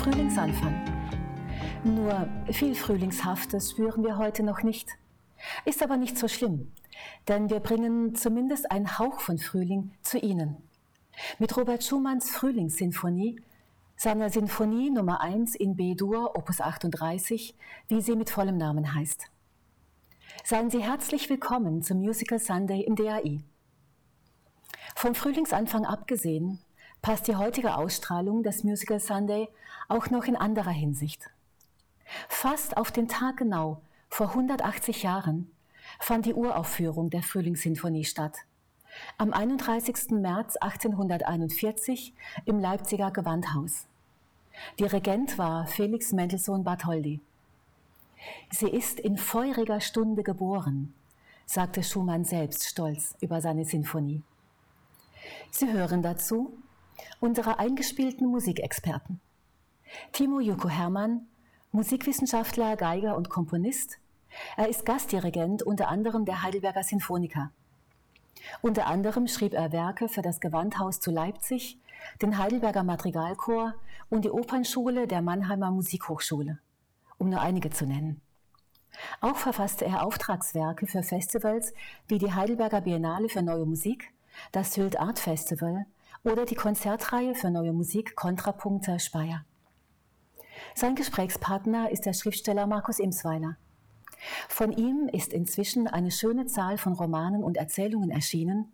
Frühlingsanfang. Nur viel Frühlingshaftes spüren wir heute noch nicht. Ist aber nicht so schlimm, denn wir bringen zumindest einen Hauch von Frühling zu Ihnen. Mit Robert Schumanns Frühlingssinfonie, seiner Sinfonie Nummer 1 in B-Dur, Opus 38, wie sie mit vollem Namen heißt. Seien Sie herzlich willkommen zum Musical Sunday im DAI. Vom Frühlingsanfang abgesehen passt die heutige Ausstrahlung des Musical Sunday auch noch in anderer Hinsicht. Fast auf den Tag genau vor 180 Jahren fand die Uraufführung der Frühlingssinfonie statt. Am 31. März 1841 im Leipziger Gewandhaus. Dirigent war Felix Mendelssohn Bartholdy. Sie ist in feuriger Stunde geboren, sagte Schumann selbst stolz über seine Sinfonie. Sie hören dazu unsere eingespielten Musikexperten. Timo Juko Hermann, Musikwissenschaftler, Geiger und Komponist. Er ist Gastdirigent unter anderem der Heidelberger Sinfoniker. Unter anderem schrieb er Werke für das Gewandhaus zu Leipzig, den Heidelberger Madrigalchor und die Opernschule der Mannheimer Musikhochschule, um nur einige zu nennen. Auch verfasste er Auftragswerke für Festivals wie die Heidelberger Biennale für Neue Musik, das Sylt Art Festival oder die Konzertreihe für neue Musik Kontrapunkte Speyer. Sein Gesprächspartner ist der Schriftsteller Markus Imsweiler. Von ihm ist inzwischen eine schöne Zahl von Romanen und Erzählungen erschienen.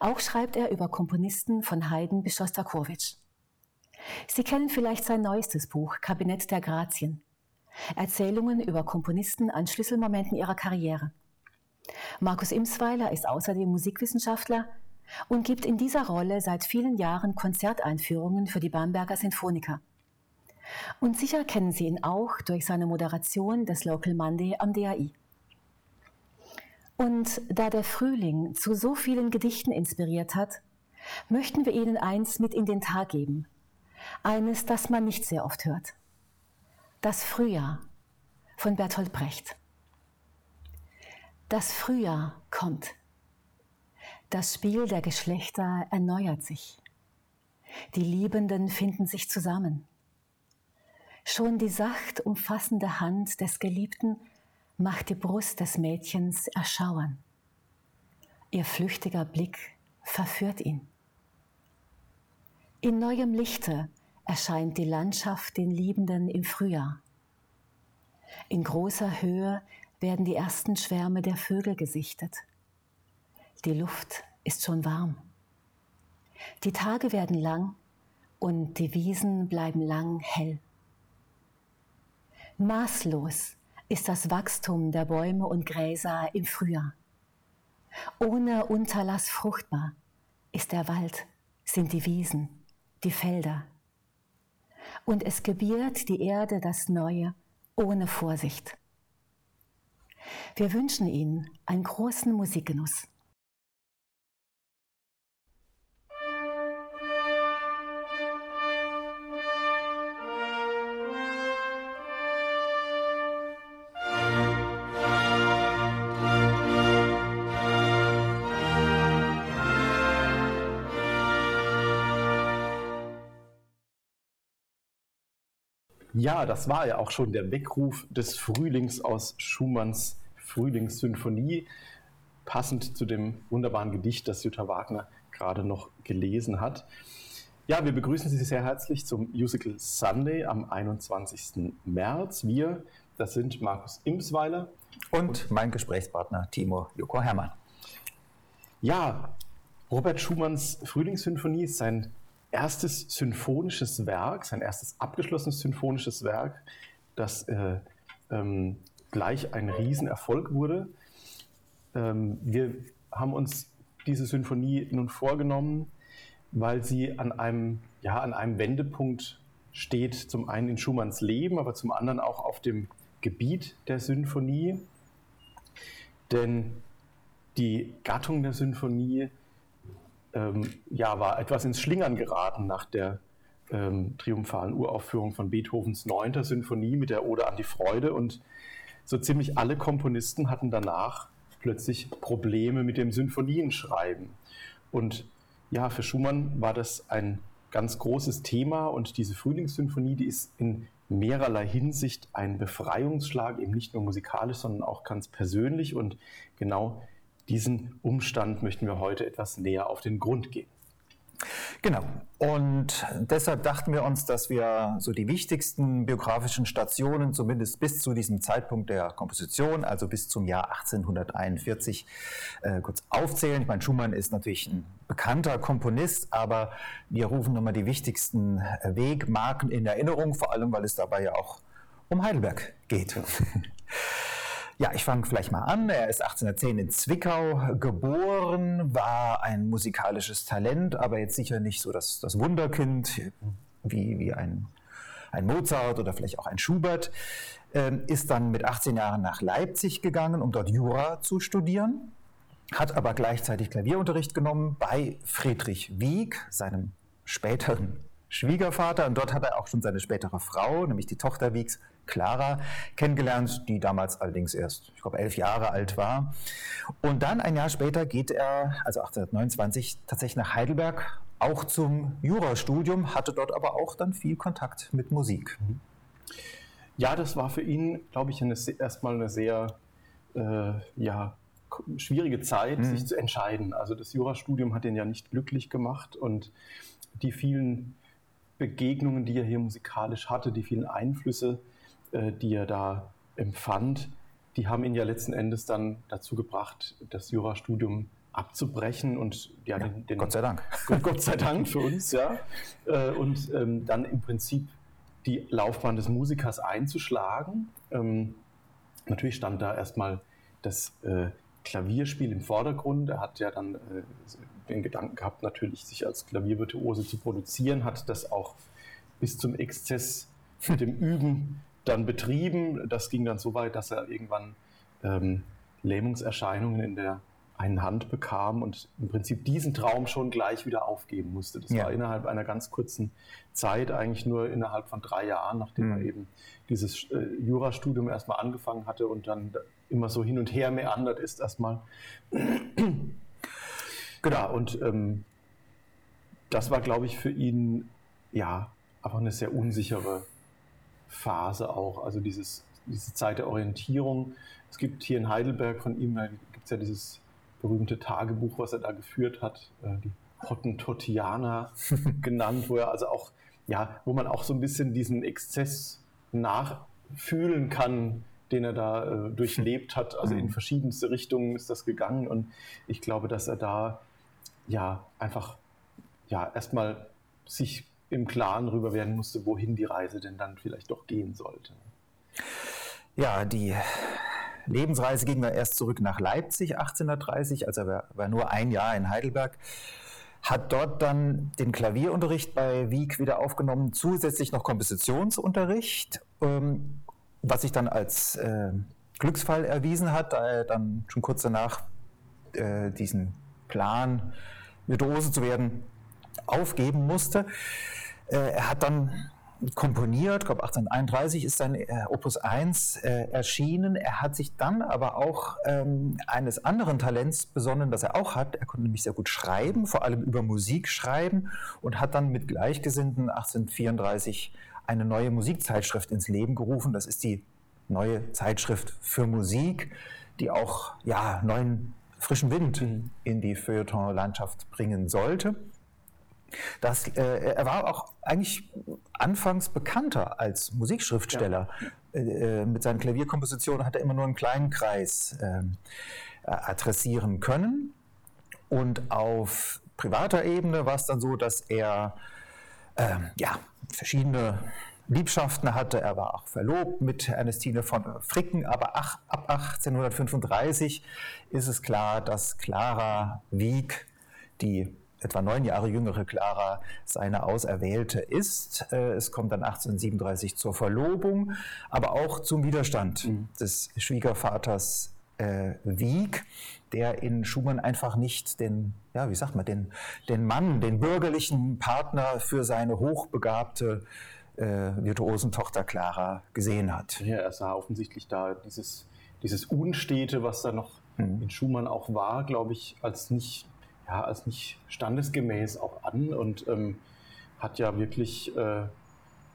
Auch schreibt er über Komponisten von Haydn bis Schostakowitsch. Sie kennen vielleicht sein neuestes Buch Kabinett der Grazien. Erzählungen über Komponisten an Schlüsselmomenten ihrer Karriere. Markus Imsweiler ist außerdem Musikwissenschaftler, und gibt in dieser Rolle seit vielen Jahren Konzerteinführungen für die Bamberger Sinfoniker. Und sicher kennen Sie ihn auch durch seine Moderation des Local Monday am DAI. Und da der Frühling zu so vielen Gedichten inspiriert hat, möchten wir Ihnen eins mit in den Tag geben. Eines, das man nicht sehr oft hört. Das Frühjahr von Bertolt Brecht. Das Frühjahr kommt. Das Spiel der Geschlechter erneuert sich. Die Liebenden finden sich zusammen. Schon die sacht umfassende Hand des Geliebten macht die Brust des Mädchens erschauern. Ihr flüchtiger Blick verführt ihn. In neuem Lichte erscheint die Landschaft den Liebenden im Frühjahr. In großer Höhe werden die ersten Schwärme der Vögel gesichtet. Die Luft ist schon warm. Die Tage werden lang und die Wiesen bleiben lang hell. Maßlos ist das Wachstum der Bäume und Gräser im Frühjahr. Ohne Unterlass fruchtbar ist der Wald, sind die Wiesen, die Felder. Und es gebiert die Erde das Neue ohne Vorsicht. Wir wünschen Ihnen einen großen Musikgenuss. Ja, das war ja auch schon der Weckruf des Frühlings aus Schumanns Frühlingssymphonie, passend zu dem wunderbaren Gedicht, das Jutta Wagner gerade noch gelesen hat. Ja, wir begrüßen Sie sehr herzlich zum Musical Sunday am 21. März. Wir, das sind Markus Imsweiler und, und mein Gesprächspartner Timo Joko Hermann. Ja, Robert Schumanns Frühlingssymphonie ist sein erstes symphonisches Werk, sein erstes abgeschlossenes symphonisches Werk, das äh, ähm, gleich ein Riesenerfolg wurde. Ähm, wir haben uns diese Symphonie nun vorgenommen, weil sie an einem, ja, an einem Wendepunkt steht, zum einen in Schumanns Leben, aber zum anderen auch auf dem Gebiet der Symphonie. Denn die Gattung der Symphonie ähm, ja, war etwas ins Schlingern geraten nach der ähm, triumphalen Uraufführung von Beethovens 9. Sinfonie mit der Ode an die Freude. Und so ziemlich alle Komponisten hatten danach plötzlich Probleme mit dem Sinfonienschreiben. Und ja, für Schumann war das ein ganz großes Thema und diese Frühlingssymphonie, die ist in mehrerlei Hinsicht ein Befreiungsschlag, eben nicht nur musikalisch, sondern auch ganz persönlich. Und genau diesen Umstand möchten wir heute etwas näher auf den Grund gehen. Genau. Und deshalb dachten wir uns, dass wir so die wichtigsten biografischen Stationen, zumindest bis zu diesem Zeitpunkt der Komposition, also bis zum Jahr 1841, äh, kurz aufzählen. Ich meine, Schumann ist natürlich ein bekannter Komponist, aber wir rufen nochmal die wichtigsten äh, Wegmarken in Erinnerung, vor allem weil es dabei ja auch um Heidelberg geht. Ja, ich fange vielleicht mal an. Er ist 1810 in Zwickau geboren, war ein musikalisches Talent, aber jetzt sicher nicht so das, das Wunderkind wie, wie ein, ein Mozart oder vielleicht auch ein Schubert. Ähm, ist dann mit 18 Jahren nach Leipzig gegangen, um dort Jura zu studieren, hat aber gleichzeitig Klavierunterricht genommen bei Friedrich Wieck, seinem späteren Schwiegervater. Und dort hat er auch schon seine spätere Frau, nämlich die Tochter Wieks, Clara kennengelernt, die damals allerdings erst, ich glaube, elf Jahre alt war. Und dann ein Jahr später geht er, also 1829, tatsächlich nach Heidelberg, auch zum Jurastudium, hatte dort aber auch dann viel Kontakt mit Musik. Ja, das war für ihn, glaube ich, eine, erstmal eine sehr äh, ja, schwierige Zeit, mhm. sich zu entscheiden. Also das Jurastudium hat ihn ja nicht glücklich gemacht und die vielen Begegnungen, die er hier musikalisch hatte, die vielen Einflüsse, äh, die er da empfand, die haben ihn ja letzten Endes dann dazu gebracht, das Jurastudium abzubrechen und ja, ja den, den, Gott sei Dank. Gott sei Dank für uns, ja. Äh, und ähm, dann im Prinzip die Laufbahn des Musikers einzuschlagen. Ähm, natürlich stand da erstmal das äh, Klavierspiel im Vordergrund. Er hat ja dann äh, den Gedanken gehabt, natürlich sich als Klaviervirtuose zu produzieren, hat das auch bis zum Exzess mit dem Üben dann betrieben. Das ging dann so weit, dass er irgendwann ähm, Lähmungserscheinungen in der einen Hand bekam und im Prinzip diesen Traum schon gleich wieder aufgeben musste. Das ja. war innerhalb einer ganz kurzen Zeit, eigentlich nur innerhalb von drei Jahren, nachdem mhm. er eben dieses äh, Jurastudium erstmal angefangen hatte und dann immer so hin und her meandert ist erstmal. Genau, und ähm, das war, glaube ich, für ihn ja einfach eine sehr unsichere Phase auch, also dieses, diese Zeit der Orientierung. Es gibt hier in Heidelberg von ihm, gibt es ja dieses berühmte Tagebuch, was er da geführt hat, äh, die Hottentottianer genannt, wo er also auch, ja, wo man auch so ein bisschen diesen Exzess nachfühlen kann, den er da äh, durchlebt hat. Also in mhm. verschiedenste Richtungen ist das gegangen und ich glaube, dass er da ja einfach ja erstmal sich im Klaren darüber werden musste, wohin die Reise denn dann vielleicht doch gehen sollte. Ja, die Lebensreise ging dann erst zurück nach Leipzig 1830, also er war nur ein Jahr in Heidelberg, hat dort dann den Klavierunterricht bei Wieck wieder aufgenommen, zusätzlich noch Kompositionsunterricht, ähm, was sich dann als äh, Glücksfall erwiesen hat, da er dann schon kurz danach äh, diesen Plan, Virtuose zu werden, aufgeben musste. Äh, er hat dann komponiert, ich glaube 1831 ist sein äh, Opus 1 äh, erschienen. Er hat sich dann aber auch ähm, eines anderen Talents besonnen, das er auch hat. Er konnte nämlich sehr gut schreiben, vor allem über Musik schreiben und hat dann mit Gleichgesinnten 1834 eine neue Musikzeitschrift ins Leben gerufen. Das ist die neue Zeitschrift für Musik, die auch ja, neuen frischen Wind mhm. in die Feuilleton-Landschaft bringen sollte. Das, äh, er war auch eigentlich anfangs bekannter als Musikschriftsteller. Ja. Äh, mit seinen Klavierkompositionen hat er immer nur einen kleinen Kreis äh, adressieren können. Und auf privater Ebene war es dann so, dass er ähm, ja, verschiedene Liebschaften hatte. Er war auch verlobt mit Ernestine von Fricken, aber ach, ab 1835 ist es klar, dass Clara Wieck, die etwa neun Jahre jüngere Clara seine Auserwählte ist. Äh, es kommt dann 1837 zur Verlobung, aber auch zum Widerstand mhm. des Schwiegervaters äh, Wieck, der in Schumann einfach nicht den, ja, wie sagt man, den, den Mann, den bürgerlichen Partner für seine hochbegabte äh, Virtuosentochter Clara gesehen hat. Ja, er sah offensichtlich da dieses, dieses Unstete, was da noch mhm. in Schumann auch war, glaube ich, als nicht ja, als nicht standesgemäß auch an und ähm, hat ja wirklich äh,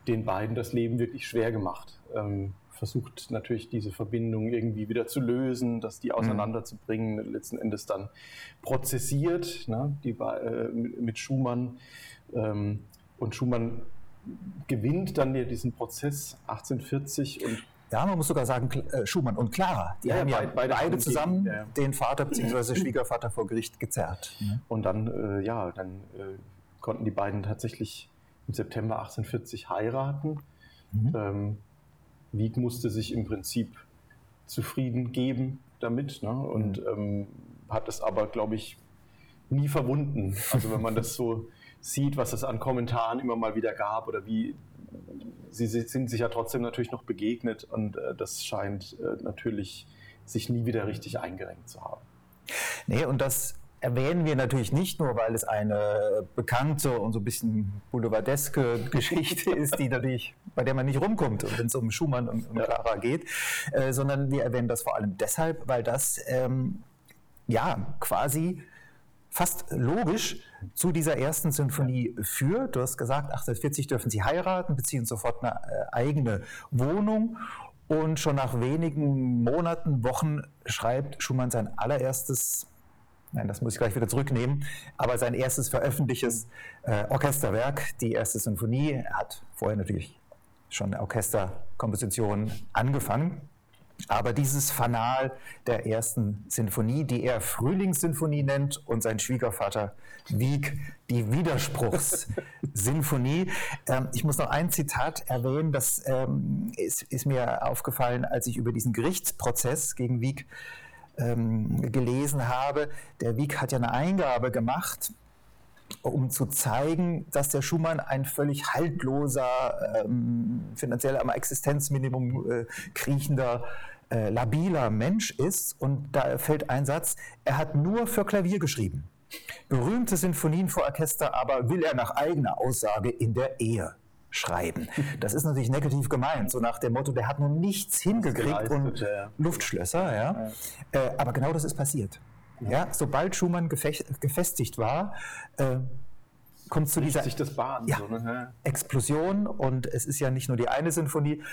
den beiden das Leben wirklich schwer gemacht. Ähm, versucht natürlich diese Verbindung irgendwie wieder zu lösen, dass die mhm. auseinanderzubringen, letzten Endes dann prozessiert ne, die, äh, mit Schumann. Ähm, und Schumann gewinnt dann diesen Prozess 1840 und ja, man muss sogar sagen, äh, Schumann und Clara, die ja, haben ja beide, beide zusammen ja. den Vater bzw. Schwiegervater vor Gericht gezerrt. Und dann, äh, ja, dann äh, konnten die beiden tatsächlich im September 1840 heiraten. Mhm. Ähm, Wieck musste sich im Prinzip zufrieden geben damit ne? und mhm. ähm, hat es aber, glaube ich, nie verwunden. Also wenn man das so sieht, was es an Kommentaren immer mal wieder gab oder wie sie sind sich ja trotzdem natürlich noch begegnet und äh, das scheint äh, natürlich sich nie wieder richtig eingerenkt zu haben. Nee, und das erwähnen wir natürlich nicht nur, weil es eine bekannte und so ein bisschen boulevardeske Geschichte ist, die natürlich, bei der man nicht rumkommt, wenn es um Schumann und, und Clara geht, äh, sondern wir erwähnen das vor allem deshalb, weil das ähm, ja quasi fast logisch zu dieser ersten Sinfonie führt. Du hast gesagt, 1840 dürfen sie heiraten, beziehen sofort eine äh, eigene Wohnung. Und schon nach wenigen Monaten, Wochen schreibt Schumann sein allererstes, nein, das muss ich gleich wieder zurücknehmen, aber sein erstes veröffentlichtes äh, Orchesterwerk, die erste Sinfonie. Er hat vorher natürlich schon Orchesterkompositionen angefangen. Aber dieses Fanal der ersten Sinfonie, die er Frühlingssinfonie nennt und sein Schwiegervater Wieck die Widerspruchssinfonie. ähm, ich muss noch ein Zitat erwähnen, das ähm, ist, ist, mir aufgefallen, als ich über diesen Gerichtsprozess gegen Wieck ähm, gelesen habe. Der Wieck hat ja eine Eingabe gemacht um zu zeigen, dass der Schumann ein völlig haltloser, ähm, finanziell am Existenzminimum äh, kriechender, äh, labiler Mensch ist. Und da fällt ein Satz, er hat nur für Klavier geschrieben. Berühmte Sinfonien für Orchester aber will er nach eigener Aussage in der Ehe schreiben. Das ist natürlich negativ gemeint, so nach dem Motto, der hat nun nichts hingekriegt und ja. Luftschlösser. Ja. ja. Äh, aber genau das ist passiert. Ja, sobald Schumann gefestigt war, äh, kommt zu dieser sich das Bahn, ja, so, ne? Explosion. Und es ist ja nicht nur die eine Sinfonie,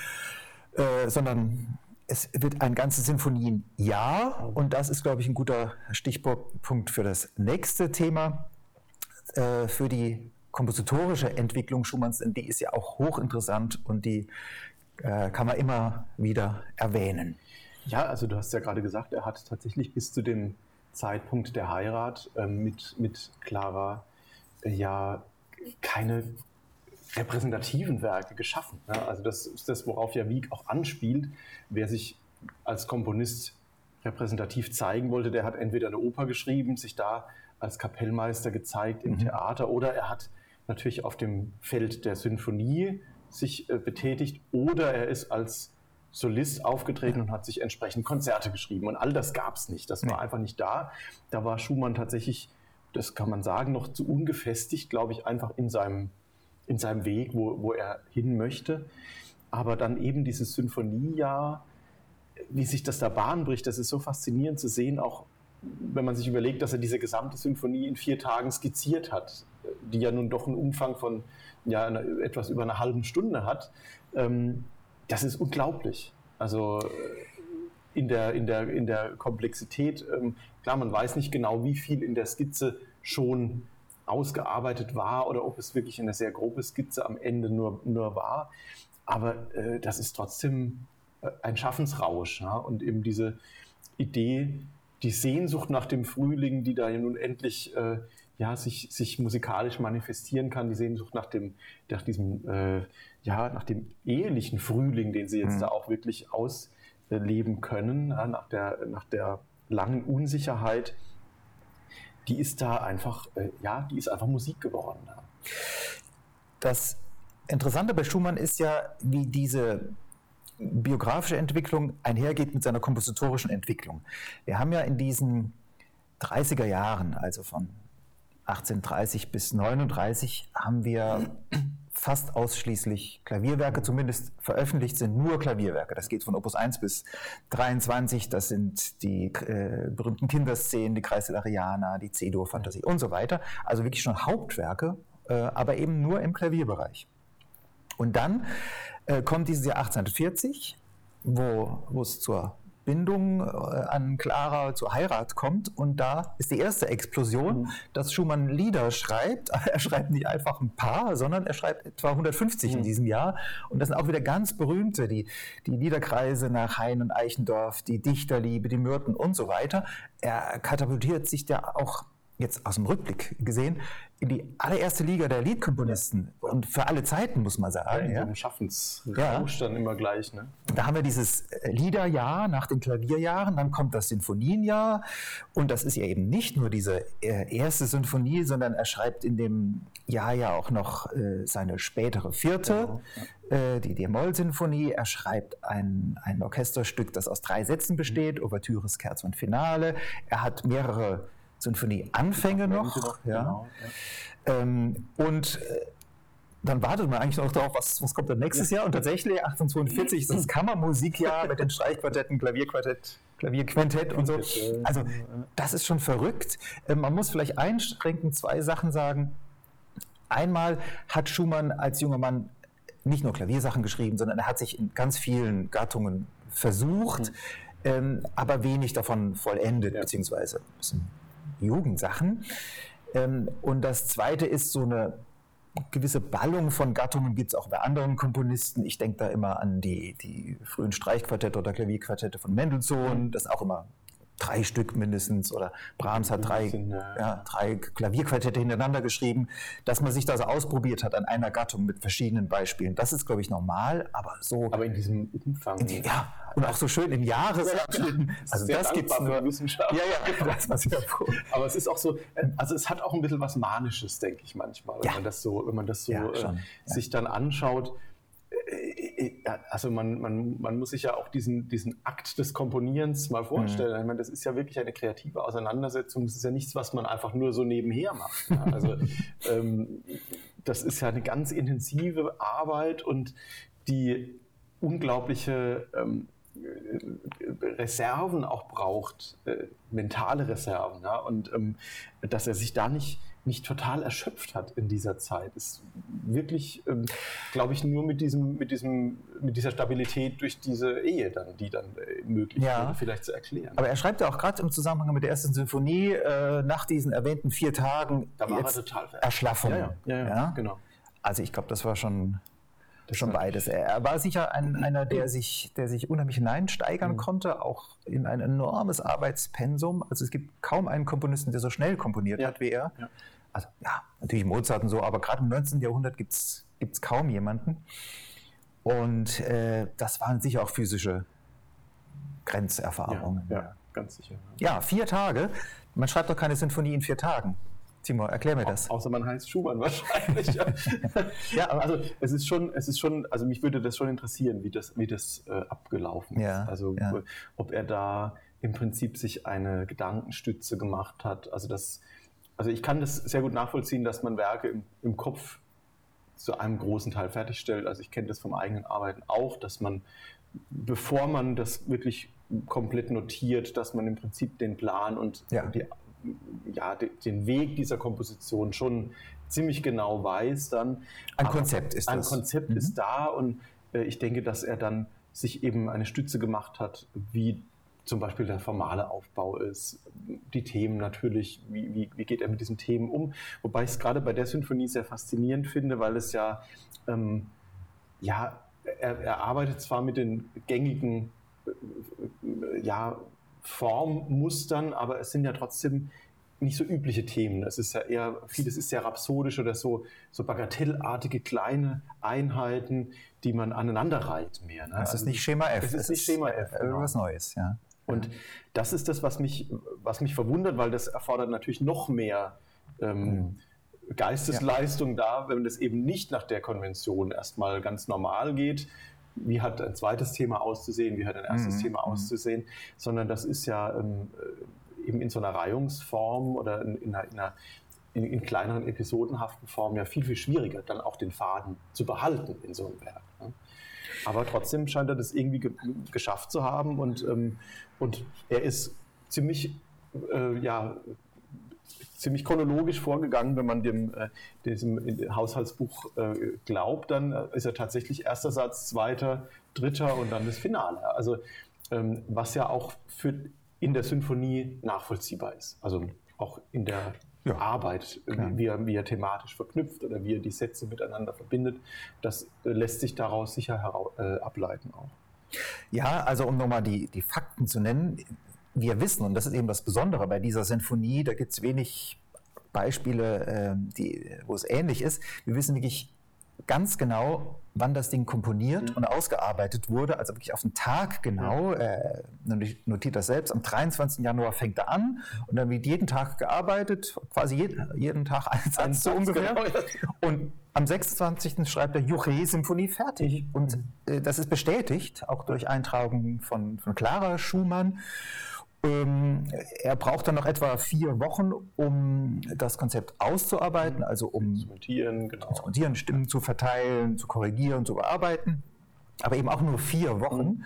äh, sondern es wird ein ganzes Sinfonienjahr. Und das ist, glaube ich, ein guter Stichpunkt für das nächste Thema, äh, für die kompositorische Entwicklung Schumanns, denn die ist ja auch hochinteressant und die äh, kann man immer wieder erwähnen. Ja, also du hast ja gerade gesagt, er hat tatsächlich bis zu dem Zeitpunkt der Heirat äh, mit, mit Clara äh, ja keine repräsentativen Werke geschaffen. Ja? Also das ist das, worauf ja Wieck auch anspielt. Wer sich als Komponist repräsentativ zeigen wollte, der hat entweder eine Oper geschrieben, sich da als Kapellmeister gezeigt im mhm. Theater oder er hat natürlich auf dem Feld der Sinfonie sich äh, betätigt oder er ist als Solist aufgetreten und hat sich entsprechend Konzerte geschrieben. Und all das gab es nicht. Das war einfach nicht da. Da war Schumann tatsächlich, das kann man sagen, noch zu ungefestigt, glaube ich, einfach in seinem, in seinem Weg, wo, wo er hin möchte. Aber dann eben dieses Symphoniejahr, wie sich das da Bahn bricht, das ist so faszinierend zu sehen, auch wenn man sich überlegt, dass er diese gesamte Symphonie in vier Tagen skizziert hat, die ja nun doch einen Umfang von ja, etwas über einer halben Stunde hat. Ähm, das ist unglaublich. Also äh, in der, in der, in der Komplexität, ähm, klar, man weiß nicht genau, wie viel in der Skizze schon ausgearbeitet war oder ob es wirklich eine sehr grobe Skizze am Ende nur, nur war. Aber äh, das ist trotzdem äh, ein Schaffensrausch. Ja? Und eben diese Idee, die Sehnsucht nach dem Frühling, die da nun endlich äh, ja, sich, sich musikalisch manifestieren kann, die Sehnsucht nach, dem, nach diesem äh, ja, nach dem ehelichen Frühling, den sie jetzt mhm. da auch wirklich ausleben können, nach, der, nach der langen Unsicherheit, die ist da einfach, äh, ja, die ist einfach Musik geworden. Das Interessante bei Schumann ist ja, wie diese biografische Entwicklung einhergeht mit seiner kompositorischen Entwicklung. Wir haben ja in diesen 30er Jahren, also von 1830 bis 39, haben wir fast ausschließlich Klavierwerke, zumindest veröffentlicht sind nur Klavierwerke. Das geht von Opus 1 bis 23. Das sind die äh, berühmten Kinderszenen, die Kreisel Ariana, die C-Dur-Fantasie und so weiter. Also wirklich schon Hauptwerke äh, aber eben nur im Klavierbereich. Und dann äh, kommt dieses Jahr 1840, wo, wo es zur Bindung äh, an Clara zur Heirat kommt und da ist die erste Explosion, mhm. dass Schumann Lieder schreibt. Er schreibt nicht einfach ein paar, sondern er schreibt etwa 150 mhm. in diesem Jahr und das sind auch wieder ganz berühmte, die, die Liederkreise nach Hain und Eichendorff, die Dichterliebe, die Myrten und so weiter. Er katapultiert sich da auch jetzt aus dem Rückblick gesehen, in die allererste Liga der Liedkomponisten und für alle Zeiten, muss man sagen. Ja, in ja. Schaffensrausch ja. dann immer gleich. Ne? Da haben wir dieses äh, Liederjahr nach den Klavierjahren, dann kommt das Sinfonienjahr und das ist ja eben nicht nur diese äh, erste Sinfonie, sondern er schreibt in dem Jahr ja auch noch äh, seine spätere vierte, genau, die D-Moll-Sinfonie. Er schreibt ein, ein Orchesterstück, das aus drei Sätzen besteht, mhm. Ouvertüre, Scherzo und Finale. Er hat mehrere Sinfonie-Anfänge noch. noch. Ja. Genau, ja. Ähm, und äh, dann wartet man eigentlich noch darauf, was, was kommt dann nächstes ja. Jahr. Und tatsächlich 1842 ist das Kammermusikjahr mit den Streichquartetten, Klavierquartett, Klavierquintett und so. Also das ist schon verrückt. Ähm, man muss vielleicht einschränken, zwei Sachen sagen. Einmal hat Schumann als junger Mann nicht nur Klaviersachen geschrieben, sondern er hat sich in ganz vielen Gattungen versucht, mhm. ähm, aber wenig davon vollendet, ja. beziehungsweise ein bisschen Jugendsachen. Ähm, und das zweite ist so eine gewisse Ballung von Gattungen gibt es auch bei anderen Komponisten. Ich denke da immer an die, die frühen Streichquartette oder Klavierquartette von Mendelssohn. Das auch immer drei Stück mindestens oder Brahms hat drei, ja, drei Klavierquartette hintereinander geschrieben, dass man sich da so ausprobiert hat an einer Gattung mit verschiedenen Beispielen. Das ist, glaube ich, normal, aber so. Aber in diesem Umfang. In die, ja, und auch so schön in Jahresabschnitten. Also das gibt es nur. Wissenschaft. Ja, ja, das war sehr froh. Aber es ist auch so, also es hat auch ein bisschen was Manisches, denke ich manchmal, wenn ja. man das so, wenn man das so ja, äh, sich dann anschaut also man, man, man muss sich ja auch diesen, diesen Akt des Komponierens mal vorstellen. Mhm. Ich meine, das ist ja wirklich eine kreative Auseinandersetzung. Das ist ja nichts, was man einfach nur so nebenher macht. Ja. Also ähm, das ist ja eine ganz intensive Arbeit und die unglaubliche ähm, Reserven auch braucht, äh, mentale Reserven. Ja? Und ähm, dass er sich da nicht nicht total erschöpft hat in dieser Zeit. Ist wirklich, ähm, glaube ich, nur mit diesem, mit diesem, mit dieser Stabilität durch diese Ehe dann, die dann äh, möglich ja. wäre, vielleicht zu erklären. Aber er schreibt ja auch gerade im Zusammenhang mit der ersten Sinfonie äh, nach diesen erwähnten vier Tagen da war er total Erschlaffung. Ja, ja, ja, ja, genau. Also ich glaube, das war schon schon beides. Er war sicher ein, einer, der sich, der sich unheimlich hineinsteigern mhm. konnte, auch in ein enormes Arbeitspensum. Also es gibt kaum einen Komponisten, der so schnell komponiert ja. hat wie er. Ja also ja, natürlich Mozart und so, aber gerade im 19. Jahrhundert gibt es kaum jemanden. Und äh, das waren sicher auch physische Grenzerfahrungen. Ja, ja ganz sicher. Ja, vier Tage. Man schreibt doch keine Sinfonie in vier Tagen. Timo, erklär mir das. außer man heißt Schumann wahrscheinlich. ja, ja also es ist schon, es ist schon, also mich würde das schon interessieren, wie das, wie das äh, abgelaufen ist. Ja, also ja. ob er da im Prinzip sich eine Gedankenstütze gemacht hat. Also das also ich kann das sehr gut nachvollziehen, dass man Werke im, im Kopf zu einem großen Teil fertigstellt. Also ich kenne das vom eigenen Arbeiten auch, dass man, bevor man das wirklich komplett notiert, dass man im Prinzip den Plan und ja. Die, ja, den Weg dieser Komposition schon ziemlich genau weiß dann. Ein Konzept ist ein das. Ein Konzept mhm. ist da und äh, ich denke, dass er dann sich eben eine Stütze gemacht hat, wie zum Beispiel der formale Aufbau ist, die Themen natürlich, wie, wie, wie geht er mit diesen Themen um. Wobei ich es gerade bei der Symphonie sehr faszinierend finde, weil es ja, ähm, ja, er, er, arbeitet zwar mit den gängigen äh, ja, Formmustern, aber es sind ja trotzdem nicht so übliche Themen. Es ist ja eher, vieles ist sehr rhapsodisch oder so, so bagatellartige kleine Einheiten, die man aneinander reiht mehr. Ne? Es ist also, nicht Schema F. Es ist nicht Schema F. Irgendwas genau. Neues, ja. Und das ist das, was mich, was mich verwundert, weil das erfordert natürlich noch mehr ähm, mhm. Geistesleistung da, wenn das eben nicht nach der Konvention erstmal ganz normal geht. Wie hat ein zweites Thema auszusehen, wie hat ein erstes mhm. Thema mhm. auszusehen, sondern das ist ja ähm, äh, eben in so einer Reihungsform oder in, in, einer, in, einer, in, in kleineren episodenhaften Form ja viel, viel schwieriger, dann auch den Faden zu behalten in so einem Werk. Ne? Aber trotzdem scheint er das irgendwie ge geschafft zu haben und, ähm, und er ist ziemlich, äh, ja, ziemlich chronologisch vorgegangen. Wenn man dem äh, diesem Haushaltsbuch äh, glaubt, dann äh, ist er tatsächlich erster Satz, zweiter, dritter und dann das Finale. Also ähm, was ja auch für in der Symphonie nachvollziehbar ist. Also auch in der ja. Arbeit, wie er, wie er, thematisch verknüpft oder wie er die Sätze miteinander verbindet, das äh, lässt sich daraus sicher äh, ableiten auch. Ja, also um nochmal die, die Fakten zu nennen, wir wissen, und das ist eben das Besondere bei dieser Sinfonie, da gibt es wenig Beispiele, äh, die, wo es ähnlich ist. Wir wissen wirklich ganz genau, wann das Ding komponiert mhm. und ausgearbeitet wurde, also wirklich auf den Tag genau. Äh, notiert das selbst. Am 23. Januar fängt er an und dann wird jeden Tag gearbeitet, quasi jeden, jeden Tag ein Satz so ungefähr. Genau. Und am 26. schreibt er Juche-Symphonie fertig. Und mhm. äh, das ist bestätigt, auch durch Eintragungen von, von Clara Schumann. Ähm, er braucht dann noch etwa vier Wochen, um das Konzept auszuarbeiten, also um zu montieren, genau. zu Stimmen zu verteilen, zu korrigieren, zu bearbeiten. Aber eben auch nur vier Wochen. Mhm.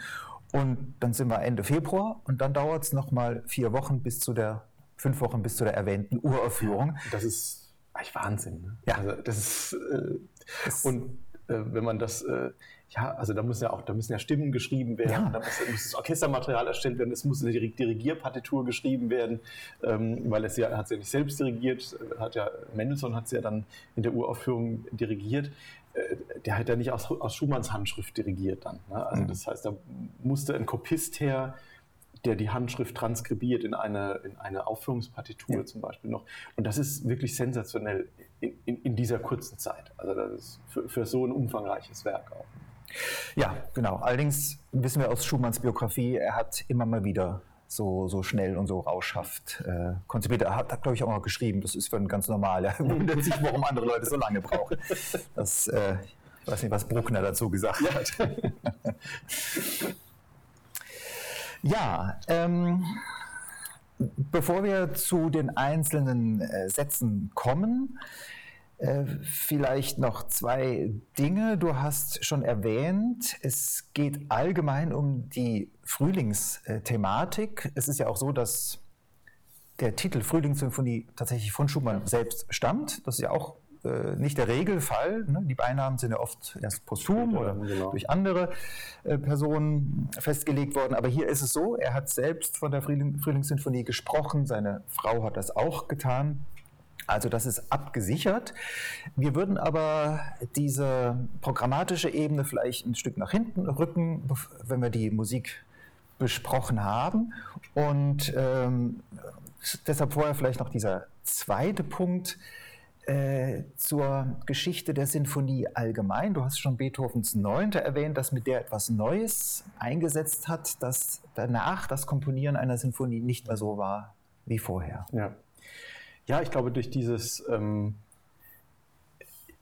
Und dann sind wir Ende Februar und dann dauert es nochmal vier Wochen bis zu der, fünf Wochen bis zu der erwähnten Uraufführung. Das ist eigentlich Wahnsinn. Ne? Ja. Also das ist, äh, und äh, wenn man das äh, ja, also da müssen ja auch, da müssen ja Stimmen geschrieben werden, ja. da muss, muss, das Orchestermaterial erstellt werden, es muss eine Dirigierpartitur geschrieben werden, ähm, weil es ja, hat sie ja nicht selbst dirigiert, hat ja, Mendelssohn hat sie ja dann in der Uraufführung dirigiert. Äh, der hat ja nicht aus, aus Schumanns Handschrift dirigiert dann. Ne? Also mhm. das heißt, da musste ein Kopist her, der die Handschrift transkribiert in eine, in eine Aufführungspartitur ja. zum Beispiel noch. Und das ist wirklich sensationell in, in, in dieser kurzen Zeit. Also das ist für, für so ein umfangreiches Werk auch. Ja, genau. Allerdings wissen wir aus Schumanns Biografie, er hat immer mal wieder so, so schnell und so rauschhaft äh, konzipiert. Er hat, hat glaube ich, auch noch geschrieben, das ist für einen ganz normal. Er wundert sich, warum andere Leute so lange brauchen. Das, äh, ich weiß nicht, was Bruckner dazu gesagt ja. hat. ja, ähm, bevor wir zu den einzelnen äh, Sätzen kommen, vielleicht noch zwei Dinge. Du hast schon erwähnt, es geht allgemein um die Frühlingsthematik. Es ist ja auch so, dass der Titel Frühlingssymphonie tatsächlich von Schumann selbst stammt. Das ist ja auch äh, nicht der Regelfall. Ne? Die Beinamen sind ja oft erst posthum ja, oder genau. durch andere äh, Personen festgelegt worden. Aber hier ist es so, er hat selbst von der Frühling Frühlingssymphonie gesprochen, seine Frau hat das auch getan. Also das ist abgesichert. Wir würden aber diese programmatische Ebene vielleicht ein Stück nach hinten rücken, wenn wir die Musik besprochen haben. Und ähm, deshalb vorher vielleicht noch dieser zweite Punkt äh, zur Geschichte der Sinfonie allgemein. Du hast schon Beethovens Neunte erwähnt, das mit der etwas Neues eingesetzt hat, dass danach das Komponieren einer Sinfonie nicht mehr so war wie vorher. Ja. Ja, ich glaube, durch dieses, ähm,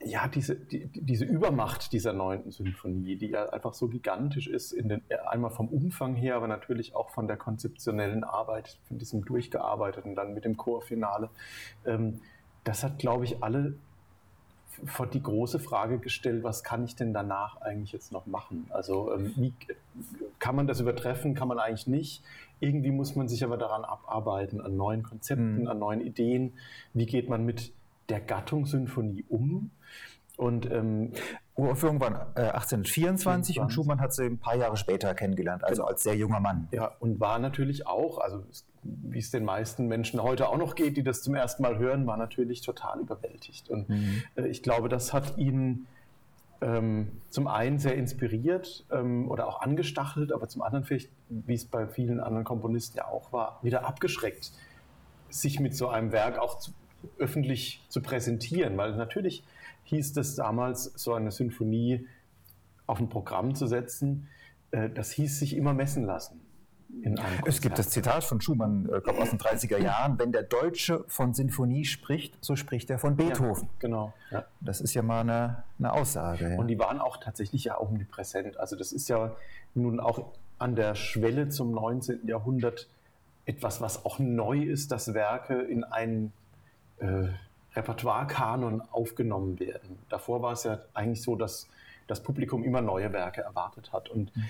ja, diese, die, diese Übermacht dieser neunten Symphonie, die ja einfach so gigantisch ist, in den, einmal vom Umfang her, aber natürlich auch von der konzeptionellen Arbeit, von diesem durchgearbeiteten, dann mit dem Chorfinale, ähm, das hat, glaube ich, alle vor die große Frage gestellt, was kann ich denn danach eigentlich jetzt noch machen? Also ähm, wie, kann man das übertreffen, kann man eigentlich nicht. Irgendwie muss man sich aber daran abarbeiten, an neuen Konzepten, mhm. an neuen Ideen. Wie geht man mit der Gattung Symphonie um? Und ähm, Uraufführung war äh, 1824 und Schumann hat sie ein paar Jahre später kennengelernt, also genau. als sehr junger Mann. Ja, und war natürlich auch, also wie es den meisten Menschen heute auch noch geht, die das zum ersten Mal hören, war natürlich total überwältigt. Und mhm. äh, ich glaube, das hat ihn ähm, zum einen sehr inspiriert ähm, oder auch angestachelt, aber zum anderen vielleicht, wie es bei vielen anderen Komponisten ja auch war, wieder abgeschreckt, sich mit so einem Werk auch zu, öffentlich zu präsentieren, weil natürlich hieß es damals, so eine Sinfonie auf ein Programm zu setzen, äh, das hieß sich immer messen lassen es gibt das Zitat von Schumann, äh, glaube aus den 30er Jahren, wenn der Deutsche von Sinfonie spricht, so spricht er von Beethoven. Ja, genau. Ja. Das ist ja mal eine, eine Aussage. Ja. Und die waren auch tatsächlich ja omnipräsent. Also das ist ja nun auch an der Schwelle zum 19. Jahrhundert etwas, was auch neu ist, dass Werke in einen äh, Repertoire-Kanon aufgenommen werden. Davor war es ja eigentlich so, dass das Publikum immer neue Werke erwartet hat. Und mhm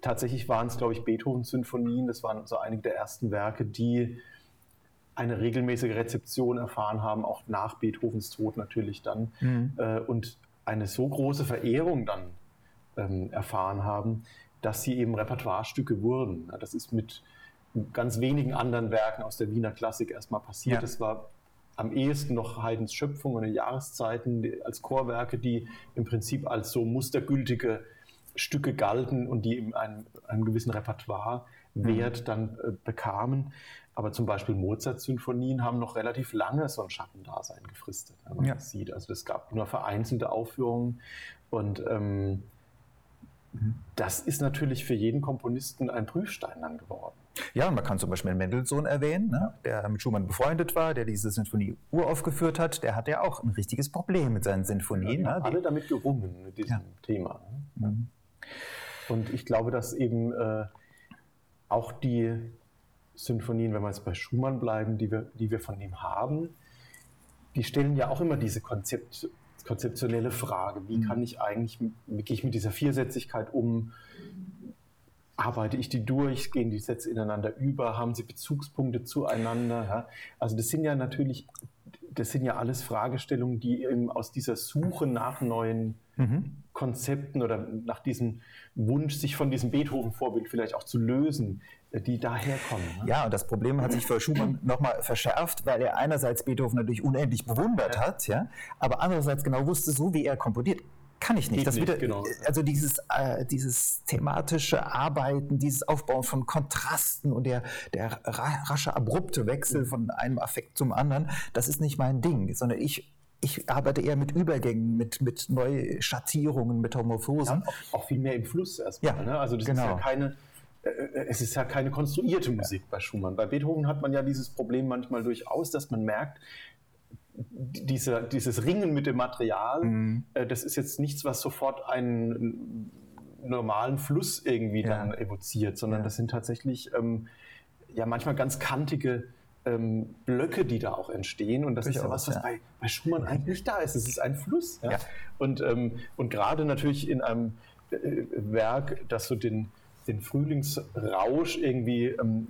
tatsächlich waren es, glaube ich, Beethovens Sinfonien. Das waren so einige der ersten Werke, die eine regelmäßige Rezeption erfahren haben, auch nach Beethovens Tod natürlich dann, mhm. äh, und eine so große Verehrung dann ähm, erfahren haben, dass sie eben Repertoirestücke wurden. Ja, das ist mit ganz wenigen anderen Werken aus der Wiener Klassik erstmal passiert. Ja. Das war am ehesten noch Haydns Schöpfung und die Jahreszeiten als Chorwerke, die im Prinzip als so mustergültige Stücke galten und die in einem, einem gewissen Repertoirewert mhm. dann äh, bekamen. Aber zum Beispiel Mozart-Symphonien haben noch relativ lange so ein Schattendasein gefristet, wenn man ja. das sieht. Also es gab nur vereinzelte Aufführungen und ähm, mhm. das ist natürlich für jeden Komponisten ein Prüfstein dann geworden. Ja, man kann zum Beispiel Mendelssohn erwähnen, ne, der mit Schumann befreundet war, der diese Sinfonie uraufgeführt hat. Der hat ja auch ein richtiges Problem mit seinen Sinfonien. Ja, ne? alle damit gerungen, mit diesem ja. Thema. Ne? Mhm. Und ich glaube, dass eben äh, auch die Sinfonien, wenn wir jetzt bei Schumann bleiben, die wir, die wir von ihm haben, die stellen ja auch immer diese Konzept, konzeptionelle Frage, wie mhm. kann ich eigentlich, wie gehe ich mit dieser Viersätzigkeit um, arbeite ich die durch, gehen die Sätze ineinander über, haben sie Bezugspunkte zueinander. Ja? Also das sind ja natürlich, das sind ja alles Fragestellungen, die eben aus dieser Suche nach neuen mhm. Konzepten oder nach diesem Wunsch, sich von diesem Beethoven-Vorbild vielleicht auch zu lösen, die daherkommen. Ne? Ja, und das Problem hat sich für Schumann nochmal verschärft, weil er einerseits Beethoven natürlich unendlich bewundert ja. hat, ja, aber andererseits genau wusste, so wie er komponiert, kann ich nicht. nicht, wieder, genau. Also dieses, äh, dieses thematische Arbeiten, dieses Aufbauen von Kontrasten und der, der rasche, abrupte Wechsel von einem Affekt zum anderen, das ist nicht mein Ding, sondern ich ich arbeite eher mit Übergängen, mit, mit Neuschattierungen, Metamorphosen. Ja, auch, auch, viel mehr im Fluss erstmal. Ja, ne? Also das genau. ist ja keine, äh, es ist ja keine konstruierte Musik bei Schumann. Bei Beethoven hat man ja dieses Problem manchmal durchaus, dass man merkt, diese, dieses Ringen mit dem Material, mhm. äh, das ist jetzt nichts, was sofort einen normalen Fluss irgendwie ja. dann evoziert, sondern das sind tatsächlich ähm, ja manchmal ganz kantige ähm, Blöcke, die da auch entstehen. Und das Durchaus, ist ja was, was ja. Bei, bei, Schumann eigentlich nicht da ist. Es ist ein Fluss. Und, ähm, und gerade natürlich in einem äh, Werk, das so den, den Frühlingsrausch irgendwie ähm,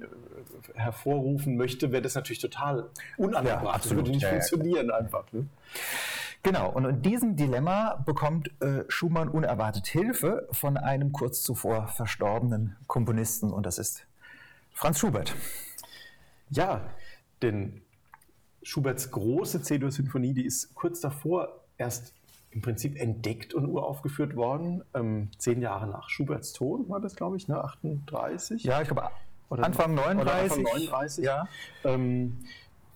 hervorrufen möchte, wäre das natürlich total unangebracht. Ja, das würde nicht ja, funktionieren ja, einfach. Ne? Genau, und in diesem Dilemma bekommt äh, Schumann unerwartet Hilfe von einem kurz zuvor verstorbenen Komponisten und das ist Franz Schubert. Ja, denn Schuberts große C-Dur-Sinfonie, die ist kurz davor erst im Prinzip entdeckt und uraufgeführt worden. Ähm, zehn Jahre nach Schuberts Tod war das, glaube ich, ne? 38. Ja, ich glaube Anfang 39. Oder Anfang 39. Ja. Ähm,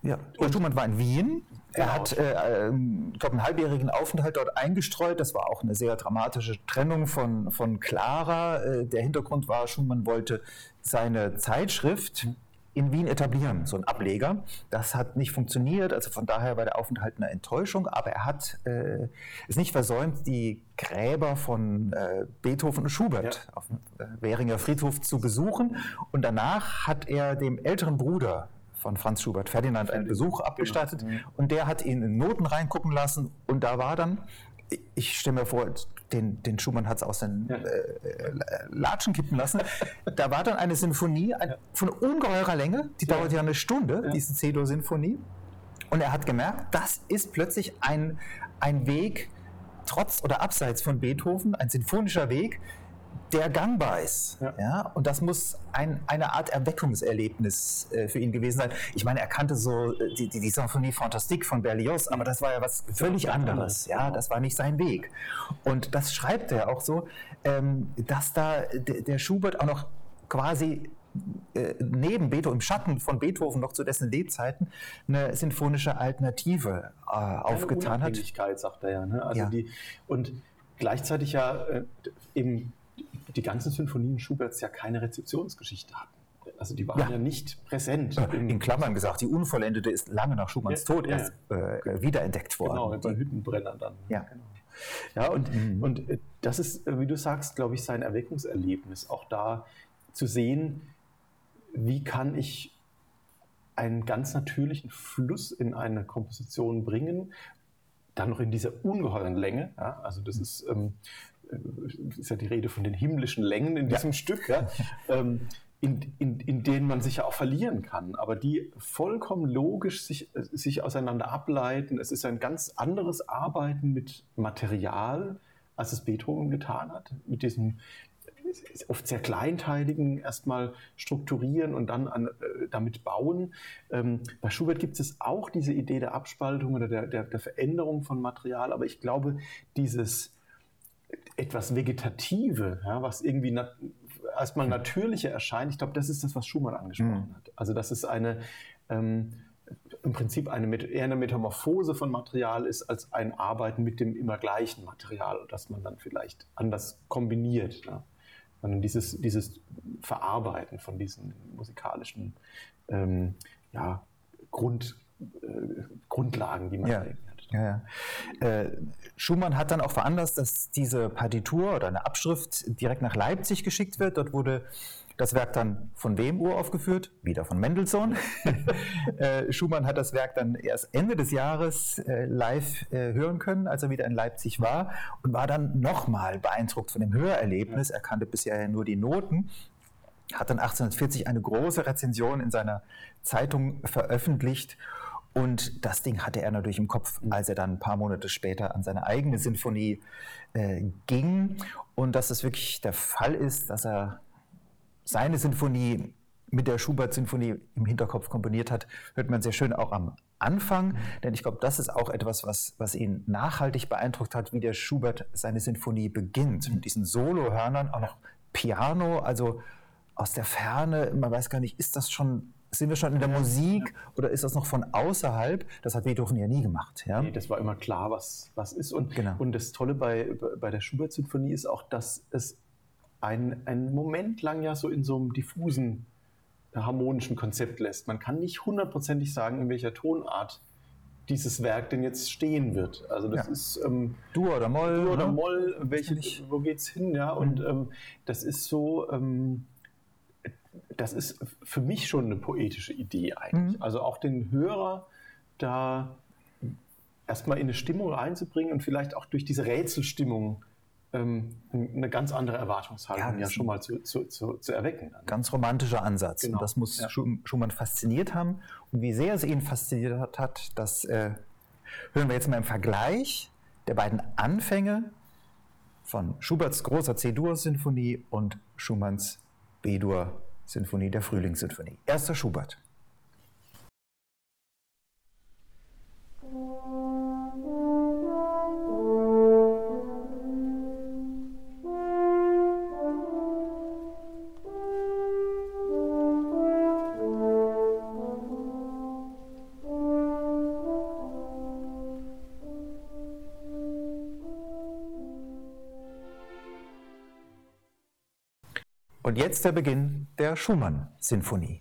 ja. Und Schumann war in Wien. Er genau. hat, äh, ähm, ich glaube, einen halbjährigen Aufenthalt dort eingestreut. Das war auch eine sehr dramatische Trennung von, von Clara. Äh, der Hintergrund war, Schumann wollte seine Zeitschrift, in Wien etablieren, so ein Ableger. Das hat nicht funktioniert, also von daher war der Aufenthalt eine Enttäuschung, aber er hat äh, es nicht versäumt, die Gräber von äh, Beethoven und Schubert ja. auf dem äh, Währinger Friedhof zu besuchen und danach hat er dem älteren Bruder von Franz Schubert, Ferdinand, einen Besuch genau. abgestattet genau. und der hat ihn in Noten reingucken lassen und da war dann ich stelle mir vor, den, den Schumann hat es aus den ja. äh, Latschen kippen lassen. da war dann eine Sinfonie ein, von ungeheurer Länge, die ja. dauert ja eine Stunde, ja. diese C-Dur-Sinfonie. Und er hat gemerkt, das ist plötzlich ein, ein Weg, trotz oder abseits von Beethoven, ein sinfonischer Weg, der gangbar ist. Ja. ja. und das muss ein, eine Art Erweckungserlebnis äh, für ihn gewesen sein. Ich meine, er kannte so äh, die, die, die Symphonie Fantastique von Berlioz, aber das war ja was völlig anderes. Ja, das war nicht sein Weg. Und das schreibt er auch so, ähm, dass da der Schubert auch noch quasi äh, neben Beethoven, im Schatten von Beethoven noch zu dessen Lebzeiten eine sinfonische Alternative äh, aufgetan hat. sagt er ja. Ne? Also ja. Die, und gleichzeitig ja äh, eben die ganzen Sinfonien Schuberts ja keine Rezeptionsgeschichte hatten. Also die waren ja, ja nicht präsent. In Klammern gesagt, die Unvollendete ist lange nach Schumanns ja, Tod erst äh, wiederentdeckt worden. Genau, bei Hüttenbrennern dann. Ja, genau. Ja, und, mhm. und äh, das ist, äh, wie du sagst, glaube ich, sein Erweckungserlebnis. Auch da zu sehen, wie kann ich einen ganz natürlichen Fluss in eine Komposition bringen, dann noch in dieser ungeheuren Länge. Ja, also das ist ähm, ist ja die Rede von den himmlischen Längen in diesem ja. Stück, ja, ähm, in, in, in denen man sich ja auch verlieren kann, aber die vollkommen logisch sich, sich auseinander ableiten. Es ist ein ganz anderes Arbeiten mit Material, als es Beethoven getan hat, mit diesem oft sehr kleinteiligen erstmal strukturieren und dann an, äh, damit bauen. Ähm, bei Schubert gibt es auch diese Idee der Abspaltung oder der, der, der Veränderung von Material, aber ich glaube, dieses etwas Vegetative, ja, was irgendwie nat erstmal natürlicher erscheint, ich glaube, das ist das, was Schumann angesprochen mhm. hat. Also das ist eine ähm, im Prinzip eine, eher eine Metamorphose von Material ist, als ein Arbeiten mit dem immer gleichen Material, das man dann vielleicht anders kombiniert. Ja. Sondern dieses, dieses Verarbeiten von diesen musikalischen ähm, ja, Grund, äh, Grundlagen, die man ja. Ja, ja. Äh, Schumann hat dann auch veranlasst, dass diese Partitur oder eine Abschrift direkt nach Leipzig geschickt wird. Dort wurde das Werk dann von wem uraufgeführt? Wieder von Mendelssohn. äh, Schumann hat das Werk dann erst Ende des Jahres äh, live hören können, als er wieder in Leipzig war und war dann nochmal beeindruckt von dem Hörerlebnis. Er kannte bisher ja nur die Noten hat dann 1840 eine große Rezension in seiner Zeitung veröffentlicht und das Ding hatte er natürlich im Kopf, als er dann ein paar Monate später an seine eigene Sinfonie äh, ging. Und dass es wirklich der Fall ist, dass er seine Sinfonie mit der Schubert-Sinfonie im Hinterkopf komponiert hat, hört man sehr schön auch am Anfang. Denn ich glaube, das ist auch etwas, was, was ihn nachhaltig beeindruckt hat, wie der Schubert seine Sinfonie beginnt. Mit diesen Solohörnern, auch noch Piano, also aus der Ferne, man weiß gar nicht, ist das schon sind wir schon in der Musik oder ist das noch von außerhalb? Das hat Beethoven ja nie gemacht. Ja? Nee, das war immer klar, was, was ist. Und, genau. und das Tolle bei, bei der Schubert-Symphonie ist auch, dass es einen Moment lang ja so in so einem diffusen, harmonischen Konzept lässt. Man kann nicht hundertprozentig sagen, in welcher Tonart dieses Werk denn jetzt stehen wird. Also das ja. ist ähm, Dur oder Moll. Dur oder ne? Moll, welche, wo geht's hin, ja? Und mhm. ähm, das ist so, ähm, das ist für mich schon eine poetische Idee eigentlich. Mhm. Also auch den Hörer da erstmal in eine Stimmung reinzubringen und vielleicht auch durch diese Rätselstimmung ähm, eine ganz andere Erwartungshaltung ja, ja schon mal zu, zu, zu, zu, erwecken. Ganz romantischer Ansatz. Genau. Und das muss ja. Schumann fasziniert haben. Und wie sehr es ihn fasziniert hat, das äh, hören wir jetzt mal im Vergleich der beiden Anfänge von Schuberts großer C-Dur-Sinfonie und Schumanns B-Dur-Sinfonie, der Frühlingssinfonie. Erster Schubert. Und jetzt der Beginn der Schumann-Sinfonie.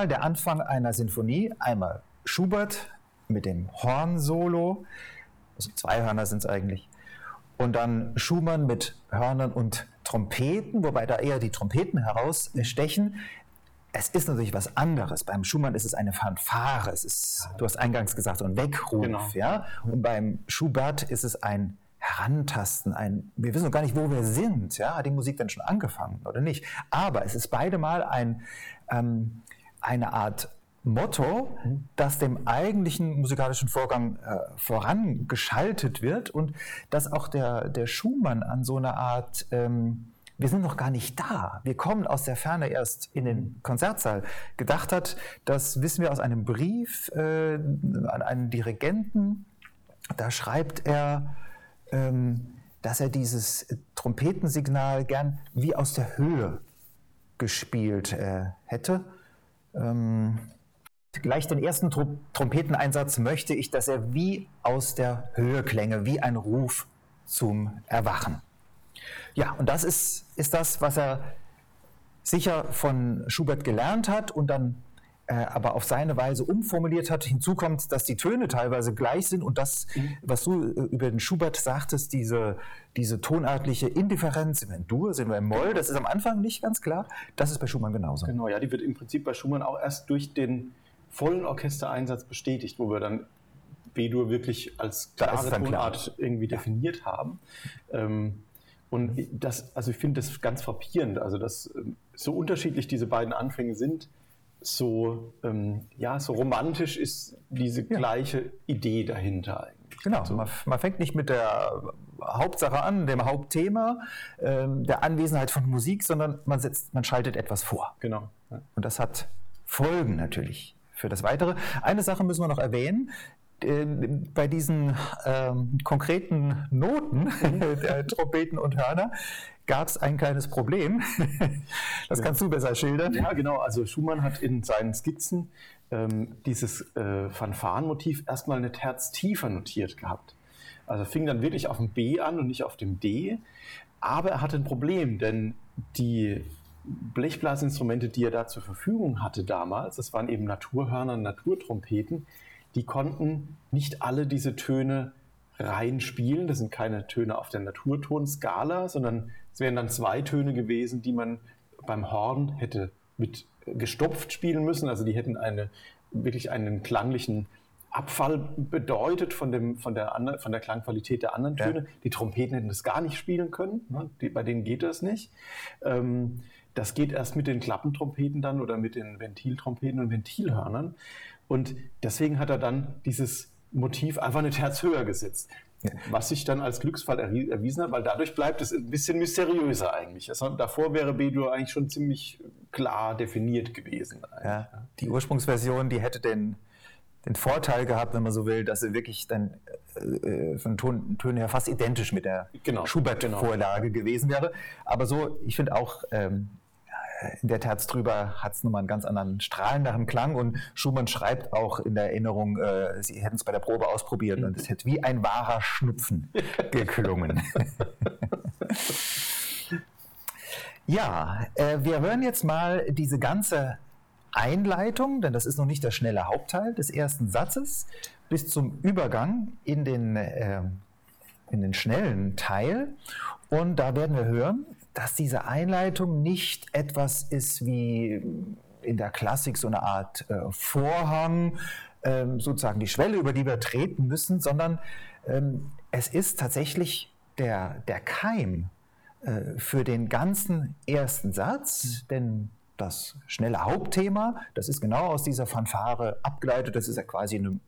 Zweimal der Anfang einer Sinfonie, einmal Schubert mit dem Horn-Solo, also zwei Hörner sind es eigentlich, und dann Schumann mit Hörnern und Trompeten, wobei da eher die Trompeten herausstechen. Es ist natürlich was anderes. Beim Schumann ist es eine Fanfare. Es ist, du hast eingangs gesagt, ein Weckruf. Genau. Ja? Und beim Schubert ist es ein Herantasten, ein, wir wissen noch gar nicht, wo wir sind. Ja? Hat die Musik denn schon angefangen oder nicht? Aber es ist beide mal ein, ähm, eine Art Motto, das dem eigentlichen musikalischen Vorgang äh, vorangeschaltet wird und dass auch der, der Schumann an so eine Art, ähm, wir sind noch gar nicht da, wir kommen aus der Ferne erst in den Konzertsaal, gedacht hat. Das wissen wir aus einem Brief äh, an einen Dirigenten. Da schreibt er, ähm, dass er dieses Trompetensignal gern wie aus der Höhe gespielt äh, hätte ähm, gleich den ersten Tr Trompeteneinsatz möchte ich, dass er wie aus der Höhe klänge, wie ein Ruf zum Erwachen. Ja, und das ist, ist das, was er sicher von Schubert gelernt hat und dann aber auf seine Weise umformuliert hat. Hinzu kommt, dass die Töne teilweise gleich sind und das, mhm. was du äh, über den Schubert sagtest, diese, diese tonartliche Indifferenz, sind wir in Dur, sind wir im Moll, das ist am Anfang nicht ganz klar, das ist bei Schumann genauso. Genau, ja, die wird im Prinzip bei Schumann auch erst durch den vollen Orchestereinsatz bestätigt, wo wir dann B-Dur wirklich als klare Tonart irgendwie definiert haben. Ähm, und das, also ich finde das ganz frappierend, also dass ähm, so unterschiedlich diese beiden Anfänge sind, so, ähm, ja, so romantisch ist diese ja. gleiche Idee dahinter eigentlich. Genau, also, man, man, fängt nicht mit der Hauptsache an, dem Hauptthema, ähm, der Anwesenheit von Musik, sondern man, setzt, man schaltet etwas vor. Genau. Ja. Und das hat Folgen natürlich für das Weitere. Eine Sache müssen wir noch erwähnen. Äh, bei diesen ähm, konkreten Noten der Trompeten und Hörner gab es ein kleines Problem. Das kannst du besser schildern. Ja, genau. Also Schumann hat in seinen Skizzen ähm, dieses äh, Fanfarenmotiv erstmal eine Terz tiefer notiert gehabt. Also fing dann wirklich auf dem B an und nicht auf dem D. Aber er hatte ein Problem, denn die Blechblasinstrumente, die er da zur Verfügung hatte damals, das waren eben Naturhörner und Naturtrompeten, die konnten nicht alle diese Töne rein spielen. Das sind keine Töne auf der Naturtonskala, sondern es wären dann zwei Töne gewesen, die man beim Horn hätte mit gestopft spielen müssen. Also die hätten eine, wirklich einen klanglichen Abfall bedeutet von, dem, von, der, von der Klangqualität der anderen Töne. Ja. Die Trompeten hätten das gar nicht spielen können. Ne? Die, bei denen geht das nicht. Ähm, das geht erst mit den Klappentrompeten dann oder mit den Ventiltrompeten und Ventilhörnern. Und deswegen hat er dann dieses Motiv einfach eine Terz höher gesetzt. Was sich dann als Glücksfall erwiesen hat, weil dadurch bleibt es ein bisschen mysteriöser eigentlich. Also davor wäre B-Dur eigentlich schon ziemlich klar definiert gewesen. Ja, die Ursprungsversion, die hätte den, den Vorteil gehabt, wenn man so will, dass sie wirklich dann äh, von Ton, Tönen her fast identisch mit der genau, Schubert-Vorlage genau. gewesen wäre. Aber so, ich finde auch, ähm, in der Terz drüber hat es nun mal einen ganz anderen strahlenderen Klang und Schumann schreibt auch in der Erinnerung, äh, sie hätten es bei der Probe ausprobiert und es hätte wie ein wahrer Schnupfen geklungen. ja, äh, wir hören jetzt mal diese ganze Einleitung, denn das ist noch nicht der schnelle Hauptteil des ersten Satzes, bis zum Übergang in den, äh, in den schnellen Teil. Und da werden wir hören, dass diese Einleitung nicht etwas ist wie in der Klassik so eine Art äh, Vorhang, ähm, sozusagen die Schwelle, über die wir treten müssen, sondern ähm, es ist tatsächlich der, der Keim äh, für den ganzen ersten Satz, denn das schnelle Hauptthema, das ist genau aus dieser Fanfare abgeleitet, das ist ja quasi eine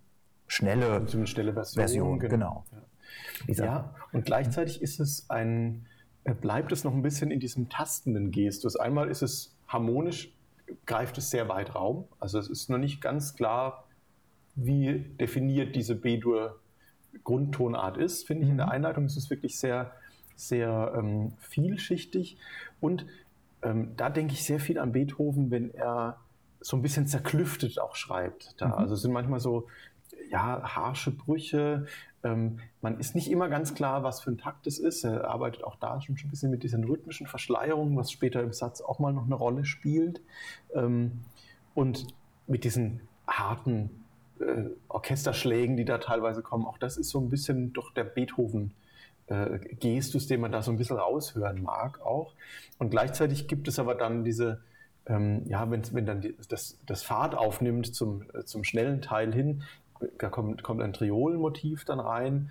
schnelle, eine schnelle Version. Version genau. genau. Ja. ja, und gleichzeitig ist es ein bleibt es noch ein bisschen in diesem tastenden Gestus. Einmal ist es harmonisch, greift es sehr weit Raum. Also es ist noch nicht ganz klar, wie definiert diese B-Dur Grundtonart ist, finde ich. In der mhm. Einleitung ist es wirklich sehr, sehr ähm, vielschichtig. Und ähm, da denke ich sehr viel an Beethoven, wenn er so ein bisschen zerklüftet auch schreibt. Da. Mhm. Also es sind manchmal so ja, harsche Brüche, ähm, man ist nicht immer ganz klar, was für ein Takt es ist. Er arbeitet auch da schon ein bisschen mit diesen rhythmischen Verschleierungen, was später im Satz auch mal noch eine Rolle spielt. Ähm, und mit diesen harten äh, Orchesterschlägen, die da teilweise kommen, auch das ist so ein bisschen doch der Beethoven. Äh, Gestus, den man da so ein bisschen raushören mag auch. Und gleichzeitig gibt es aber dann diese, ähm, ja, wenn, dann die, das, das Fahrt aufnimmt zum, äh, zum schnellen Teil hin, da kommt, kommt ein Triolenmotiv dann rein,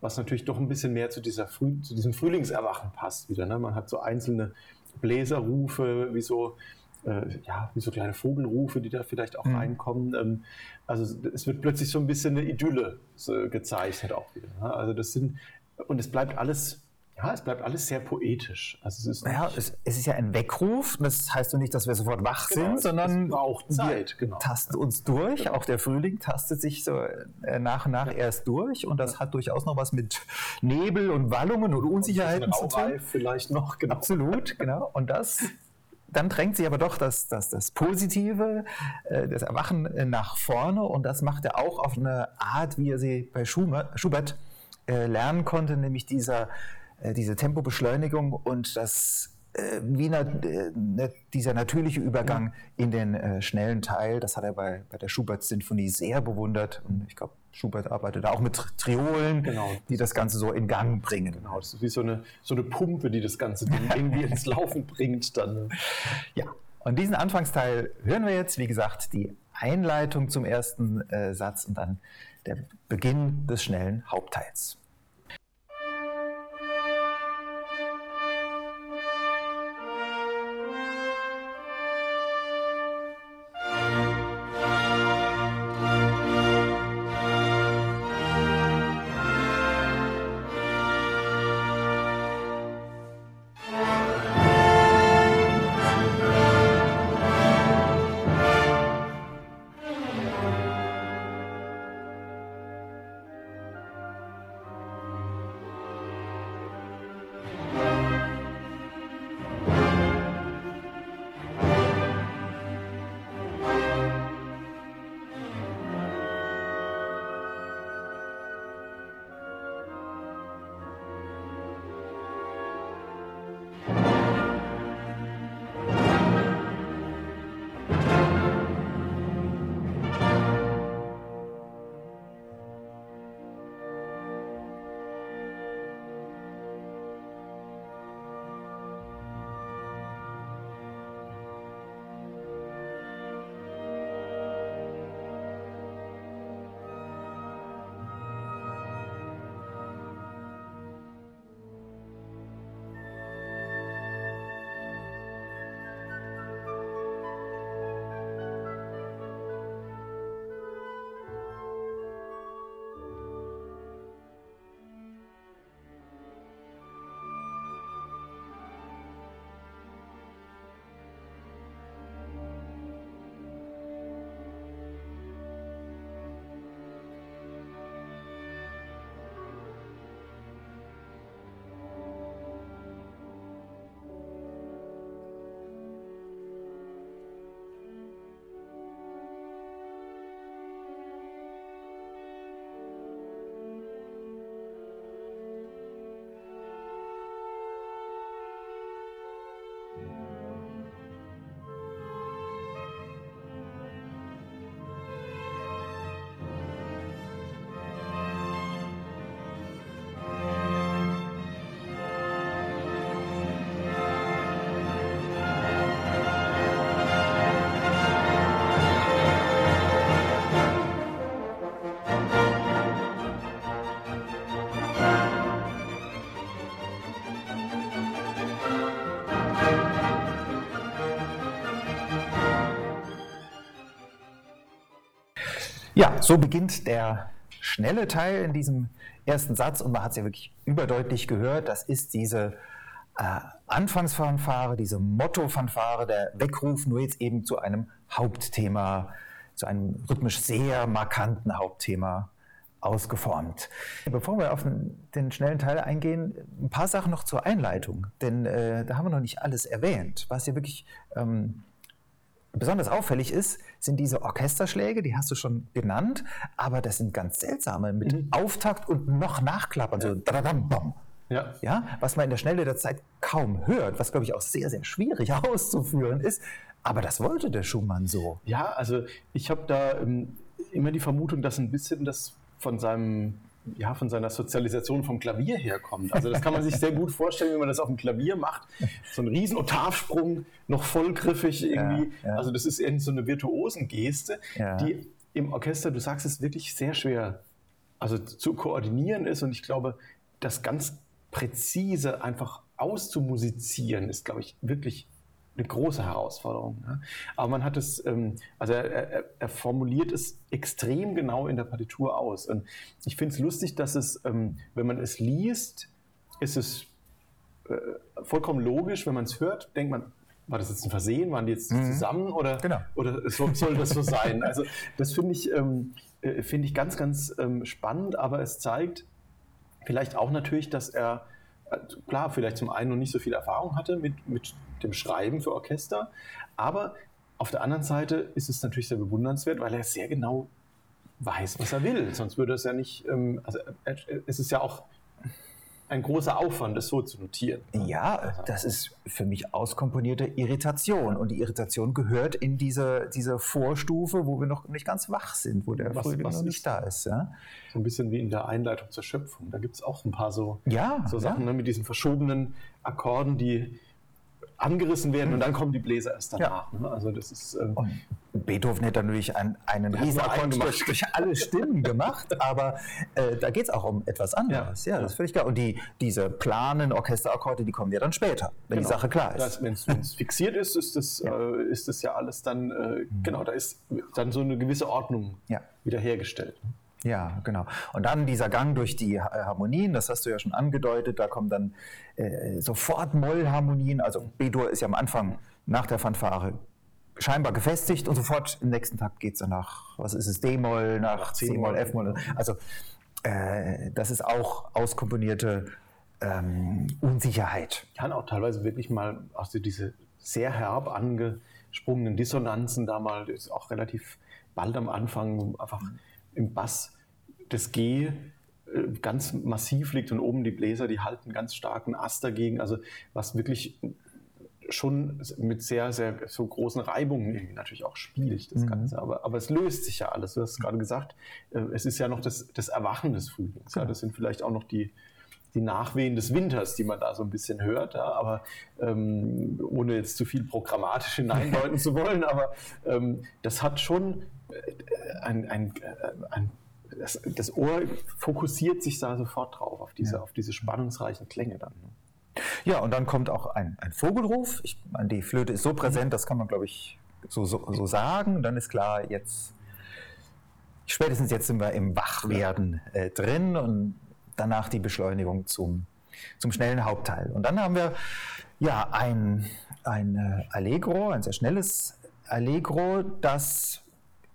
was natürlich doch ein bisschen mehr zu, dieser Früh, zu diesem Frühlingserwachen passt wieder. Ne? Man hat so einzelne Bläserrufe, wie so, äh, ja, wie so kleine Vogelrufe, die da vielleicht auch mhm. reinkommen. Ähm, also es wird plötzlich so ein bisschen eine Idylle so gezeichnet auch wieder. Ne? Also das sind, und es bleibt alles ja, es bleibt alles sehr poetisch. Also es ist naja, es, es, ist ja ein Weckruf. Das heißt doch nicht, dass wir sofort wach genau, sind, sondern es braucht Zeit. Wir genau. tasten uns durch. Genau. Auch der Frühling tastet sich so äh, nach und nach ja. erst durch. Und das ja. hat durchaus noch was mit Nebel und Wallungen und Unsicherheiten zu tun. Vielleicht noch, genau. Absolut, genau. Und das dann drängt sich aber doch das, das, das Positive, äh, das Erwachen äh, nach vorne und das macht er auch auf eine Art, wie er sie bei Schubert lernen konnte, nämlich dieser diese Tempobeschleunigung und das äh, wie na, äh, ne, dieser natürliche Übergang in den äh, schnellen Teil, das hat er bei, bei der Schubert-Sinfonie sehr bewundert. Und ich glaube, Schubert arbeitet auch mit Triolen, genau. die das Ganze so in Gang bringen. Genau, das ist wie so eine, so eine Pumpe, die das Ganze irgendwie ins Laufen bringt. Dann. Ja, und diesen Anfangsteil hören wir jetzt, wie gesagt, die Einleitung zum ersten äh, Satz und dann der Beginn des schnellen Hauptteils. Ja, so beginnt der schnelle Teil in diesem ersten Satz und man hat es ja wirklich überdeutlich gehört. Das ist diese äh, Anfangsfanfare, diese Motto-Fanfare, der Weckruf, nur jetzt eben zu einem Hauptthema, zu einem rhythmisch sehr markanten Hauptthema ausgeformt. Bevor wir auf den, schnellen Teil eingehen, ein paar Sachen noch zur Einleitung, denn äh, da haben wir noch nicht alles erwähnt, was hier wirklich ähm, besonders auffällig ist, sind diese Orchesterschläge, die hast du schon genannt, aber das sind ganz seltsame mit mhm. Auftakt und noch Nachklappern, so dadadam, bam. Ja. ja, was man in der Schnelle der Zeit kaum hört, was glaube ich auch sehr, sehr schwierig auszuführen ist. Aber das wollte der Schumann so. Ja, also ich habe da ähm, immer die Vermutung, dass ein bisschen das von seinem ja, von seiner Sozialisation vom Klavier herkommt. Also das kann man sich sehr gut vorstellen, wenn man das auf dem Klavier macht. So ein riesen Oktavsprung, noch vollgriffig irgendwie. Ja, ja. Also das ist irgendwie so eine Virtuosengeste, ja. die im Orchester, du sagst es, wirklich sehr schwer also zu koordinieren ist. Und ich glaube, das ganz präzise einfach auszumusizieren ist, glaube ich, wirklich eine große Herausforderung. Ja. Aber man hat es, ähm, also er, er, er, formuliert es extrem genau in der Partitur aus. Und ich finde es lustig, dass es, ähm, wenn man es liest, ist es äh, vollkommen logisch. Wenn man es hört, denkt man, war das jetzt ein Versehen? Waren die jetzt mhm. zusammen oder, genau. oder soll, soll das so sein? Also das finde ich, ähm, äh, find ich ganz, ganz ähm, spannend, aber es zeigt vielleicht auch natürlich, dass er äh, klar, vielleicht zum einen noch nicht so viel Erfahrung hatte mit, mit dem Schreiben für Orchester. Aber auf der anderen Seite ist es natürlich sehr bewundernswert, weil er sehr genau weiß, was er will. Sonst würde es ja nicht, ähm, also es ist ja auch ein großer Aufwand, das so zu notieren. Ja, das ist für mich auskomponierte Irritation. Und die Irritation gehört in diese, diese Vorstufe, wo wir noch nicht ganz wach sind, wo der Was- Frühling was noch nicht da ist. Ja? So ein bisschen wie in der Einleitung zur Schöpfung. Da gibt es auch ein paar so, Ja, so ja. Sachen ne, mit diesen verschobenen Akkorden, die angerissen werden und dann kommen die Bläser erst danach. Ne? Also das ist ähm, Beethoven hätte natürlich einen, einen gemacht. durch, durch alle Stimmen gemacht, aber äh, da geht es auch um etwas anderes. Ja, Ja, das ist völlig klar. Und die, diese planen Orchesterakkorde, die kommen ja dann später, wenn die Genau. Sache klar ist. Wenn es fixiert ist, ist das, äh, ist das ja alles dann, äh, genau, da ist dann so eine gewisse Ordnung Ja. wiederhergestellt. Ja, genau. Und dann dieser Gang durch die Ha- Harmonien, das hast du ja schon angedeutet, da kommen dann äh, sofort Mollharmonien. Also B-Dur ist ja am Anfang nach der Fanfare scheinbar gefestigt und sofort im nächsten Takt geht es dann nach, was ist es, D-Moll, nach C-Moll. F-Moll. Also äh, das ist auch auskomponierte ähm, Unsicherheit. kann auch teilweise wirklich mal aus so diese sehr herb angesprungenen Dissonanzen da mal, das ist auch relativ bald am Anfang einfach im Bass das G äh, ganz massiv liegt und oben die Bläser, die halten ganz starken Ast dagegen, also was wirklich schon mit sehr, sehr so großen Reibungen irgendwie natürlich auch spielt, das Ganze. Aber, aber es löst sich ja alles. Du hast gerade gesagt, äh, es ist ja noch das, das Erwachen des Frühlings. Ja? Das sind vielleicht auch noch die, die Nachwehen des Winters, die man da so ein bisschen hört, ja, aber ähm, ohne jetzt zu viel programmatisch hineindeuten zu wollen, aber ähm, das hat schon äh, ein, ein, ein das, das Ohr fokussiert sich da sofort drauf, auf diese, auf diese spannungsreichen Klänge dann. ne? Ja, und dann kommt auch ein, ein Vogelruf. Ich meine, die Flöte ist so präsent, das kann man, glaube ich, so, so, so sagen. Und dann ist klar, jetzt, spätestens jetzt sind wir im Wachwerden äh, drin und danach die Beschleunigung zum, zum schnellen Hauptteil. Und dann haben wir ja ein, ein äh, Allegro, ein sehr schnelles Allegro, das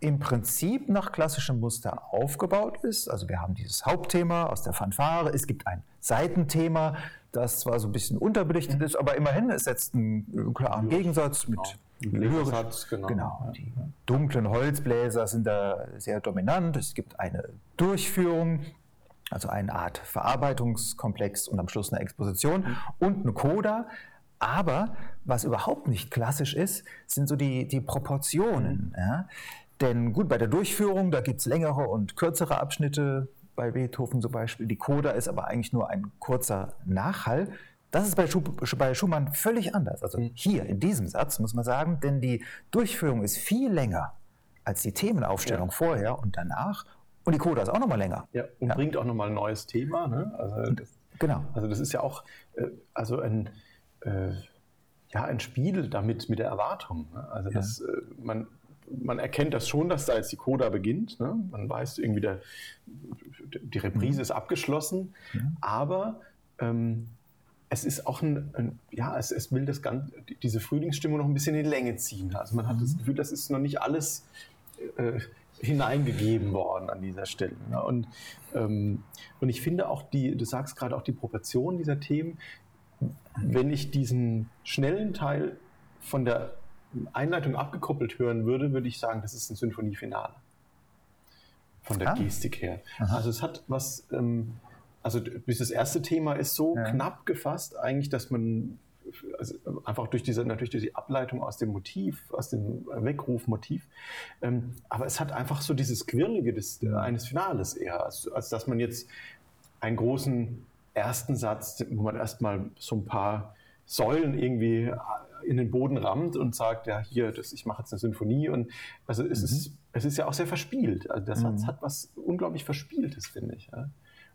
im Prinzip nach klassischem Muster aufgebaut ist. Also wir haben dieses Hauptthema aus der Fanfare, es gibt ein Seitenthema, das zwar so ein bisschen unterbelichtet ist, aber immerhin, es setzt einen äh, klaren Gegensatz mit Bläsersatz, genau. Genau, die dunklen Holzbläser sind da sehr dominant. Es gibt eine Durchführung, also eine Art Verarbeitungskomplex und am Schluss eine Exposition und eine Coda. Aber was überhaupt nicht klassisch ist, sind so die, die Proportionen. Ja? Denn gut, bei der Durchführung, da gibt es längere und kürzere Abschnitte, bei Beethoven zum Beispiel. Die Coda ist aber eigentlich nur ein kurzer Nachhall. Das ist bei, bei Schumann völlig anders. Also hier in diesem Satz muss man sagen, denn die Durchführung ist viel länger als die Themenaufstellung Ja. vorher und danach. Und die Coda ist auch nochmal länger. Ja, und Ja. bringt auch nochmal ein neues Thema. Ne? Also, das, Genau. also das ist ja auch äh, also ein, äh, ja, ein Spiel damit mit der Erwartung. Ne? Also das, äh, man, man erkennt das schon, dass da jetzt die Coda beginnt. Ne? Man weiß irgendwie, der, die Reprise ist abgeschlossen, aber ähm, es ist auch ein, ein ja, es, es will das Ganze, diese Frühlingsstimmung noch ein bisschen in Länge ziehen. Also man hat das Gefühl, das ist noch nicht alles äh, hineingegeben worden an dieser Stelle. Ne? Und, ähm, und ich finde auch die, du sagst gerade auch die Proportion dieser Themen, wenn ich diesen schnellen Teil von der Einleitung abgekoppelt hören würde, würde ich sagen, das ist ein Sinfoniefinale. Von der Ah. Gestik her. Also es hat was, ähm, also dieses erste Thema ist so Ja. knapp gefasst, eigentlich, dass man also einfach durch diese, natürlich durch die Ableitung aus dem Motiv, aus dem Weckrufmotiv, ähm, aber es hat einfach so dieses Quirlige des, äh, eines Finales eher, als, als dass man jetzt einen großen ersten Satz, wo man erstmal so ein paar Säulen irgendwie in den Boden rammt und sagt, ja, hier, das, ich mache jetzt eine Sinfonie. Und also es, ist, es ist ja auch sehr verspielt. Also der Satz hat was unglaublich Verspieltes, finde ich. Ja.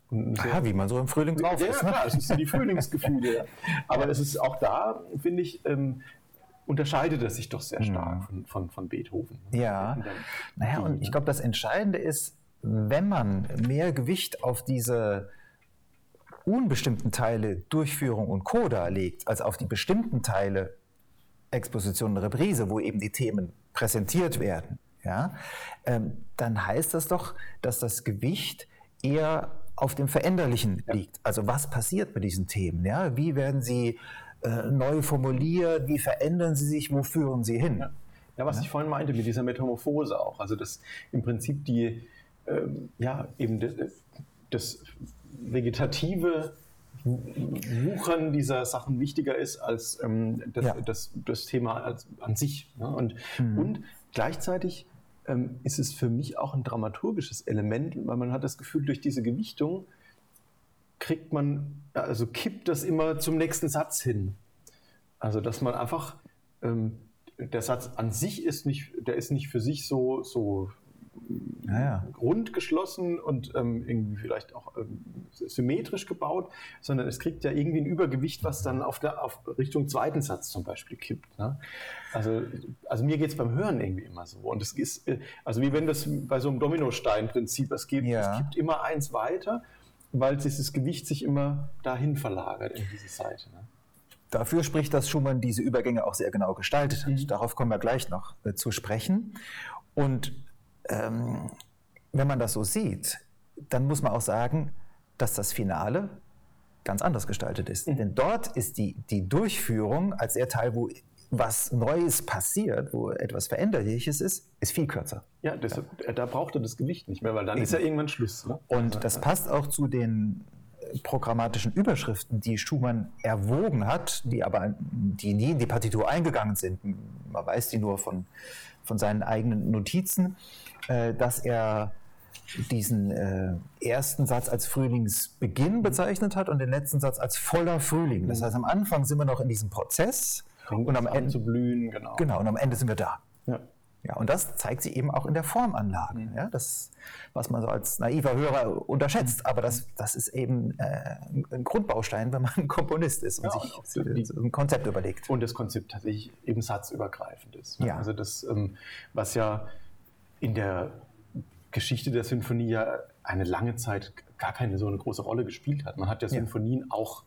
Und sehr- Ja, wie man so im Frühling drauf ja, ist. ja, Ne? klar, es so die Frühlingsgefühle. Aber es ist auch da, finde ich, ähm, unterscheidet es sich doch sehr stark von, von, von Beethoven. Ja, Und naja, und ich glaube, das Entscheidende ist, wenn man mehr Gewicht auf diese unbestimmten Teile Durchführung und Coda legt, als auf die bestimmten Teile Exposition und Reprise, wo eben die Themen präsentiert werden, ja, ähm, dann heißt das doch, dass das Gewicht eher auf dem Veränderlichen liegt. Also was passiert mit diesen Themen? Ja? Wie werden sie äh, neu formuliert? Wie verändern sie sich? Wo führen sie hin? Ja, was ich vorhin meinte mit dieser Metamorphose auch. Also, dass im Prinzip die, ähm, ja, eben das, das Vegetative Wuchern dieser Sachen wichtiger ist als ähm, das, Ja. das, das Thema als, an sich. Ne? Und, und gleichzeitig ähm, ist es für mich auch ein dramaturgisches Element, weil man hat das Gefühl, durch diese Gewichtung kriegt man, also kippt das immer zum nächsten Satz hin. Also dass man einfach, ähm, der Satz an sich ist nicht, der ist nicht für sich so, so Ja, ja. rund geschlossen und ähm, irgendwie vielleicht auch ähm, symmetrisch gebaut, sondern es kriegt ja irgendwie ein Übergewicht, was dann auf der auf Richtung zweiten Satz zum Beispiel kippt. Ne? Also, also mir geht es beim Hören irgendwie immer so. Und es ist, äh, also wie wenn das bei so einem Dominostein-Prinzip, es, geht, Ja. es kippt immer eins weiter, weil dieses Gewicht sich immer dahin verlagert in diese Seite. Ne? Dafür spricht, dass Schumann diese Übergänge auch sehr genau gestaltet hat. Mhm. Darauf kommen wir gleich noch äh, zu sprechen. Und ähm, wenn man das so sieht, dann muss man auch sagen, dass das Finale ganz anders gestaltet ist. Mhm. Denn dort ist die, die Durchführung als der Teil, wo was Neues passiert, wo etwas Veränderliches ist, ist viel kürzer. Ja, das, da braucht er das Gewicht nicht mehr, weil dann ist ja irgendwann Schluss. Ne? Und das passt auch zu den äh, programmatischen Überschriften, die Schumann erwogen hat, die aber die nie in die Partitur eingegangen sind. Man weiß die nur von, von seinen eigenen Notizen, äh, dass er diesen äh, ersten Satz als Frühlingsbeginn bezeichnet hat und den letzten Satz als voller Frühling. Das heißt, am Anfang sind wir noch in diesem Prozess Fängt und am Ende, zu blühen, genau. genau, und am Ende sind wir da. Ja. Ja, und das zeigt sich eben auch in der Formanlage. Ja, das, was man so als naiver Hörer unterschätzt. Aber das, das ist eben äh, ein Grundbaustein, wenn man ein Komponist ist und Ja, sich und die- so ein Konzept überlegt. Und das Konzept tatsächlich eben satzübergreifend ist. Ja. Also das, ähm, was ja in der Geschichte der Sinfonie ja eine lange Zeit gar keine so eine große Rolle gespielt hat. Man hat ja Ja. Sinfonien auch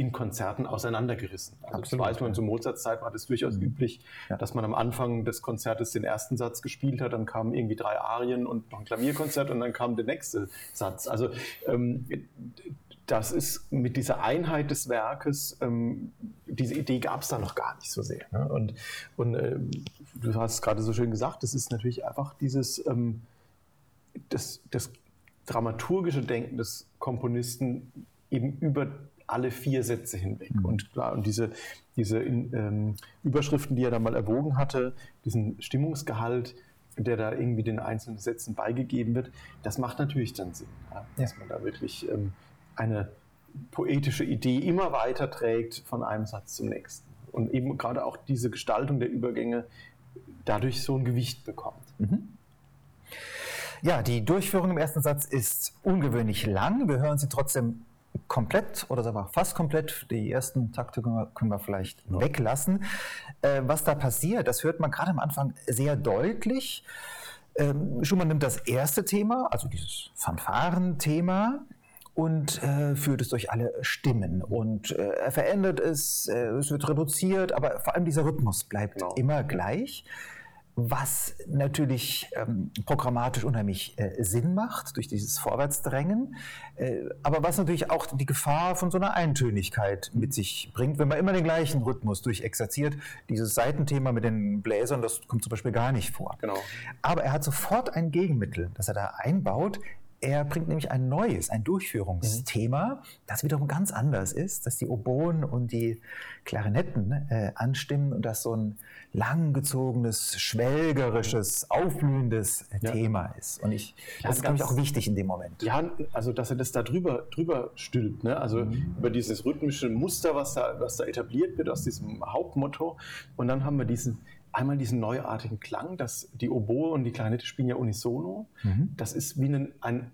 in Konzerten auseinandergerissen. Also Absolut, das weiß man, ja. Mhm. zur Mozarts Zeit war das durchaus üblich, Ja. dass man am Anfang des Konzertes den ersten Satz gespielt hat, dann kamen irgendwie drei Arien und noch ein Klavierkonzert und dann kam der nächste Satz. Also ähm, das ist mit dieser Einheit des Werkes, ähm, diese Idee gab es da noch gar nicht so sehr. Ne? Und, und ähm, du hast es gerade so schön gesagt, das ist natürlich einfach dieses ähm, das, das dramaturgische Denken des Komponisten eben über alle vier Sätze hinweg. Und klar, und diese, diese in, ähm, Überschriften, die er da mal erwogen hatte, diesen Stimmungsgehalt, der da irgendwie den einzelnen Sätzen beigegeben wird, das macht natürlich dann Sinn, ja, dass Ja. man da wirklich ähm, eine poetische Idee immer weiter trägt von einem Satz zum nächsten. Und eben gerade auch diese Gestaltung der Übergänge dadurch so ein Gewicht bekommt. Ja, die Durchführung im ersten Satz ist ungewöhnlich lang. Wir hören sie trotzdem komplett oder sagen wir fast komplett. Die ersten Takte können wir, können wir vielleicht weglassen. Äh, was da passiert, das hört man gerade am Anfang sehr deutlich. Ähm, Schumann nimmt das erste Thema, also dieses Fanfarenthema, und äh, führt es durch alle Stimmen. Und äh, er verändert es, äh, es wird reduziert, aber vor allem dieser Rhythmus bleibt Genau. immer gleich. Was natürlich ähm, programmatisch unheimlich äh, Sinn macht durch dieses Vorwärtsdrängen, äh, aber was natürlich auch die Gefahr von so einer Eintönigkeit mit sich bringt, wenn man immer den gleichen Rhythmus durchexerziert. Dieses Seitenthema mit den Bläsern, das kommt zum Beispiel gar nicht vor. Genau. Aber er hat sofort ein Gegenmittel, das er da einbaut. Er bringt nämlich ein neues, ein Durchführungsthema, das wiederum ganz anders ist, dass die Oboen und die Klarinetten äh, anstimmen und das so ein langgezogenes, schwelgerisches, aufblühendes äh, Ja. Thema ist. Und ich, Ja, das ist, glaube ich, auch wichtig in dem Moment. Ja, also dass er das da drüber, drüber stülpt, ne? also Mhm. über dieses rhythmische Muster, was da, was da etabliert wird aus diesem Hauptmotto. Und dann haben wir diesen, einmal diesen neuartigen Klang, dass die Oboe und die Klarinette spielen ja unisono. Mhm. Das ist wie ein, ein,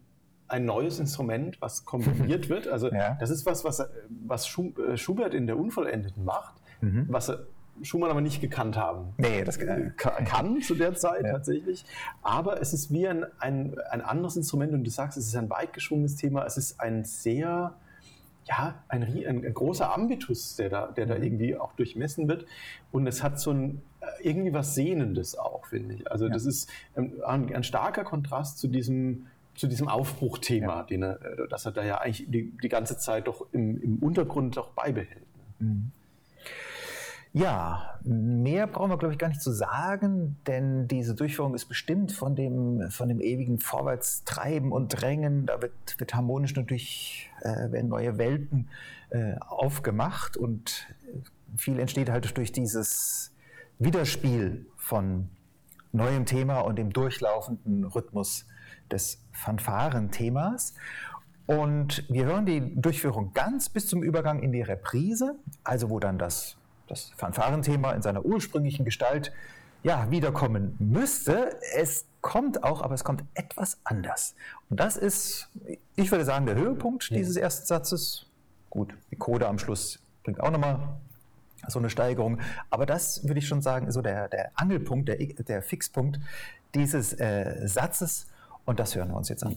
ein neues Instrument, was kombiniert wird. Also Ja. das ist was, was, was äh, Schubert in der Unvollendeten macht, Mhm. was er Schumann aber nicht gekannt haben Nee, das äh, ka- kann zu der Zeit Ja. tatsächlich. Aber es ist wie ein, ein, ein anderes Instrument und du sagst, es ist ein weit geschwungenes Thema. Es ist ein sehr, ja, ein, ein, großer Ambitus, der da, der da irgendwie auch durchmessen wird. Und es hat so ein, äh, irgendwie was Sehnendes auch, finde ich. Also Ja. das ist ein, ein, ein starker Kontrast zu diesem zu diesem Aufbruchthema, den er, äh, das er da ja eigentlich die, die ganze Zeit doch im, im Untergrund doch beibehält. ne? Ja, mehr brauchen wir, glaube ich, gar nicht zu sagen, denn diese Durchführung ist bestimmt von dem, von dem ewigen Vorwärtstreiben und Drängen. Da wird, wird harmonisch natürlich, äh, werden neue Welten äh, aufgemacht und viel entsteht halt durch dieses Widerspiel von neuem Thema und dem durchlaufenden Rhythmus des Fanfarenthemas. Und wir hören die Durchführung ganz bis zum Übergang in die Reprise, also wo dann das das Fanfarenthema in seiner ursprünglichen Gestalt ja, wiederkommen müsste. Es kommt auch, aber es kommt etwas anders. Und das ist, ich würde sagen, der Höhepunkt ja. dieses ersten Satzes. Gut, die Code am Schluss bringt auch nochmal so eine Steigerung. Aber das würde ich schon sagen, so der, der Angelpunkt, der, der Fixpunkt dieses äh, Satzes. Und das hören wir uns jetzt an.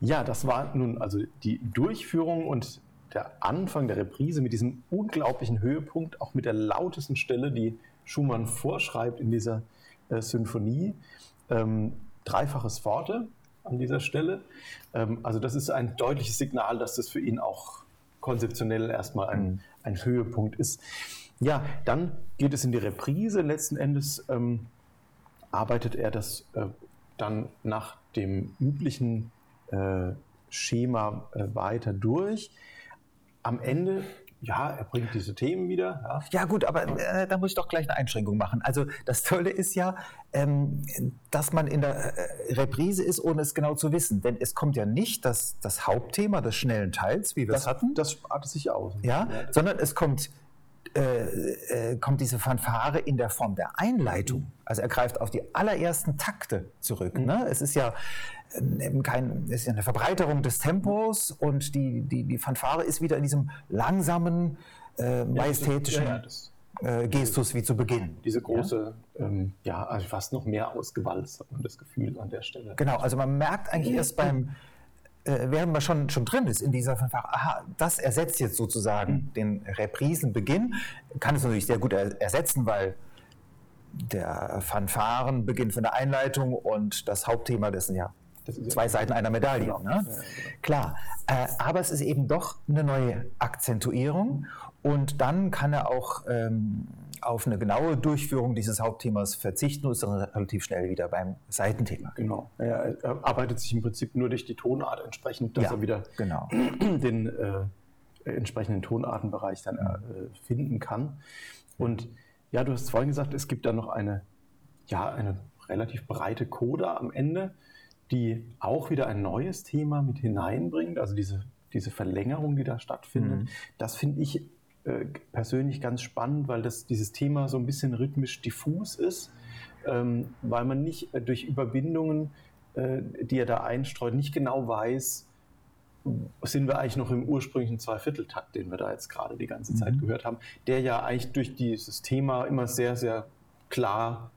Ja, das war nun also die Durchführung und der Anfang der Reprise mit diesem unglaublichen Höhepunkt, auch mit der lautesten Stelle, die Schumann vorschreibt in dieser äh, Symphonie. Ähm, dreifaches Pforte an dieser Stelle. Ähm, also das ist ein deutliches Signal, dass das für ihn auch konzeptionell erstmal ein, mhm. ein Höhepunkt ist. Ja, dann geht es in die Reprise. Letzten Endes ähm, arbeitet er das äh, dann nach dem üblichen äh, Schema äh, weiter durch. Am Ende ja, er bringt diese Themen wieder. Ja, ja gut, aber äh, da muss ich doch gleich eine Einschränkung machen. Also das Tolle ist ja, ähm, dass man in der äh, Reprise ist, ohne es genau zu wissen. Denn es kommt ja nicht das, das Hauptthema des schnellen Teils, wie wir das es hatten. Das spart es sich aus. Ja, ja sondern es kommt, äh, äh, kommt diese Fanfare in der Form der Einleitung. Also er greift auf die allerersten Takte zurück. Mhm. Ne? Es ist ja eben kein, ist ja eine Verbreiterung des Tempos und die, die, die Fanfare ist wieder in diesem langsamen, äh, majestätischen. Ja, ja, das, äh, Gestus wie zu Beginn. Diese große, ja, ähm, ja also fast noch mehr ausgewalzt, hat man das Gefühl an der Stelle. Genau, also man merkt eigentlich erst beim, äh, während man schon, schon drin ist in dieser Fanfare, aha, das ersetzt jetzt sozusagen mhm. den Reprisenbeginn. Kann es natürlich sehr gut er ersetzen, weil der Fanfaren beginnt von der Einleitung und das Hauptthema, das sind ja zwei Seiten einer Medaille. Genau. Ne? Genau. Klar, äh, aber es ist eben doch eine neue Akzentuierung und dann kann er auch ähm, auf eine genaue Durchführung dieses Hauptthemas verzichten und ist dann relativ schnell wieder beim Seitenthema. Genau. Er, arbeitet sich im Prinzip nur durch die Tonart entsprechend, dass ja, er wieder genau. den äh, entsprechenden Tonartenbereich dann äh, finden kann. Und ja, du hast vorhin gesagt, es gibt da noch eine, ja, eine relativ breite Coda am Ende, die auch wieder ein neues Thema mit hineinbringt, also diese, diese Verlängerung, die da stattfindet. Mhm. Das finde ich äh, persönlich ganz spannend, weil das, dieses Thema so ein bisschen rhythmisch diffus ist, ähm, weil man nicht äh, durch Überbindungen, äh, die er da einstreut, nicht genau weiß, sind wir eigentlich noch im ursprünglichen Zweivierteltakt, den wir da jetzt gerade die ganze Zeit mhm. gehört haben, der ja eigentlich durch dieses Thema immer sehr, sehr klar,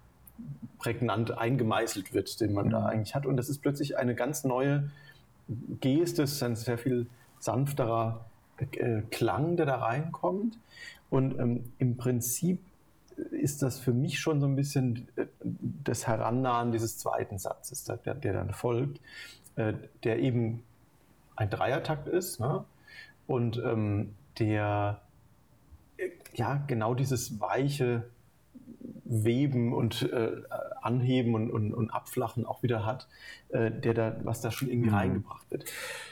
prägnant eingemeißelt wird, den man mhm. da eigentlich hat. Und das ist plötzlich eine ganz neue Geste, es ist ein sehr viel sanfterer äh, Klang, der da reinkommt. Und ähm, im Prinzip ist das für mich schon so ein bisschen äh, das Herannahen dieses zweiten Satzes, der, der dann folgt, äh, der eben ein Dreiertakt ist ne? und ähm, der äh, ja genau dieses weiche Weben und äh, Anheben und, und, und, Abflachen auch wieder hat, äh, der da, was da schon irgendwie mhm. reingebracht wird.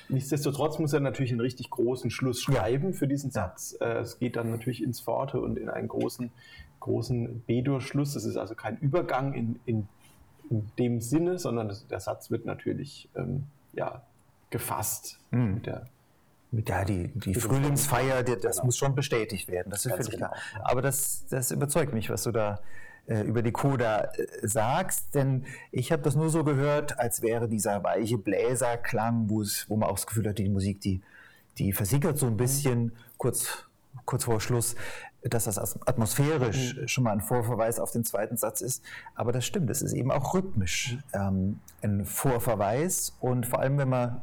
Nichtsdestotrotz muss er natürlich einen richtig großen Schluss schreiben für diesen Satz. Äh, es geht dann natürlich ins Forte und in einen großen, großen B-Dur-Schluss. Das ist also kein Übergang in, in, in dem Sinne, sondern das, der Satz wird natürlich ähm, ja, gefasst mhm. mit der ja, die, die Frühlingsfeier, das genau. muss schon bestätigt werden, das ist völlig genau. klar. Aber das, das überzeugt mich, was du da über die Coda äh, sagst, denn ich habe das nur so gehört, als wäre dieser weiche Bläserklang, wo man auch das Gefühl hat, die Musik, die, die versickert so ein bisschen mhm. kurz, kurz vor Schluss, dass das atmosphärisch mhm. schon mal ein Vorverweis auf den zweiten Satz ist. Aber das stimmt, es ist eben auch rhythmisch mhm. ähm, ein Vorverweis und vor allem, wenn wir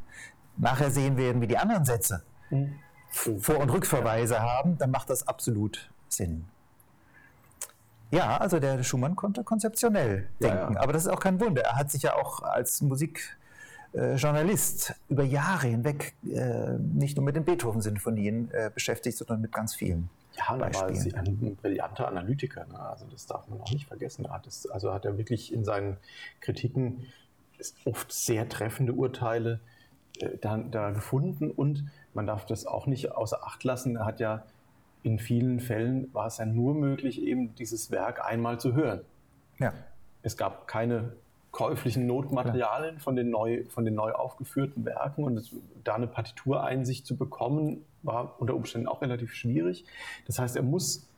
nachher sehen werden, wie die anderen Sätze mhm. Vor- und Rückverweise haben, dann macht das absolut Sinn. Ja, also der Schumann konnte konzeptionell denken, ja, aber das ist auch kein Wunder. Er hat sich ja auch als Musikjournalist über Jahre hinweg äh, nicht nur mit den Beethoven-Sinfonien äh, beschäftigt, sondern mit ganz vielen. Ja, er war ein brillanter Analytiker. Ne? Also das darf man auch nicht vergessen. Hat es, also hat er wirklich in seinen Kritiken oft sehr treffende Urteile äh, da, da gefunden und man darf das auch nicht außer Acht lassen. Er hat ja in vielen Fällen war es ja nur möglich, eben dieses Werk einmal zu hören. Ja. Es gab keine käuflichen Notmaterialien von den, neu, von den neu aufgeführten Werken und es, da eine Partitureinsicht zu bekommen, war unter Umständen auch relativ schwierig. Das heißt, er muss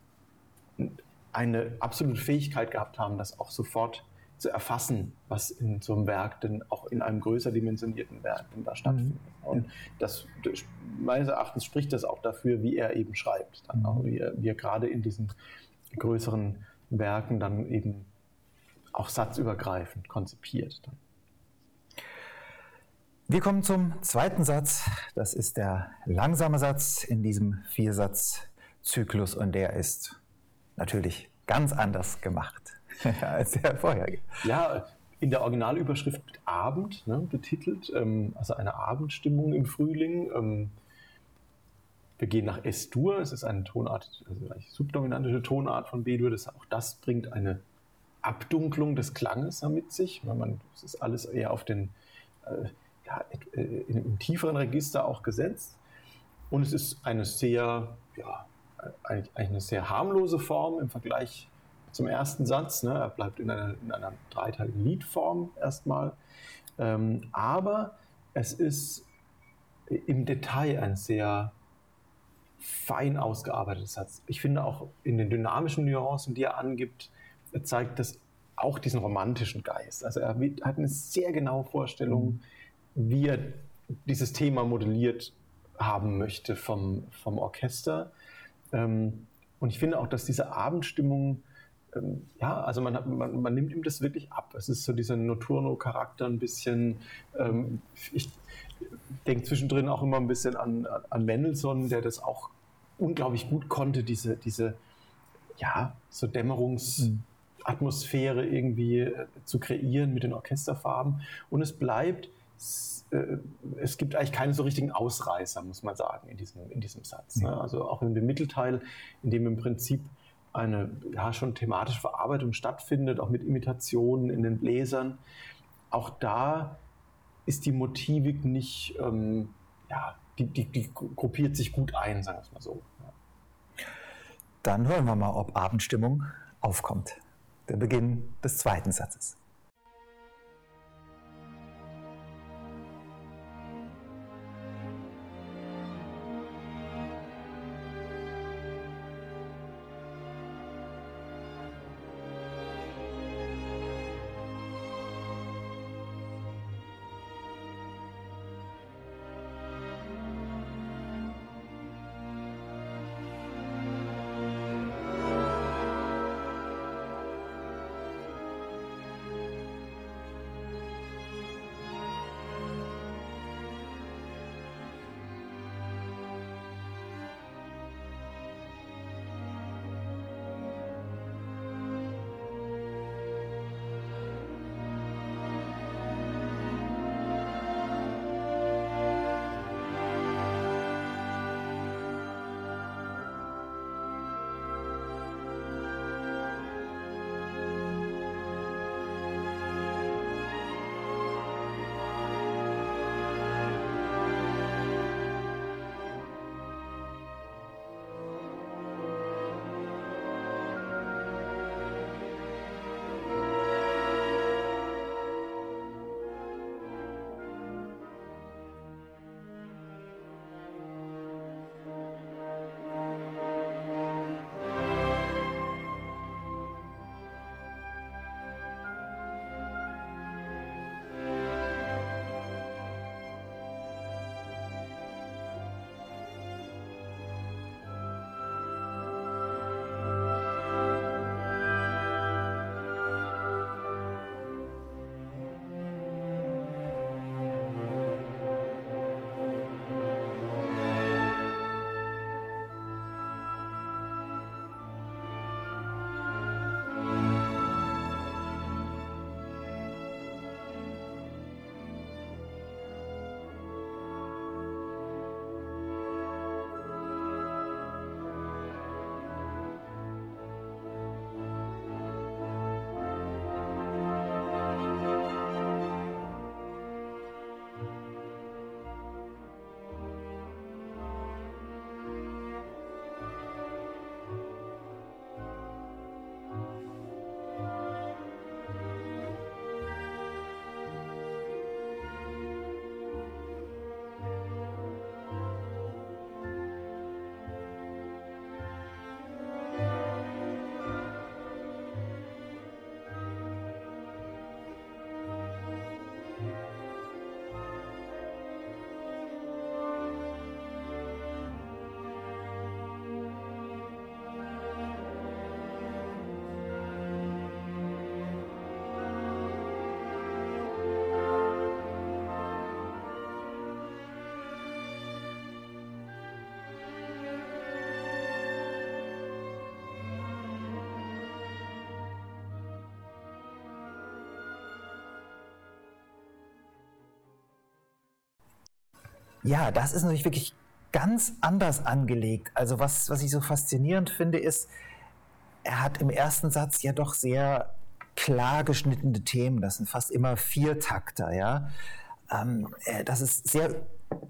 eine absolute Fähigkeit gehabt haben, das auch sofort zu erfassen, was in so einem Werk denn auch in einem größer dimensionierten Werk denn da stattfindet. Mhm. Und das, meines Erachtens spricht das auch dafür, wie er eben schreibt, dann auch, wie, er, wie er gerade in diesen größeren Werken dann eben auch satzübergreifend konzipiert. Dann. Wir kommen zum zweiten Satz. Das ist der langsame Satz in diesem Viersatz-Zyklus und der ist natürlich ganz anders gemacht. Als der vorherige. Ja, in der Originalüberschrift Abend ne, betitelt, ähm, also eine Abendstimmung im Frühling. Ähm, wir gehen nach S-Dur, es ist eine Tonart, also eine subdominantische Tonart von B-Dur. Das, auch das bringt eine Abdunklung des Klanges mit sich. Man, es ist alles eher auf den äh, ja, äh, im tieferen Register auch gesetzt. Und es ist eine sehr, ja, eigentlich eine sehr harmlose Form im Vergleich zum ersten Satz. Ne? Er bleibt in einer, in einer dreiteiligen Liedform erstmal. Ähm, aber es ist im Detail ein sehr fein ausgearbeitetes Satz. Ich finde auch in den dynamischen Nuancen, die er angibt, zeigt das auch diesen romantischen Geist. Also er hat eine sehr genaue Vorstellung, wie er dieses Thema modelliert haben möchte vom, vom Orchester. Ähm, Und ich finde auch, dass diese Abendstimmung, ähm, ja, also man, hat, man, man, nimmt ihm das wirklich ab. Es ist so dieser Noturno-Charakter ein bisschen. Ähm, ich denke zwischendrin auch immer ein bisschen an, an Mendelssohn, der das auch unglaublich gut konnte, diese, diese ja, so Dämmerungsatmosphäre irgendwie äh, zu kreieren mit den Orchesterfarben. Und es bleibt, äh, es gibt eigentlich keine so richtigen Ausreißer, muss man sagen, in diesem, in diesem Satz. Ne? Also auch in dem Mittelteil, in dem im Prinzip eine ja, schon thematische Verarbeitung stattfindet, auch mit Imitationen in den Bläsern. Auch da ist die Motivik nicht, ähm, ja, die, die, die gruppiert sich gut ein, sagen wir es mal so. Dann hören wir mal, ob Abendstimmung aufkommt. Der Beginn des zweiten Satzes. Ja, das ist natürlich wirklich ganz anders angelegt. Also was, was ich so faszinierend finde, ist, er hat im ersten Satz ja doch sehr klar geschnittene Themen. Das sind fast immer Viertakter, ja. Ähm, äh, das ist sehr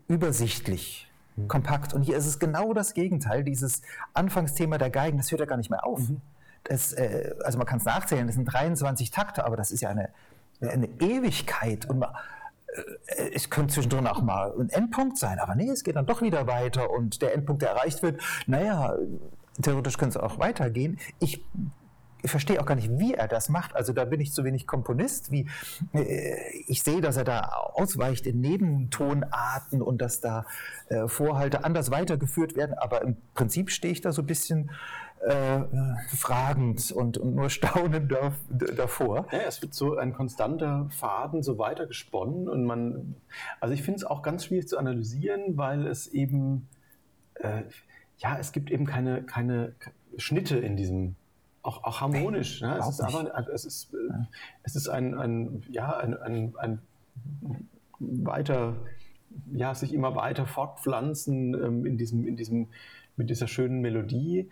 übersichtlich, mhm. kompakt. Und hier ist es genau das Gegenteil. Dieses Anfangsthema der Geigen, das hört ja gar nicht mehr auf. Mhm. Das, äh, also man kann es nachzählen, das sind 23 Takte, aber das ist ja eine, eine Ewigkeit. Und man, es könnte zwischendrin auch mal ein Endpunkt sein, aber nee, es geht dann doch wieder weiter und der Endpunkt, der erreicht wird, naja, theoretisch könnte es auch weitergehen. Ich ich verstehe auch gar nicht, wie er das macht. Also da bin ich zu wenig Komponist. Wie, äh, ich sehe, dass er da ausweicht in Nebentonarten und dass da äh, Vorhalte anders weitergeführt werden. Aber im Prinzip stehe ich da so ein bisschen äh, fragend und, und nur staunend davor. Ja, es wird so ein konstanter Faden so weiter gesponnen und man, also ich finde es auch ganz schwierig zu analysieren, weil es eben, äh, ja, es gibt eben keine, keine Schnitte in diesem auch, auch harmonisch. Ne? Es, ist aber, es, ist, äh, es ist ein, ein, ja, ein, ein, ein weiter, ja, sich immer weiter fortpflanzen ähm, in diesem, in diesem, mit dieser schönen Melodie,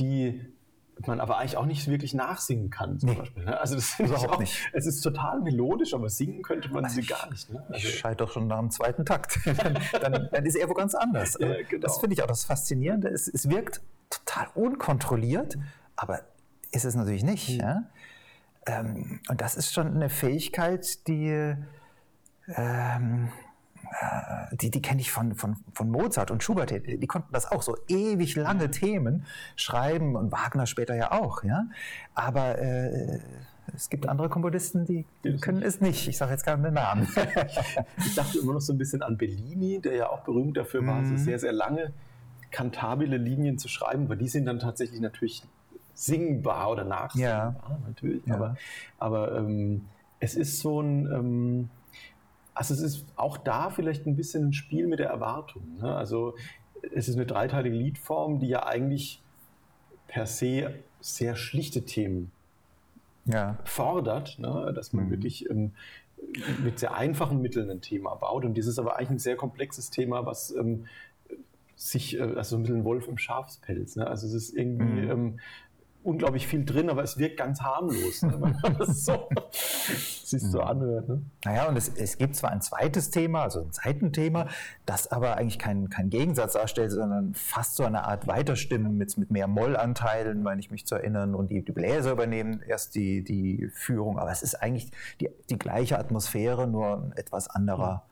die man aber eigentlich auch nicht wirklich nachsingen kann, zum nee. Beispiel. Ne? Also das überhaupt auch, nicht. Es ist total melodisch, aber singen könnte man also sie gar nicht. Ne? Also ich scheide doch schon nach dem zweiten Takt. dann, dann, dann, ist er wo ganz anders. Ja, genau. Das finde ich auch das Faszinierende. Es, es wirkt total unkontrolliert, aber ist es natürlich nicht. Mhm. Ja? Ähm, und das ist schon eine Fähigkeit, die, ähm, äh, die, die kenne ich von, von, von Mozart und Schubert. Die konnten das auch so ewig lange mhm. Themen schreiben und Wagner später ja auch. Ja? Aber äh, es gibt andere Komponisten, die können es nicht. Ich sage jetzt keinen Namen. ich dachte immer noch so ein bisschen an Bellini, der ja auch berühmt dafür war, so mhm. sehr, sehr lange kantabile Linien zu schreiben, weil die sind dann tatsächlich natürlich singbar oder nachsingbar ja. natürlich. Ja. Aber, aber ähm, es ist so ein, ähm, also es ist auch da vielleicht ein bisschen ein Spiel mit der Erwartung. Ne? Also es ist eine dreiteilige Liedform, die ja eigentlich per se sehr schlichte Themen ja. fordert, ne? dass man mhm. wirklich ähm, mit sehr einfachen Mitteln ein Thema baut. Und dieses ist aber eigentlich ein sehr komplexes Thema, was ähm, sich, äh, also ein bisschen Wolf im Schafspelz. Ne? Also es ist irgendwie, mhm. ähm, unglaublich viel drin, aber es wirkt ganz harmlos, ne, wenn man das so, sich so anhört. Ne? Naja, und es, es, gibt zwar ein zweites Thema, also ein Seitenthema, das aber eigentlich keinen kein Gegensatz darstellt, sondern fast so eine Art Weiterstimmen mit, mit mehr Mollanteilen, meine ich mich zu erinnern, und die, die Bläser übernehmen erst die, die Führung, aber es ist eigentlich die, die gleiche Atmosphäre, nur ein etwas anderer.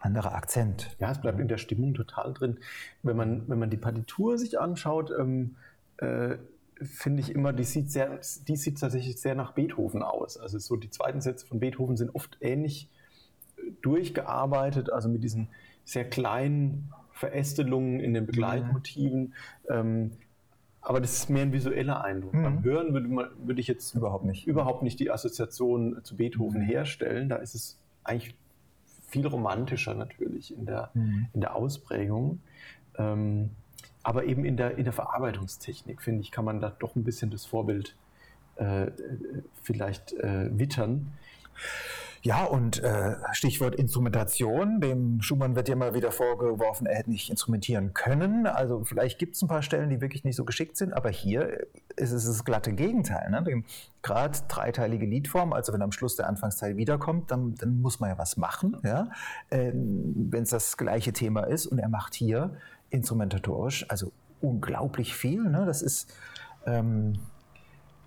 anderer Akzent. Ja, es bleibt in der Stimmung total drin. Wenn man, wenn man die Partitur sich anschaut, ähm, äh, finde ich immer, die sieht, sehr, die sieht tatsächlich sehr nach Beethoven aus. Also so die zweiten Sätze von Beethoven sind oft ähnlich äh, durchgearbeitet, also mit diesen sehr kleinen Verästelungen in den Begleitmotiven. Mhm. Ähm, aber das ist mehr ein visueller Eindruck. Mhm. Beim Hören würde, man, würde ich jetzt überhaupt nicht, überhaupt nicht die Assoziation zu Beethoven mhm. herstellen. Da ist es eigentlich viel romantischer natürlich in der, mhm. in der Ausprägung. Ähm, aber eben in der, in der Verarbeitungstechnik, finde ich, kann man da doch ein bisschen das Vorbild äh, vielleicht äh, wittern. Ja, und äh, Stichwort Instrumentation. Dem Schumann wird ja immer wieder vorgeworfen, er hätte nicht instrumentieren können. Also vielleicht gibt es ein paar Stellen, die wirklich nicht so geschickt sind, aber hier ist es das glatte Gegenteil. Ne? Gerade dreiteilige Liedform, also wenn am Schluss der Anfangsteil wiederkommt, dann, dann muss man ja was machen, ja? Ähm, wenn es das gleiche Thema ist. Und er macht hier instrumentatorisch, also unglaublich viel. Ne? Das ist ähm,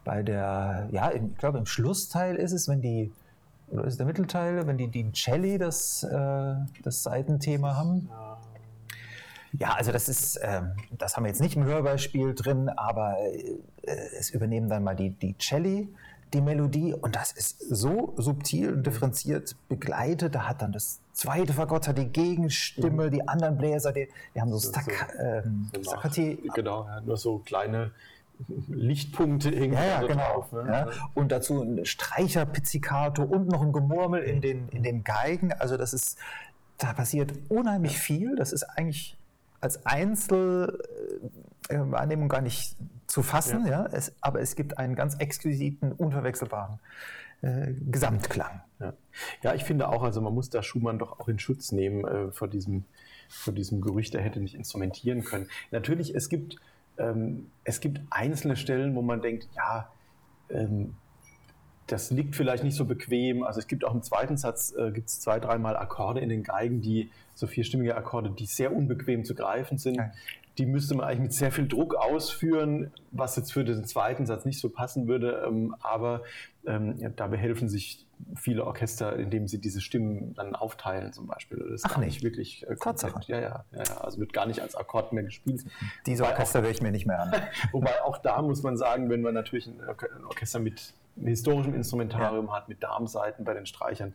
bei der, ja, ich glaube im Schlussteil ist es, wenn die, oder ist der Mittelteil, wenn die, die Celli das, äh, das Seitenthema haben. Ja, also das ist, ähm, das haben wir jetzt nicht im Hörbeispiel drin, aber äh, es übernehmen dann mal die, die Celli die Melodie und das ist so subtil und differenziert begleitet. Da hat dann das zweite Fagott hat die Gegenstimme, mhm. die anderen Bläser, die, die haben so, so, ähm, so Staccati. Genau, ja, nur so kleine Lichtpunkte irgendwie ja, ja, genau. drauf. Ne? Ja. Und dazu ein Streicherpizzicato und noch ein Gemurmel in den, in den Geigen. Also das ist, da passiert unheimlich viel. Das ist eigentlich als Einzelwahrnehmung gar nicht zu fassen, ja. ja es, aber es gibt einen ganz exquisiten, unverwechselbaren äh, Gesamtklang. Ja. ja. ich finde auch, also man muss da Schumann doch auch in Schutz nehmen äh, vor, diesem, vor diesem Gerücht, er hätte nicht instrumentieren können. Natürlich, es gibt, ähm, es gibt einzelne Stellen, wo man denkt, ja, ähm, das liegt vielleicht nicht so bequem. Also es gibt auch im zweiten Satz äh, gibt es zwei, dreimal Akkorde in den Geigen, die so vierstimmige Akkorde, die sehr unbequem zu greifen sind. Ja die müsste man eigentlich mit sehr viel Druck ausführen, was jetzt für den zweiten Satz nicht so passen würde. Ähm, aber ähm, ja, da behelfen sich viele Orchester, indem sie diese Stimmen dann aufteilen zum Beispiel. Das ist Ach, nicht wirklich äh, Tatsache. Ja, ja, ja, ja, also wird gar nicht als Akkord mehr gespielt. Diese Orchester höre ich mir nicht mehr an. Wobei auch da muss man sagen, wenn man natürlich ein Orchester mit historischem Instrumentarium ja. hat, mit Darmseiten bei den Streichern,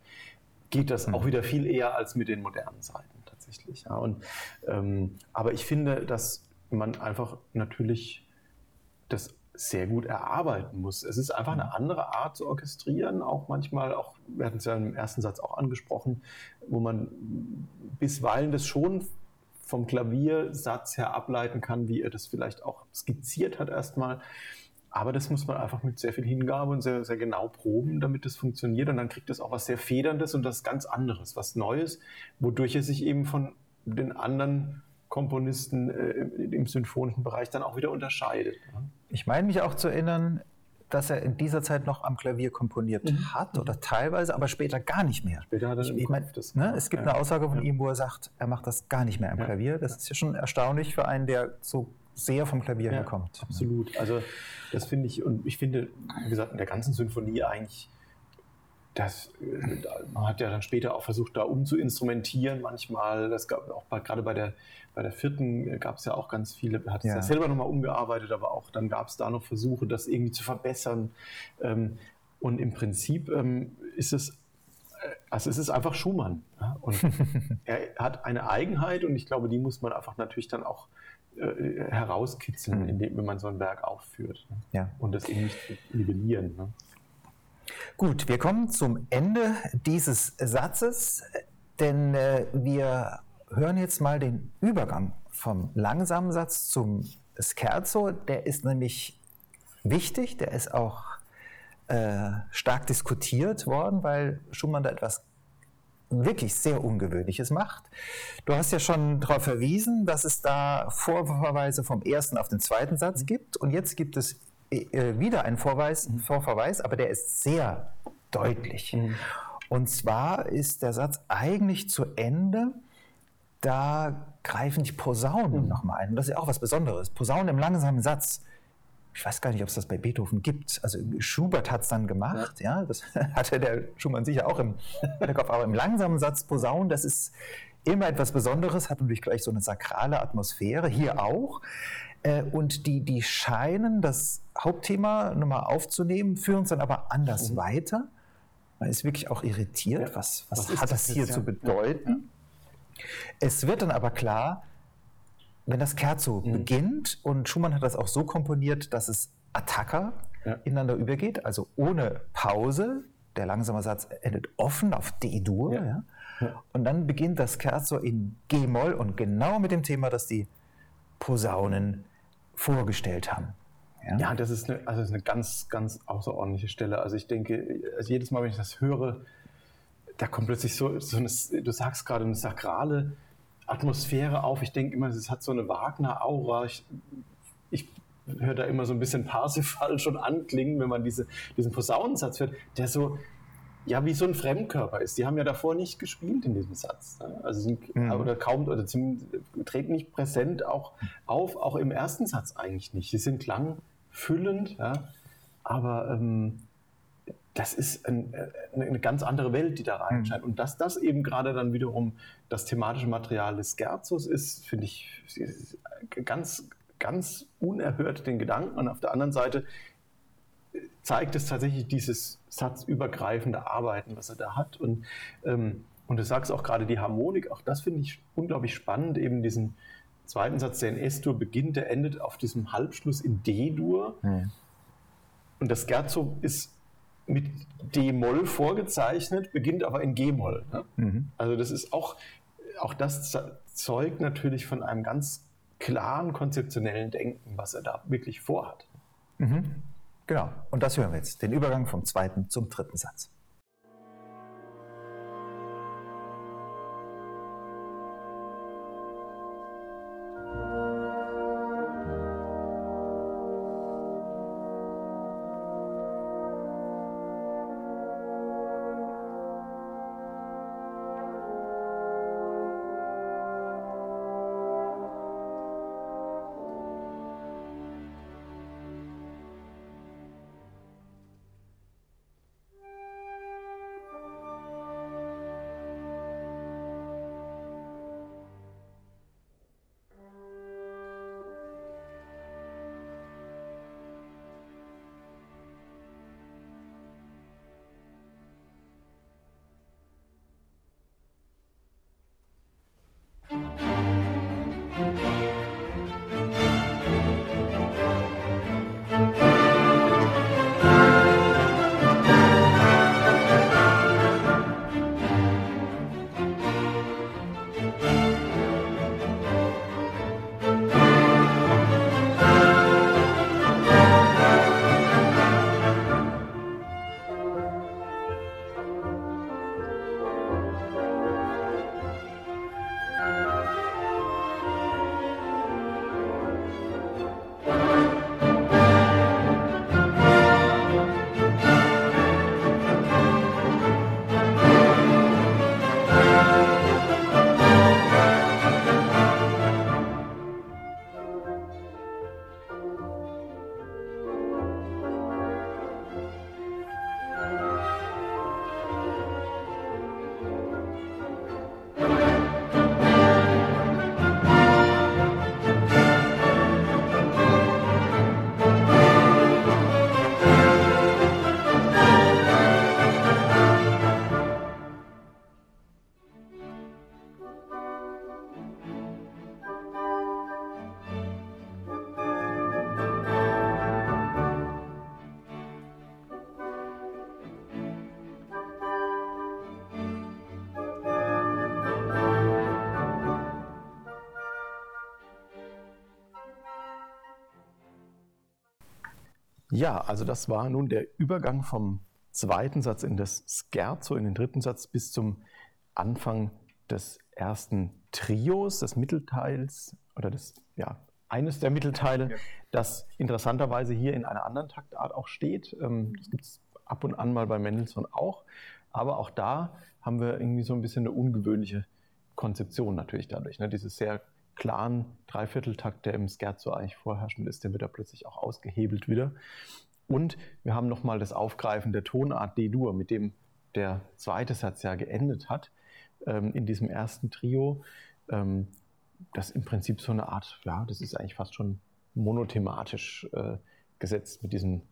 geht das mhm. auch wieder viel eher als mit den modernen Seiten tatsächlich. Ja. Und, ähm, aber ich finde, dass man einfach natürlich das sehr gut erarbeiten muss. Es ist einfach eine andere Art zu orchestrieren, auch manchmal, auch, wir hatten es ja im ersten Satz auch angesprochen, wo man bisweilen das schon vom Klaviersatz her ableiten kann, wie er das vielleicht auch skizziert hat erstmal. Aber das muss man einfach mit sehr viel Hingabe und sehr, sehr genau proben, damit das funktioniert. Und dann kriegt es auch was sehr Federndes und was ganz anderes, was Neues, wodurch er sich eben von den anderen Komponisten äh, im symphonischen Bereich dann auch wieder unterscheidet. Ich meine mich auch zu erinnern, dass er in dieser Zeit noch am Klavier komponiert mhm. hat oder teilweise, aber später gar nicht mehr. Später hat er ich, ich mein, ne, Es gibt ja. eine Aussage von ja. ihm, wo er sagt, er macht das gar nicht mehr am ja. Klavier. Das ist ja schon erstaunlich für einen, der so sehr vom Klavier herkommt. Absolut. Also das finde ich, und ich finde, wie gesagt, in der ganzen Symphonie eigentlich das, man hat ja dann später auch versucht, da umzuinstrumentieren manchmal. Das gab auch bei, gerade bei der, bei der vierten gab es ja auch ganz viele, hat es ja. ja selber nochmal umgearbeitet, aber auch dann gab es da noch Versuche, das irgendwie zu verbessern. Ähm, und im Prinzip ähm, ist es, äh, also es ist einfach Schumann. Und er hat eine Eigenheit und ich glaube, die muss man einfach natürlich dann auch äh, herauskitzeln, mhm. indem, wenn man so ein Werk aufführt. Ja. Und das eben nicht nivellieren. Gut, wir kommen zum Ende dieses Satzes, denn äh, wir hören jetzt mal den Übergang vom langsamen Satz zum Scherzo. Der ist nämlich wichtig, der ist auch äh, stark diskutiert worden, weil Schumann da etwas wirklich sehr Ungewöhnliches macht. Du hast ja schon darauf verwiesen, dass es da Vorverweise vom ersten auf den zweiten Satz gibt und jetzt gibt es äh, wieder ein Vorweis, mhm. Vorverweis, aber der ist sehr deutlich. Mhm. Und zwar ist der Satz eigentlich zu Ende. Da greifen die Posaunen mhm. nochmal ein. Und das ist ja auch was Besonderes. Posaunen im langsamen Satz. Ich weiß gar nicht, ob es das bei Beethoven gibt. Also Schubert hat es dann gemacht, ja. ja. Das hatte der Schumann sicher auch im Kopf. Aber im langsamen Satz Posaunen, das ist immer etwas Besonderes, hat natürlich gleich so eine sakrale Atmosphäre. Hier auch. Äh, und die, die scheinen das Hauptthema nochmal aufzunehmen, führen es dann aber anders mhm. weiter. Man ist wirklich auch irritiert, ja. was, was, was hat das, das hier ja. zu bedeuten. Ja. Es wird dann aber klar, wenn das Kerzo mhm. beginnt, und Schumann hat das auch so komponiert, dass es Attacca ineinander übergeht, also ohne Pause. Der langsame Satz endet offen auf D-Dur. Und dann beginnt das Kerzo in G-Moll und genau mit dem Thema, dass die Posaunen vorgestellt haben. Ja, ja das, ist eine, also das ist eine ganz, ganz außerordentliche Stelle. Also ich denke, also jedes Mal, wenn ich das höre, da kommt plötzlich so, so eine, du sagst gerade, eine sakrale Atmosphäre auf. Ich denke immer, es hat so eine Wagner-Aura. Ich, ich höre da immer so ein bisschen Parsifal schon anklingen, wenn man diese, diesen Posaunensatz hört, der so, ja, wie so ein Fremdkörper ist. Die haben ja davor nicht gespielt in diesem Satz. Ne? Also sind mhm. oder kaum oder treten nicht präsent auch auf, auch im ersten Satz eigentlich nicht. Sie sind klangfüllend, ja, aber ähm, das ist ein, äh, eine ganz andere Welt, die da reinscheint. Mhm. Und dass das eben gerade dann wiederum das thematische Material des Scherzos ist, finde ich ganz, ganz unerhört den Gedanken. Und auf der anderen Seite zeigt es tatsächlich dieses satzübergreifende Arbeiten, was er da hat. Und, ähm, und du sagst auch gerade die Harmonik, auch das finde ich unglaublich spannend, eben diesen zweiten Satz, der in S-Dur beginnt, der endet auf diesem Halbschluss in D-Dur. Mhm. Und das Scherzo ist mit D-Moll vorgezeichnet, beginnt aber in G-Moll. Ne? Mhm. Also das ist auch, auch das zeugt natürlich von einem ganz klaren konzeptionellen Denken, was er da wirklich vorhat. Mhm. Genau, und das hören wir jetzt, den Übergang vom zweiten zum dritten Satz. Ja, also das war nun der Übergang vom zweiten Satz in das Scherzo, in den dritten Satz bis zum Anfang des ersten Trios, des Mittelteils oder des, ja, eines der Mittelteile, ja. das interessanterweise hier in einer anderen Taktart auch steht. Ähm, das gibt es ab und an mal bei Mendelssohn auch. Aber auch da haben wir irgendwie so ein bisschen eine ungewöhnliche Konzeption natürlich dadurch. Ne? Dieses sehr klaren Dreivierteltakt, der im Scherzo eigentlich vorherrschend ist, der wird da plötzlich auch ausgehebelt wieder. Und wir haben nochmal das Aufgreifen der Tonart D-Dur, mit dem der zweite Satz ja geendet hat, ähm, in diesem ersten Trio. Ähm, das im Prinzip so eine Art, ja, das ist eigentlich fast schon monothematisch äh, gesetzt mit diesen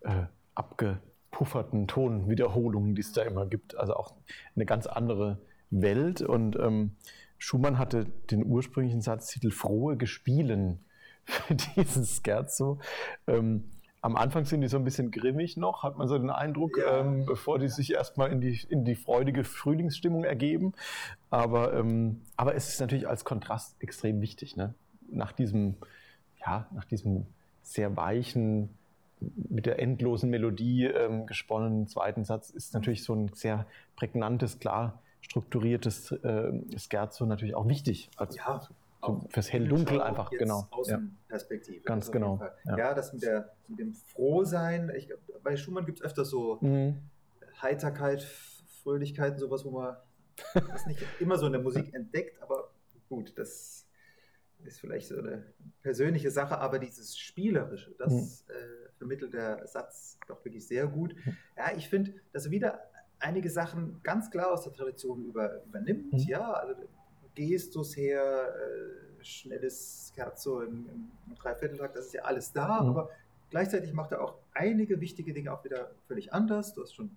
äh, abgepufferten Tonwiederholungen, die es da immer gibt. Also auch eine ganz andere Welt. Und ähm, Schumann hatte den ursprünglichen Satztitel Frohe Gespielen für diesen Scherzo. Ähm, am Anfang sind die so ein bisschen grimmig noch, hat man so den Eindruck, ja. ähm, bevor die sich erstmal in die, in die freudige Frühlingsstimmung ergeben. Aber, ähm, aber es ist natürlich als Kontrast extrem wichtig. Ne? Nach diesem, ja, nach diesem sehr weichen, mit der endlosen Melodie ähm, gesponnenen zweiten Satz ist natürlich so ein sehr prägnantes, klar strukturiertes äh, Scherzo natürlich auch wichtig. Als, ja, so fürs Hell-Dunkel einfach, genau. Außenperspektive. Ja. Ganz genau. Ja. ja. das mit, der, mit dem Frohsein, ich, bei Schumann gibt es öfter so mhm. Heiterkeit, Fröhlichkeit, sowas, wo man das nicht immer so in der Musik entdeckt, aber gut, das ist vielleicht so eine persönliche Sache, aber dieses Spielerische, das mhm. äh, vermittelt der Satz doch wirklich sehr gut. Mhm. Ja, ich finde, dass wieder einige Sachen ganz klar aus der Tradition über, übernimmt. Mhm. Ja, also Gestus her, äh, schnelles Scherzo im, im Dreivierteltakt, das ist ja alles da, mhm. aber gleichzeitig macht er auch einige wichtige Dinge auch wieder völlig anders. Du hast schon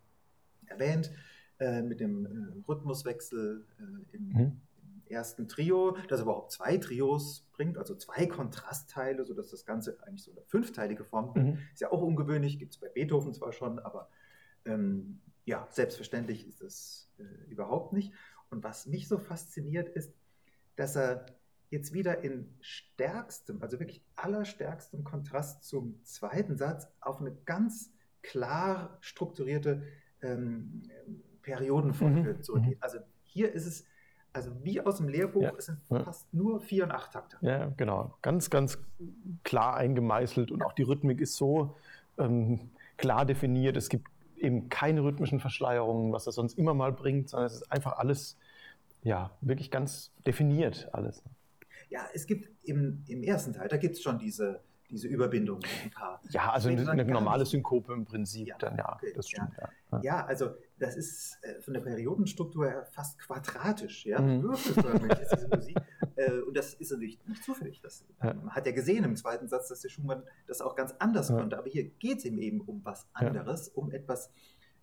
erwähnt, äh, mit dem äh, Rhythmuswechsel äh, im, mhm. im, ersten Trio, das überhaupt zwei Trios bringt, also zwei Kontrastteile, sodass das Ganze eigentlich so eine fünfteilige Form wird. Mhm. Ist ja auch ungewöhnlich, gibt es bei Beethoven zwar schon, aber ähm, ja, selbstverständlich ist das äh, überhaupt nicht. Und was mich so fasziniert ist, dass er jetzt wieder in stärkstem, also wirklich allerstärkstem Kontrast zum zweiten Satz auf eine ganz klar strukturierte ähm, Periodenfolge mhm. zurückgeht. Mhm. Also hier ist es, also wie aus dem Lehrbuch, ja. es sind fast nur vier und acht Takte. Ja, genau. Ganz, ganz klar eingemeißelt und auch die Rhythmik ist so ähm, klar definiert. Es gibt eben keine rhythmischen Verschleierungen, was das sonst immer mal bringt, sondern es ist einfach alles, ja, wirklich ganz definiert alles. Ja, es gibt im, im ersten Teil, da gibt es schon diese, diese Überbindung ein paar. Ja, also eine, eine normale Synkope im Prinzip ja, dann, ja, okay, das stimmt. Ja. Ja. ja. also das ist äh, von der Periodenstruktur her fast quadratisch, ja, mhm. würfelförmig ist diese Musik. Äh, und das ist natürlich nicht zufällig. Das, man hat ja gesehen im zweiten Satz, dass der Schumann das auch ganz anders konnte. Aber hier geht es ihm eben um was anderes, um etwas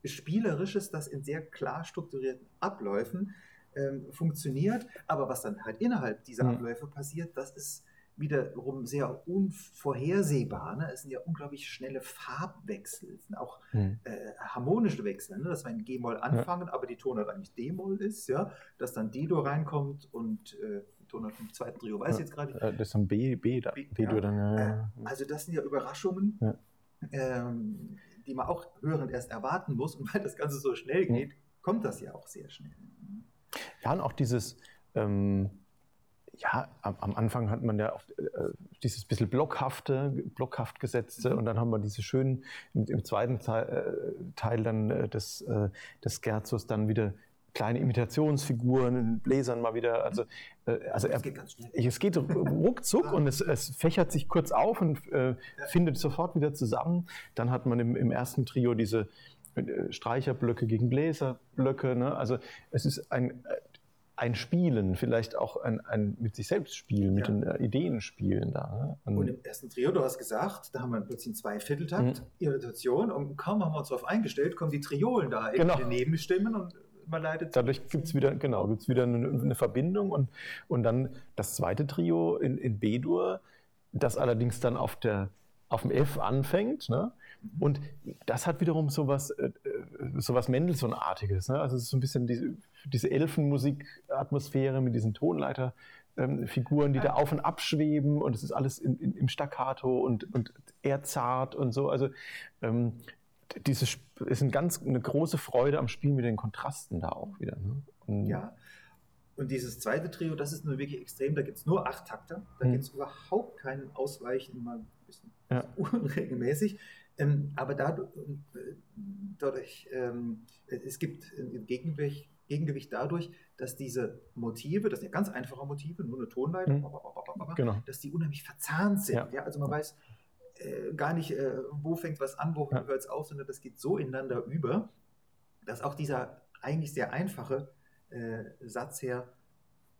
Spielerisches, das in sehr klar strukturierten Abläufen ähm, funktioniert. Aber was dann halt innerhalb dieser. Abläufe passiert, das ist wiederum sehr unvorhersehbar. Ne? Es sind ja unglaublich schnelle Farbwechsel, es sind auch mhm. äh, harmonische Wechsel, ne? dass wir in G-Moll anfangen, ja. aber die Tonart eigentlich D-Moll ist, ja? dass dann D-Dur reinkommt und äh, Tonart vom zweiten Trio weiß ja. jetzt gerade nicht. Das ist dann B, B, da, B, B ja. dann. Ja. Äh, also das sind ja Überraschungen, ähm, die man auch hörend erst erwarten muss und weil das Ganze so schnell geht, kommt das ja auch sehr schnell. Ja, und auch dieses ähm, ja, am, am, Anfang hat man ja auch, äh, dieses bisschen blockhafte, blockhaft gesetzte mhm. und dann haben wir diese schönen, im, im zweiten Teil, äh, Teil dann äh, des, äh, des Scherzos dann wieder kleine Imitationsfiguren, in Bläsern mal wieder. Also, äh, also er, geht ganz schnell. es geht ruckzuck und es, es, fächert sich kurz auf und äh, ja. findet sofort wieder zusammen. Dann hat man im, im ersten Trio diese äh, Streicherblöcke gegen Bläserblöcke. Ne? Also es ist ein, ein Spielen, vielleicht auch ein, ein mit sich selbst spielen, mit ja. den äh, Ideen spielen da. Ne? Und, und, im ersten Trio, du hast gesagt, da haben wir plötzlich einen Zweivierteltakt, mhm. Irritation und kaum haben wir uns darauf eingestellt, kommen die Triolen da genau. in die Nebenstimmen und man leidet. Dadurch gibt es wieder, genau, gibt's wieder eine, eine, Verbindung und, und dann das zweite Trio in, in B-Dur, das allerdings dann auf der auf dem F anfängt. Ne? Mhm. Und das hat wiederum so was, äh, äh so was Mendelssohn-artiges. Ne? Also es ist so ein bisschen diese, diese Elfenmusik-Atmosphäre mit diesen Tonleiter, ähm, Figuren, die da auf und ab schweben und es ist alles in, in, im Staccato und, und eher zart und so. Also ähm, dieses ist ein ganz, eine große Freude am Spiel mit den Kontrasten da auch wieder. Ne? Und ja. Und dieses zweite Trio, das ist nur wirklich extrem. Da gibt es nur acht Takte. Da mhm. gibt es überhaupt keinen Ausweichen, mal ein bisschen ja. unregelmäßig. Ähm, aber dadurch, dadurch ähm, es gibt ein Gegengewicht, Gegengewicht dadurch, dass diese Motive, das sind ja ganz einfache Motive, nur eine Tonleiter, mhm. genau. dass die unheimlich verzahnt sind. Ja. ja also man weiß äh, gar nicht, äh, wo fängt was an, wo ja. hört es auf, sondern das geht so ineinander über, dass auch dieser eigentlich sehr einfache äh, Satz her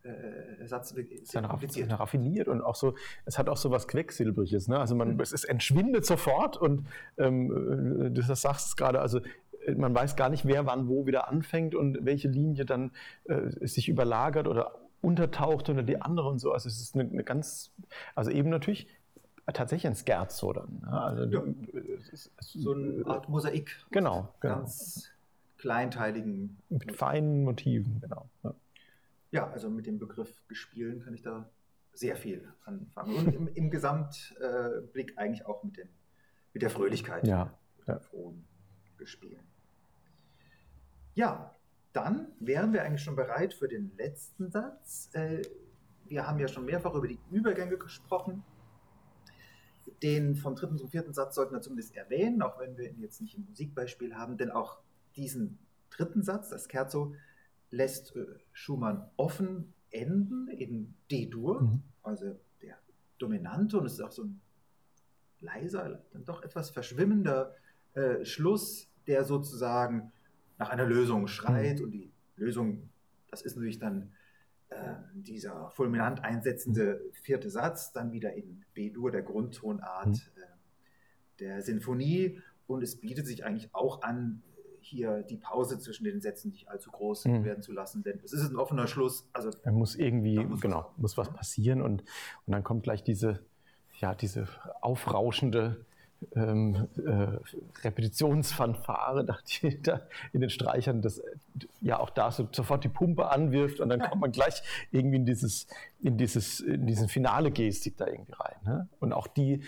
äh, Satz ist dann raffiniert. raffiniert und auch so, es hat auch so was Quecksilbriges. Ne? Also man, mhm. es, es entschwindet sofort und ähm, äh, du das sagst gerade, also äh, man weiß gar nicht, wer wann wo wieder anfängt und welche Linie dann äh, sich überlagert oder untertaucht unter die andere und so. Also es ist eine, eine ganz, also eben natürlich tatsächlich ein Scherzo dann. Ne? Also ja. so eine Art Mosaik. Genau, genau. Ganz kleinteiligen. Mit feinen Motiven, genau. Ja. Ja, also mit dem Begriff gespielen kann ich da sehr viel anfangen. Und im, im Gesamtblick äh, eigentlich auch mit, den, mit der Fröhlichkeit, ja, ja. frohen Gespielen. Ja, dann wären wir eigentlich schon bereit für den letzten Satz. Äh, wir haben ja schon mehrfach über die Übergänge gesprochen. Den vom dritten zum vierten Satz sollten wir zumindest erwähnen, auch wenn wir ihn jetzt nicht im Musikbeispiel haben, denn auch diesen dritten Satz, das Kerzo, lässt äh, Schumann offen enden in D-Dur, mhm. also der dominante, und es ist auch so ein leiser, dann doch etwas verschwimmender äh, Schluss, der sozusagen nach einer Lösung schreit. Mhm. Und die Lösung, das ist natürlich dann dieser fulminant einsetzende vierte Satz, dann wieder in B-Dur, der Grundtonart mhm. äh, der Sinfonie. Und es bietet sich eigentlich auch an, hier die Pause zwischen den Sätzen nicht allzu groß mhm. werden zu lassen, denn es ist ein offener Schluss. Also er muss irgendwie, muss genau, was, muss was passieren und, und dann kommt gleich diese, ja, diese aufrauschende ähm, äh, Repetitionsfanfare da, da in den Streichern, das ja auch da so, sofort die Pumpe anwirft und dann kommt man gleich irgendwie in dieses, in dieses, in diesen finale Gestik da irgendwie rein. Ne? Und auch die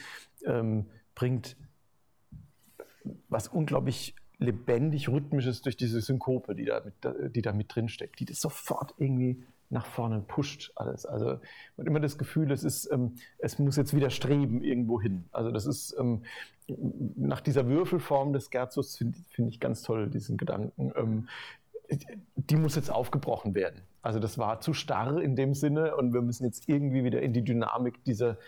ähm, bringt was unglaublich lebendig Rhythmisches durch diese Synkope, die da mit, die da mit drin steckt, die das sofort irgendwie nach vorne pusht alles. Also man immer das Gefühl, es ist, ähm, es muss jetzt wieder streben irgendwo hin. Also das ist ähm, nach dieser Würfelform des Gerzos finde find ich ganz toll diesen Gedanken. Ähm, die muss jetzt aufgebrochen werden. Also das war zu starr in dem Sinne und wir müssen jetzt irgendwie wieder in die Dynamik dieser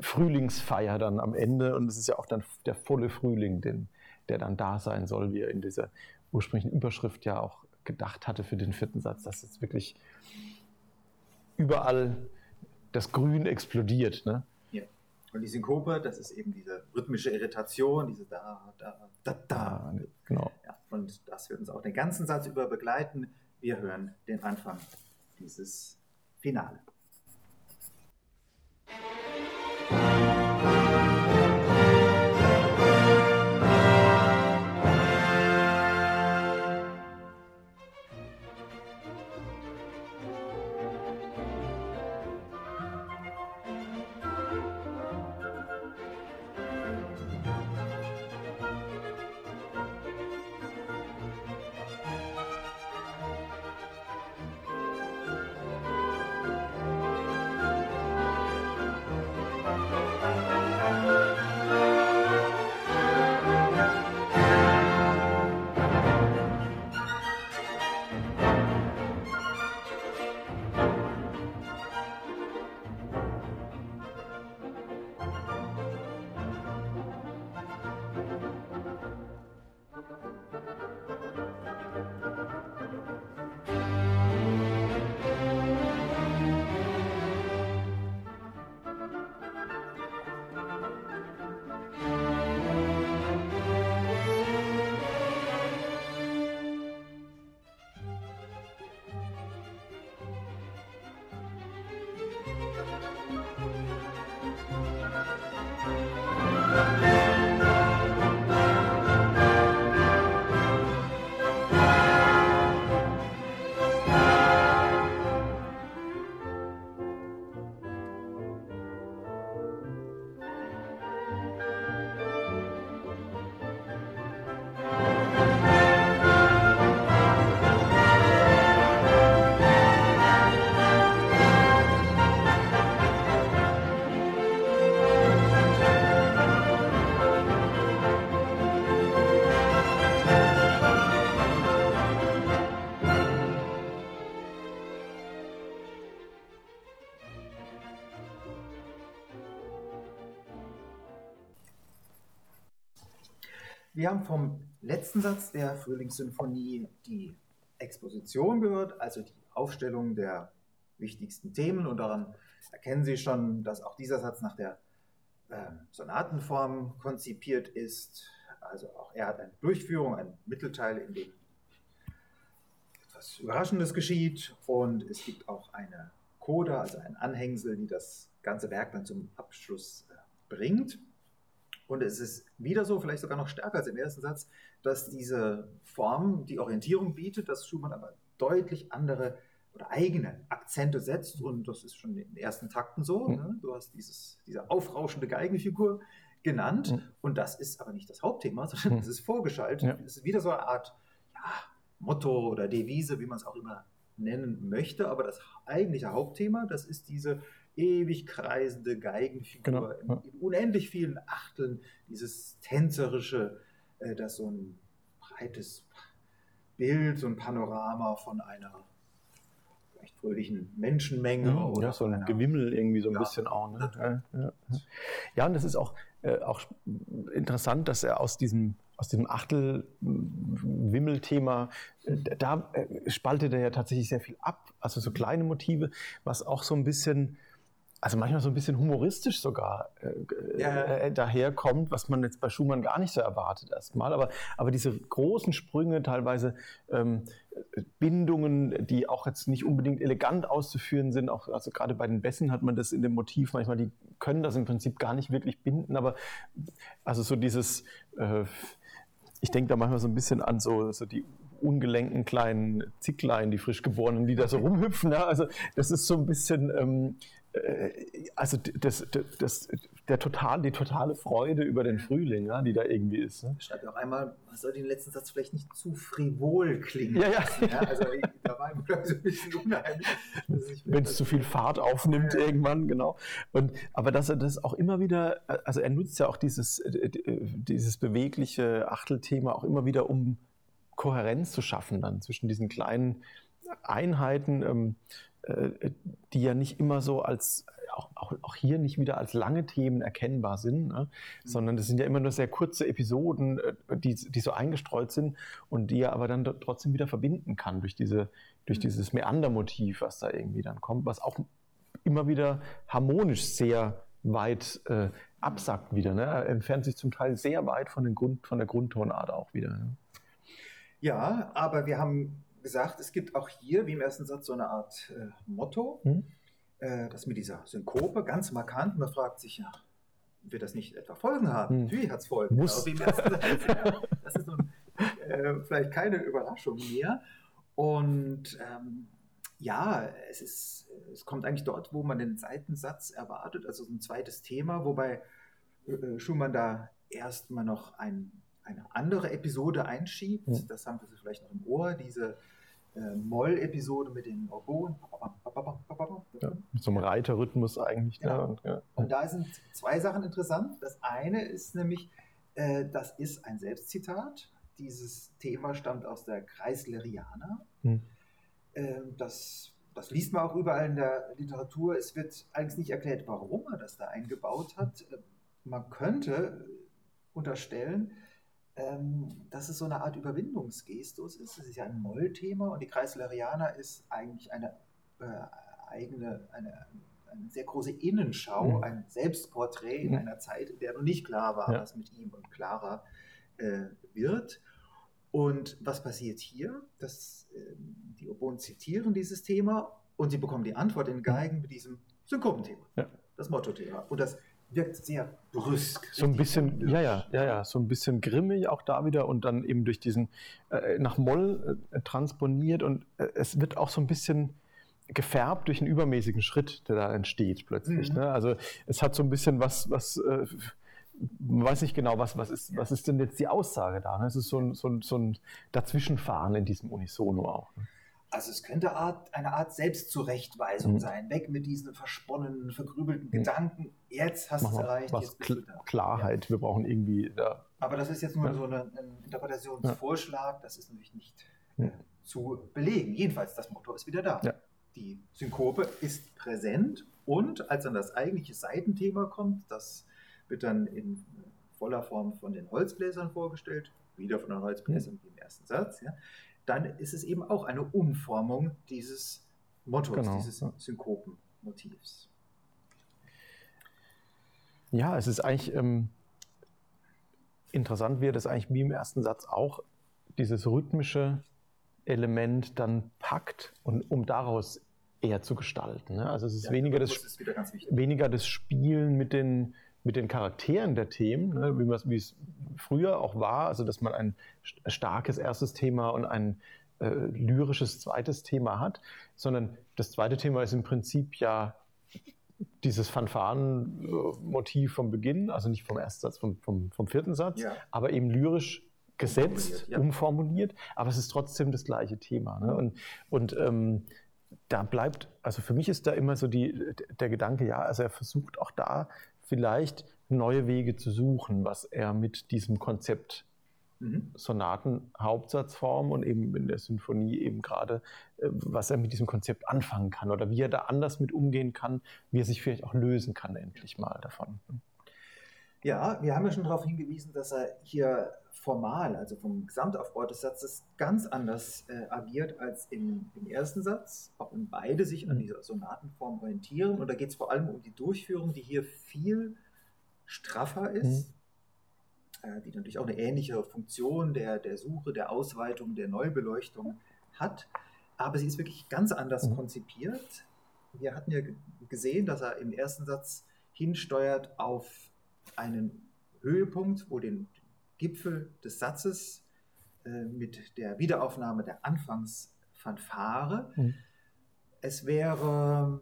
Frühlingsfeier dann am Ende und es ist ja auch dann der volle Frühling, den, der dann da sein soll, wie er in dieser ursprünglichen Überschrift ja auch gedacht hatte für den vierten Satz, dass jetzt wirklich überall das Grün explodiert. Ne? Ja. Und die Synkope, das ist eben diese rhythmische Irritation, diese da, da, da, da. genau. Ja, und das wird uns auch den ganzen Satz über begleiten. Wir hören den Anfang dieses Finale. Wir haben vom letzten Satz der Frühlingssymphonie die Exposition gehört, also die Aufstellung der wichtigsten Themen. Und daran erkennen Sie schon, dass auch dieser Satz nach der äh, Sonatenform konzipiert ist. Also auch er hat eine Durchführung, einen Mittelteil, in dem etwas Überraschendes geschieht. Und es gibt auch eine Coda, also ein Anhängsel, die das ganze Werk dann zum Abschluss äh, bringt. Und es ist wieder so, vielleicht sogar noch stärker als im ersten Satz, dass diese Form die Orientierung bietet, dass Schumann aber deutlich andere oder eigene Akzente setzt. Und das ist schon in den ersten Takten so. Ne? Du hast dieses, diese aufrauschende Geigenfigur genannt. Mhm. Und das ist aber nicht das Hauptthema, sondern mhm. es ist vorgeschaltet. Ja. Es ist wieder so eine Art ja, Motto oder Devise, wie man es auch immer nennen möchte. Aber das eigentliche Hauptthema, das ist diese ewig kreisende Geigenfigur genau, ja. in, in, unendlich vielen Achteln, dieses tänzerische, äh, das so ein breites Bild, so ein Panorama von einer vielleicht fröhlichen Menschenmenge. Ja, oder so ein einer, Gewimmel irgendwie so ein ja, bisschen auch. Ne? Ja, ja. ja, und das ist auch, äh, auch interessant, dass er aus diesem aus dem Achtel-Wimmel-Thema, äh, da äh, spaltet er ja tatsächlich sehr viel ab. Also so kleine Motive, was auch so ein bisschen also manchmal so ein bisschen humoristisch sogar äh, ja. äh, daherkommt, was man jetzt bei Schumann gar nicht so erwartet erstmal. Aber, aber diese großen Sprünge, teilweise ähm, Bindungen, die auch jetzt nicht unbedingt elegant auszuführen sind, auch also gerade bei den Bässen hat man das in dem Motiv manchmal, die können das im Prinzip gar nicht wirklich binden, aber also so dieses, äh, ich denke da manchmal so ein bisschen an so, so die ungelenken kleinen Zicklein, die frisch geborenen, die da so rumhüpfen. Ja? Also das ist so ein bisschen, ähm, äh, also das, das, der total, die totale Freude über den Frühling, ja, die da irgendwie ist. Ne? Schreibt auch einmal, man soll den letzten Satz vielleicht nicht zu frivol klingen. Ja, ja. ja also da war so ein bisschen unheimlich. Wenn es zu viel Fahrt aufnimmt ja. irgendwann, genau. Und, aber dass er das auch immer wieder, also er nutzt ja auch dieses, äh, dieses bewegliche Achtelthema auch immer wieder, um Kohärenz zu schaffen dann zwischen diesen kleinen Einheiten. Ähm, äh, die ja nicht immer so als, auch, auch, auch hier nicht wieder als lange Themen erkennbar sind, ne? mhm. sondern das sind ja immer nur sehr kurze Episoden, äh, die, die so eingestreut sind und die er aber dann trotzdem wieder verbinden kann durch, diese, durch mhm. dieses Meandermotiv, was da irgendwie dann kommt, was auch immer wieder harmonisch sehr weit äh, absackt wieder. Ne? Er entfernt sich zum Teil sehr weit von, den Grund, von der Grundtonart auch wieder. Ne? Ja, aber wir haben gesagt, es gibt auch hier, wie im ersten Satz, so eine Art äh, Motto, mhm. äh, das mit dieser Synkope ganz markant. Man fragt sich, ja, wird das nicht etwa Folgen haben? Mhm. Natürlich hat es Folgen. Muss. Wie im ersten Satz, ja, das ist nun, äh, vielleicht keine Überraschung mehr. Und ähm, ja, es, ist, es kommt eigentlich dort, wo man den Seitensatz erwartet, also ein zweites Thema, wobei äh, Schumann da erstmal noch ein eine andere Episode einschiebt. Mhm. Das haben Sie vielleicht noch im Ohr, diese äh, Moll-Episode mit den Orgonen. Ja, mit so einem Reiterrhythmus eigentlich. Genau. Da. Und, ja. und, da sind zwei Sachen interessant. Das eine ist nämlich, äh, das ist ein Selbstzitat. Dieses Thema stammt aus der Kreisleriana. Hm. Äh, das, das liest man auch überall in der Literatur. Es wird eigentlich nicht erklärt, warum er das da eingebaut hat. Äh, man könnte unterstellen, ähm, dass es so eine Art Überwindungsgestus ist. Es ist ja ein Mollthema und die Kreislerianer ist eigentlich eine äh, eigene, eine, eine, sehr große Innenschau, mhm. ein Selbstporträt in mhm. einer Zeit, in der noch nicht klar war, ja. was mit ihm und Clara äh, wird. Und was passiert hier? Das, äh, die Oboen zitieren dieses Thema und sie bekommen die Antwort in Geigen mit diesem Synkopenthema, ja. das Mottothema. Und das wirkt sehr brüsk. So ein bisschen, ja, ja, ja, ja, so ein bisschen grimmig auch da wieder und dann eben durch diesen äh, nach Moll äh, transponiert und äh, es wird auch so ein bisschen gefärbt durch einen übermäßigen Schritt, der da entsteht plötzlich. Mhm. Ne? Also es hat so ein bisschen was, was äh, man weiß nicht genau, was, was, ist, was ist denn jetzt die Aussage da? Ne? Es ist so ein, so, ein, so ein Dazwischenfahren in diesem Unisono auch. Ne? Also es könnte Art, eine Art Selbstzurechtweisung mhm. sein. Weg mit diesen versponnenen, vergrübelten mhm. Gedanken. Jetzt hast du es erreicht. Was Kl Klarheit. Ja. Wir brauchen irgendwie. Ja. Aber das ist jetzt nur ja. so ein, ein Interpretationsvorschlag. Das ist natürlich nicht äh, zu belegen. Jedenfalls, das Motto ist wieder da. Die Synkope ist präsent und als dann das eigentliche Seitenthema kommt, das wird dann in voller Form von den Holzbläsern vorgestellt, wieder von den Holzbläsern wie im ersten Satz, ja, dann ist es eben auch eine Umformung dieses Mottos, genau. dieses Synkopenmotivs. Ja, es ist eigentlich ähm, interessant, wie er das eigentlich wie im ersten Satz auch dieses rhythmische Element dann packt und um daraus eher zu gestalten. Ne? Also es ist ja, weniger, das, weniger das Spielen mit den, mit den Charakteren der Themen, ne? wie, es früher auch war, also dass man ein starkes erstes Thema und ein äh, lyrisches zweites Thema hat, sondern das zweite Thema ist im Prinzip ja dieses Fanfarenmotiv vom Beginn, also nicht vom ersten Satz, vom, vom, vom vierten Satz, ja. aber eben lyrisch gesetzt, umformuliert, ja. umformuliert, aber es ist trotzdem das gleiche Thema. Ne? Und, und ähm, da bleibt, also für mich ist da immer so die, der Gedanke, ja, also er versucht auch da vielleicht neue Wege zu suchen, was er mit diesem Konzept mhm. Sonaten Hauptsatzform und eben in der Sinfonie eben gerade, äh, was er mit diesem Konzept anfangen kann oder wie er da anders mit umgehen kann, wie er sich vielleicht auch lösen kann endlich mal davon. Ja, wir haben ja schon darauf hingewiesen, dass er hier formal, also vom Gesamtaufbau des Satzes, ganz anders äh, agiert als im, im, ersten Satz, auch wenn beide sich an mhm. dieser Sonatenform orientieren. Und da geht es vor allem um die Durchführung, die hier viel straffer ist, mhm. äh, die natürlich auch eine ähnliche Funktion der, der Suche, der Ausweitung, der Neubeleuchtung hat. Aber sie ist wirklich ganz anders mhm. konzipiert. Wir hatten ja gesehen, dass er im ersten Satz hinsteuert auf einen Höhepunkt, wo den Gipfel des Satzes äh, mit der Wiederaufnahme der Anfangsfanfare. Mhm. Es wäre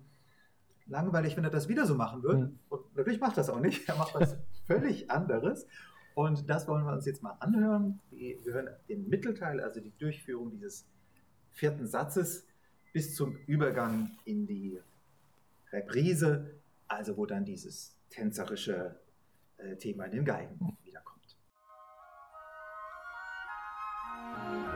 langweilig, wenn er das wieder so machen würde. Mhm. Und natürlich macht das auch nicht. Er macht was völlig anderes. Und das wollen wir uns jetzt mal anhören. Wir hören den Mittelteil, also die Durchführung dieses vierten Satzes bis zum Übergang in die Reprise, also wo dann dieses tänzerische äh, Thema in den Geigen wiederkommt.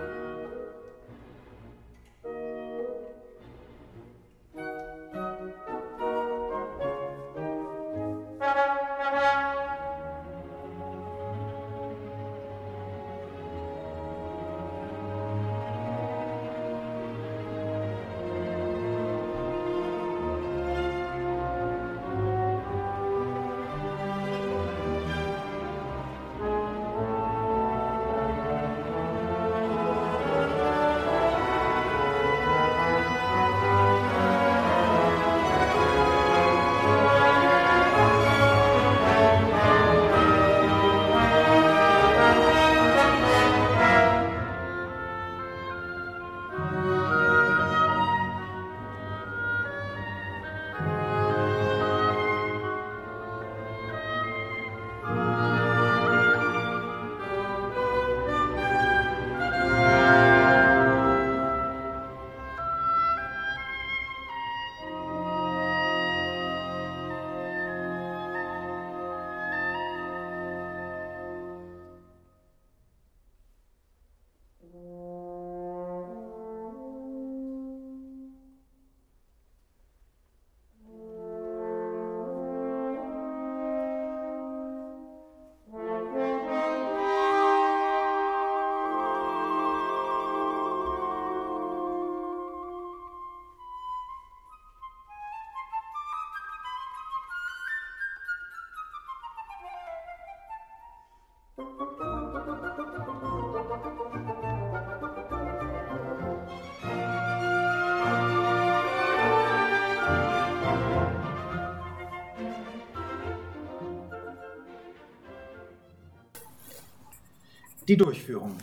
Die Durchführung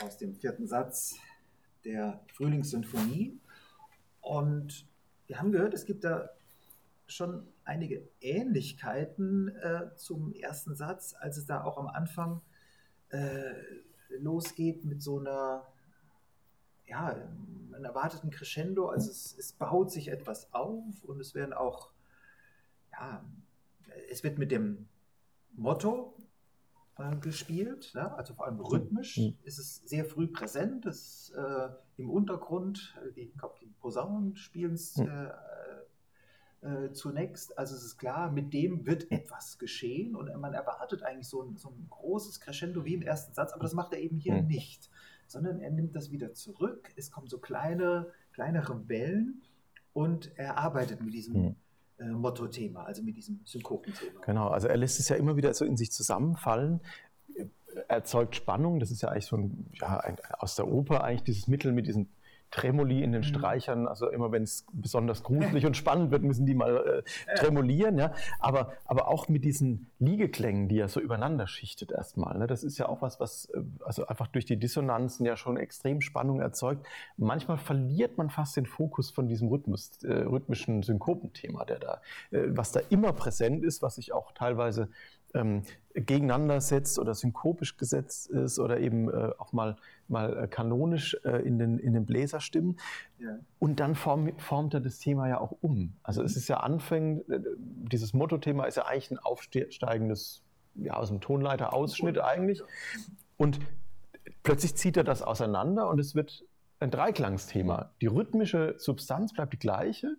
aus dem vierten Satz der Frühlingssymphonie. Und wir haben gehört, es gibt da schon einige Ähnlichkeiten äh, zum ersten Satz, als es da auch am Anfang äh, losgeht mit so einer, ja, einem erwarteten Crescendo. Also es, es baut sich etwas auf und es werden auch, ja, es wird mit dem Motto äh, gespielt. Ja? Also vor allem rhythmisch mhm. ist es sehr früh präsent. Das, äh, Im Untergrund, äh, die, ich glaube, die Posaunen spielen es mhm. äh, äh, zunächst. Also es ist klar, mit dem wird etwas geschehen und man erwartet eigentlich so ein, so ein großes Crescendo wie im ersten Satz, aber das macht er eben hier Mhm. nicht, sondern er nimmt das wieder zurück. Es kommen so kleine, kleinere Wellen und er arbeitet mit diesem Mhm. Äh, Motto-Thema, also mit diesem Synkopenthema. Genau, also er lässt es ja immer wieder so in sich zusammenfallen, erzeugt Spannung. Das ist ja eigentlich so ein, ja, ein, aus der Oper eigentlich dieses Mittel mit diesen Tremoli in den Mhm. Streichern. Also immer wenn es besonders gruselig und spannend wird, müssen die mal äh, tremolieren. Ja? Aber, aber auch mit diesen Liegeklängen, die er so übereinander schichtet erstmal. Ne? Das ist ja auch was, was äh, also einfach durch die Dissonanzen ja schon extrem Spannung erzeugt. Manchmal verliert man fast den Fokus von diesem Rhythmus, äh, rhythmischen Synkopenthema, der da, äh, was da immer präsent ist, was sich auch teilweise ähm, gegeneinander setzt oder synkopisch gesetzt ist oder eben äh, auch mal, mal äh, kanonisch äh, in, den, in den Bläserstimmen. Ja. Und dann form, formt er das Thema ja auch um. Also es ist ja anfängend, äh, dieses Motto-Thema ist ja eigentlich ein aufsteigendes, ja, aus dem Tonleiter-Ausschnitt eigentlich. Und plötzlich zieht er das auseinander und es wird ein Dreiklangsthema. Die rhythmische Substanz bleibt die gleiche,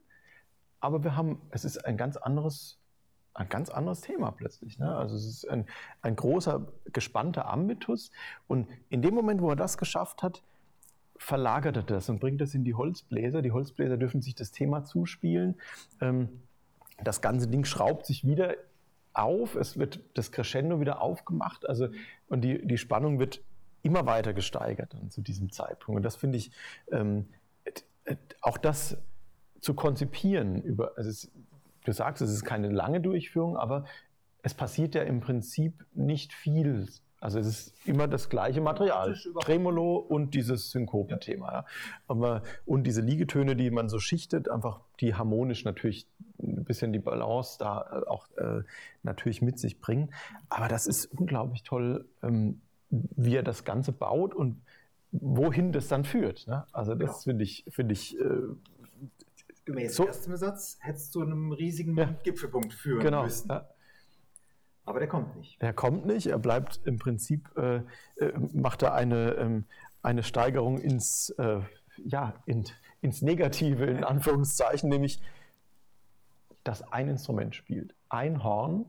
aber wir haben, es ist ein ganz anderes, ein ganz anderes Thema plötzlich. Ne? Also es ist ein, ein großer, gespannter Ambitus. Und in dem Moment, wo er das geschafft hat, verlagert er das und bringt das in die Holzbläser. Die Holzbläser dürfen sich das Thema zuspielen. Ähm, das ganze Ding schraubt sich wieder auf, es wird das Crescendo wieder aufgemacht, also und die, die Spannung wird immer weiter gesteigert dann zu diesem Zeitpunkt. Und das finde ich, ähm, äh, auch das zu konzipieren, über, also es, du sagst, es ist keine lange Durchführung, aber es passiert ja im Prinzip nicht viel. Also es ist immer das gleiche Material. Tremolo und dieses Synkopenthema. Ja. Aber, und diese Liegetöne, die man so schichtet, einfach die harmonisch natürlich ein bisschen die Balance da äh, auch äh, natürlich mit sich bringen. Aber das ist unglaublich toll, ähm, wie er das Ganze baut und wohin das dann führt. Ne? Also das Genau. finde ich, finde ich äh, Gemäß So- erstem Satz hättest du einem riesigen Ja. Gipfelpunkt führen genau. müssen. Ja. Aber der kommt nicht. Er kommt nicht, er bleibt im Prinzip, äh, äh, macht er eine, ähm, eine Steigerung ins, äh, ja, in, ins Negative, in Anführungszeichen, nämlich, dass ein Instrument spielt. Ein Horn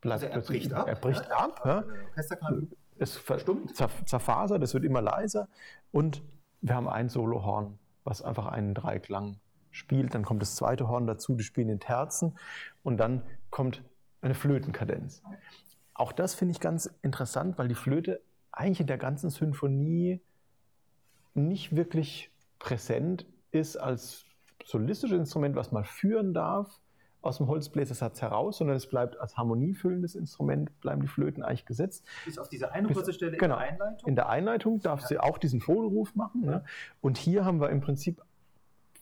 bleibt Also er bricht ab. Er bricht ja? ab. Ja? Kann Es verstummt, zer zerfasert, es wird immer leiser und wir haben ein Solohorn, was einfach einen Dreiklang spielt. Dann kommt das zweite Horn dazu, die spielen in Terzen und dann kommt eine Flötenkadenz. Auch das finde ich ganz interessant, weil die Flöte eigentlich in der ganzen Sinfonie nicht wirklich präsent ist als solistisches Instrument, was mal führen darf aus dem Holzbläsersatz heraus, sondern es bleibt als harmoniefüllendes Instrument, bleiben die Flöten eigentlich gesetzt. bis auf diese eine Bis- kurze Stelle genau. in der Einleitung. In der Einleitung darf sie auch diesen Vogelruf machen. Ne? Und hier haben wir im Prinzip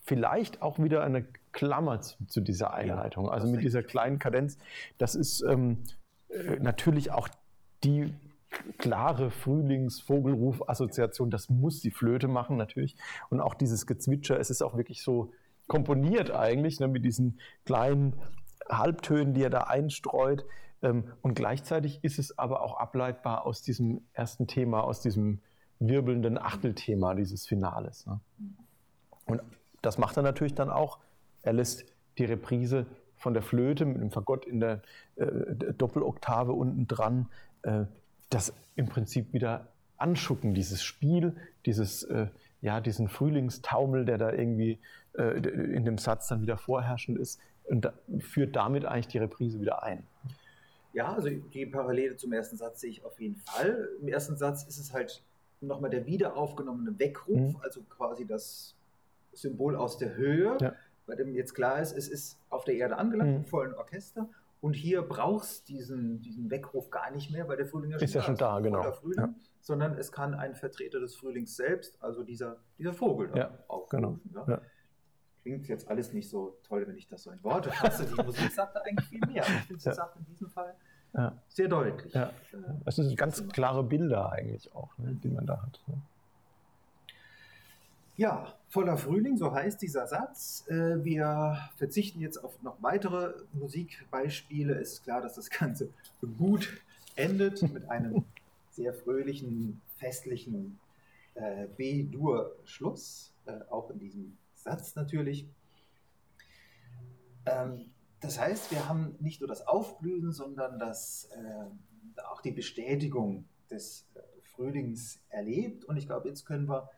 vielleicht auch wieder eine Klammer zu, zu dieser Einleitung. also mit dieser kleinen Kadenz. Das ist ähm, äh, natürlich auch die klare Frühlings-Vogelruf-Assoziation. Das muss die Flöte machen natürlich. Und auch dieses Gezwitscher, es ist auch wirklich so komponiert eigentlich ne, mit diesen kleinen Halbtönen, die er da einstreut. Ähm, und gleichzeitig ist es aber auch ableitbar aus diesem ersten Thema, aus diesem wirbelnden Achtelthema dieses Finales. Ne? Und das macht er natürlich dann auch. Er lässt die Reprise von der Flöte mit dem Fagott in der äh, Doppeloktave unten dran, äh, das im Prinzip wieder anschucken, dieses Spiel, dieses, äh, ja, diesen Frühlingstaumel, der da irgendwie äh, in dem Satz dann wieder vorherrschend ist, und da, führt damit eigentlich die Reprise wieder ein. Ja, also die Parallele zum ersten Satz sehe ich auf jeden Fall. Im ersten Satz ist es halt nochmal der wiederaufgenommene Weckruf, Mhm. also quasi das Symbol aus der Höhe, Ja. bei dem jetzt klar ist, es ist auf der Erde angelangt, Mhm. im vollen Orchester. Und hier brauchst diesen, diesen Weckruf gar nicht mehr, weil der Frühling ja Ist ja schon da, genau. Frühling, Ja. sondern es kann ein Vertreter des Frühlings selbst, also dieser, dieser Vogel, da Ja, aufrufen. genau. Ja. Klingt jetzt alles nicht so toll, wenn ich das so in Worte fasse. Die Musik sagt da eigentlich viel mehr. Ich finde, sie Ja. sagt in diesem Fall sehr deutlich. Äh, Das sind ganz klare Bilder eigentlich auch, ne, die man da hat. Ne? Ja, voller Frühling, so heißt dieser Satz. Äh, Wir verzichten jetzt auf noch weitere Musikbeispiele. Es ist klar, dass das Ganze gut endet mit einem sehr fröhlichen, festlichen äh, B-Dur-Schluss, äh, auch in diesem Satz natürlich. Ähm, das heißt, wir haben nicht nur das Aufblühen, sondern das, auch die Bestätigung des Frühlings erlebt. Und ich glaube, jetzt können wir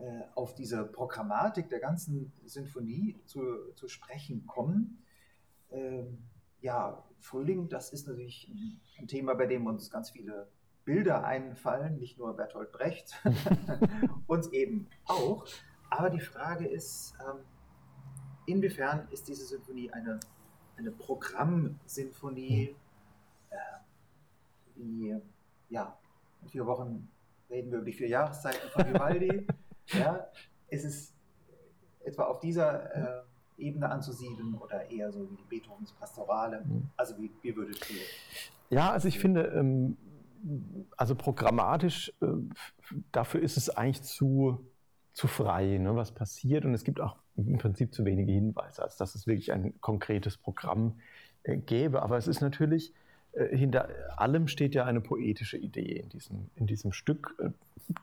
äh, auf diese Programmatik der ganzen Sinfonie zu, zu sprechen kommen. Ähm, ja, Frühling, das ist natürlich ein Thema, bei dem uns ganz viele Bilder einfallen, nicht nur Bertolt Brecht, uns eben auch. Aber die Frage ist, ähm, inwiefern ist diese Sinfonie eine, eine Programmsinfonie, äh, wie, ja, in vier Wochen reden wir über die vier Jahreszeiten von Vivaldi. ja, ist es etwa auf dieser äh, Ebene anzusiedeln oder eher so wie die Beethovens Pastorale? Mhm. Also wie, wie würdet ihr? Ja, also ich finde, ähm, also programmatisch, äh, dafür ist es eigentlich zu, zu frei, ne, was passiert. Und es gibt auch im Prinzip zu wenige Hinweise, als dass es wirklich ein konkretes Programm äh, gäbe. Aber es ist natürlich, hinter allem steht ja eine poetische Idee in diesem, in diesem Stück. Äh,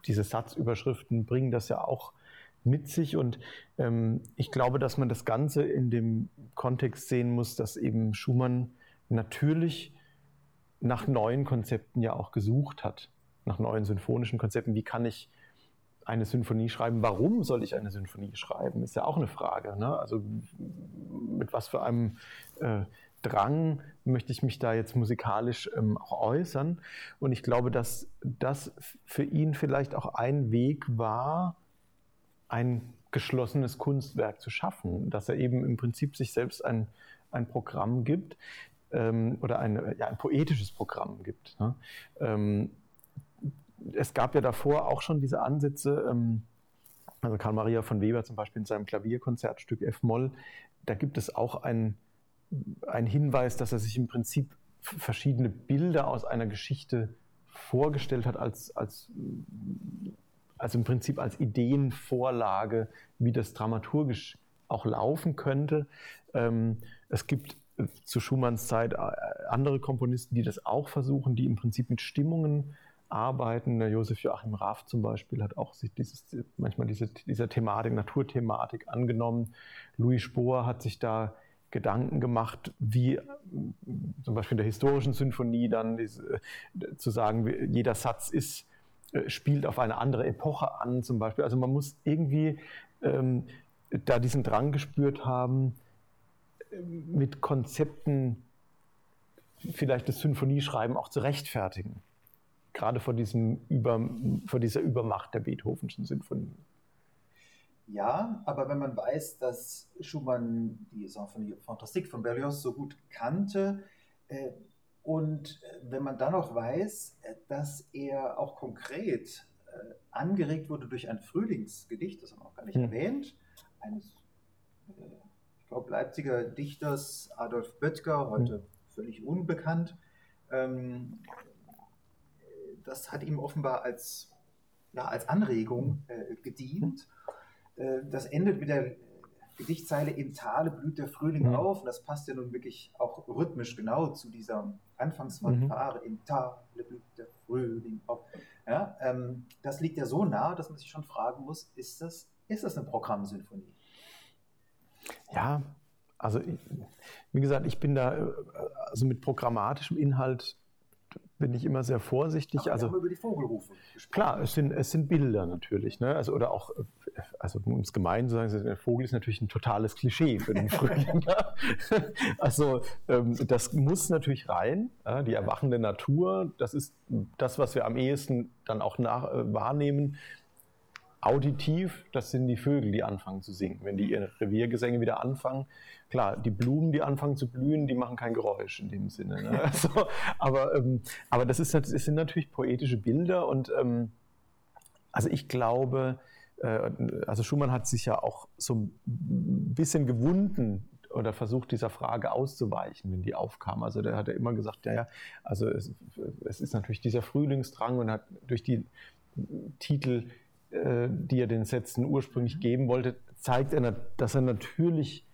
diese Satzüberschriften bringen das ja auch mit sich. Und ähm, ich glaube, dass man das Ganze in dem Kontext sehen muss, dass eben Schumann natürlich nach neuen Konzepten ja auch gesucht hat, nach neuen symphonischen Konzepten. Wie kann ich eine Symphonie schreiben? Warum soll ich eine Symphonie schreiben? Ist ja auch eine Frage. Ne? Also mit was für einem äh, Drang möchte ich mich da jetzt musikalisch ähm, auch äußern? Und ich glaube, dass das für ihn vielleicht auch ein Weg war, ein geschlossenes Kunstwerk zu schaffen, dass er eben im Prinzip sich selbst ein, ein Programm gibt ähm, oder ein, ja, ein poetisches Programm gibt. Ne? Ähm, es gab ja davor auch schon diese Ansätze, ähm, also Karl Maria von Weber zum Beispiel in seinem Klavierkonzertstück F-Moll, da gibt es auch einen Hinweis, dass er sich im Prinzip verschiedene Bilder aus einer Geschichte vorgestellt hat als, als also im Prinzip als Ideenvorlage, wie das dramaturgisch auch laufen könnte. Ähm, es gibt äh, zu Schumanns Zeit äh, andere Komponisten, die das auch versuchen, die im Prinzip mit Stimmungen arbeiten. Der Josef Joachim Raff zum Beispiel hat auch sich dieses, manchmal diese, dieser Thematik, Naturthematik angenommen. Louis Spohr hat sich da Gedanken gemacht, wie zum Beispiel in der historischen Sinfonie dann diese, zu sagen, jeder Satz ist äh, spielt auf eine andere Epoche an, zum Beispiel. Also man muss irgendwie ähm, da diesen Drang gespürt haben, äh, mit Konzepten vielleicht das Symphonieschreiben auch zu rechtfertigen. Gerade vor, diesem Über, vor dieser Übermacht der Beethovenschen Sinfonie. Ja, aber wenn man weiß, dass Schumann die Symphonie Fantastique von Berlioz so gut kannte, äh, und äh, wenn man dann noch weiß, äh, dass er auch konkret äh, angeregt wurde durch ein Frühlingsgedicht, das haben wir auch gar nicht hm. erwähnt, eines, ich glaube, Leipziger Dichters Adolf Böttger, heute hm. völlig unbekannt. Ähm, das hat ihm offenbar als, ja, als Anregung gedient. Das endet mit der Gedichtzeile im Tale blüht der Frühling mhm. auf. Und das passt ja nun wirklich auch rhythmisch genau zu dieser Anfangsfanfare. Mhm. Im Tale blüht der Frühling auf. Ja, ähm, das liegt ja so nah, dass man sich schon fragen muss, ist das, ist das eine Programmsymphonie? Ja, also wie gesagt, ich bin da äh, also mit programmatischem Inhalt bin ich immer sehr vorsichtig. Aber also über die Vogelrufe gesprochen. Klar, es sind, es sind Bilder natürlich. Ne? Also, oder auch, also um es gemein zu sagen, der Vogel ist natürlich ein totales Klischee für den Frühling. also ähm, das muss natürlich rein. Ja? Die erwachende Natur, das ist das, was wir am ehesten dann auch nach, äh, wahrnehmen auditiv, das sind die Vögel, die anfangen zu singen. Wenn die ihre Reviergesänge wieder anfangen, klar, die Blumen, die anfangen zu blühen, die machen kein Geräusch in dem Sinne. Ne? Also, aber, ähm, aber das, ist, das sind natürlich poetische Bilder und ähm, also ich glaube, äh, also Schumann hat sich ja auch so ein bisschen gewunden oder versucht, dieser Frage auszuweichen, wenn die aufkam. Also der hat ja immer gesagt, ja, ja, also es, es ist natürlich dieser Frühlingsdrang und hat durch die Titel äh, die er den Sätzen ursprünglich geben wollte, zeigt er, dass er natürlich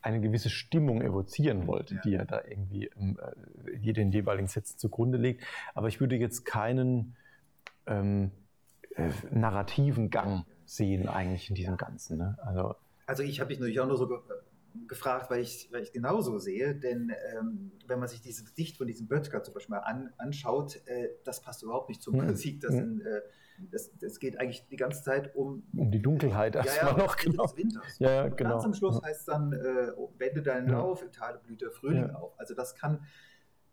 eine gewisse Stimmung evozieren wollte, die er da irgendwie äh, den jeweiligen Sätzen zugrunde legt. Aber ich würde jetzt keinen ähm, äh, narrativen Gang sehen eigentlich in diesem Ganzen. Ne? Also, also ich habe mich natürlich auch nur so gefragt, weil ich, weil ich genauso sehe, denn ähm, wenn man sich dieses Gedicht von diesem Böttger zum Beispiel mal an, anschaut, äh, das passt überhaupt nicht zur Mhm. Musik. Das, sind, äh, das, das geht eigentlich die ganze Zeit um, Um die Dunkelheit erstmal noch, Ende genau. des Winters. Ja, ja, Und genau. Ganz am Schluss heißt es dann, äh, wende deinen Ja. Lauf, im Tale blüht der Frühling Ja. auf. Also das kann,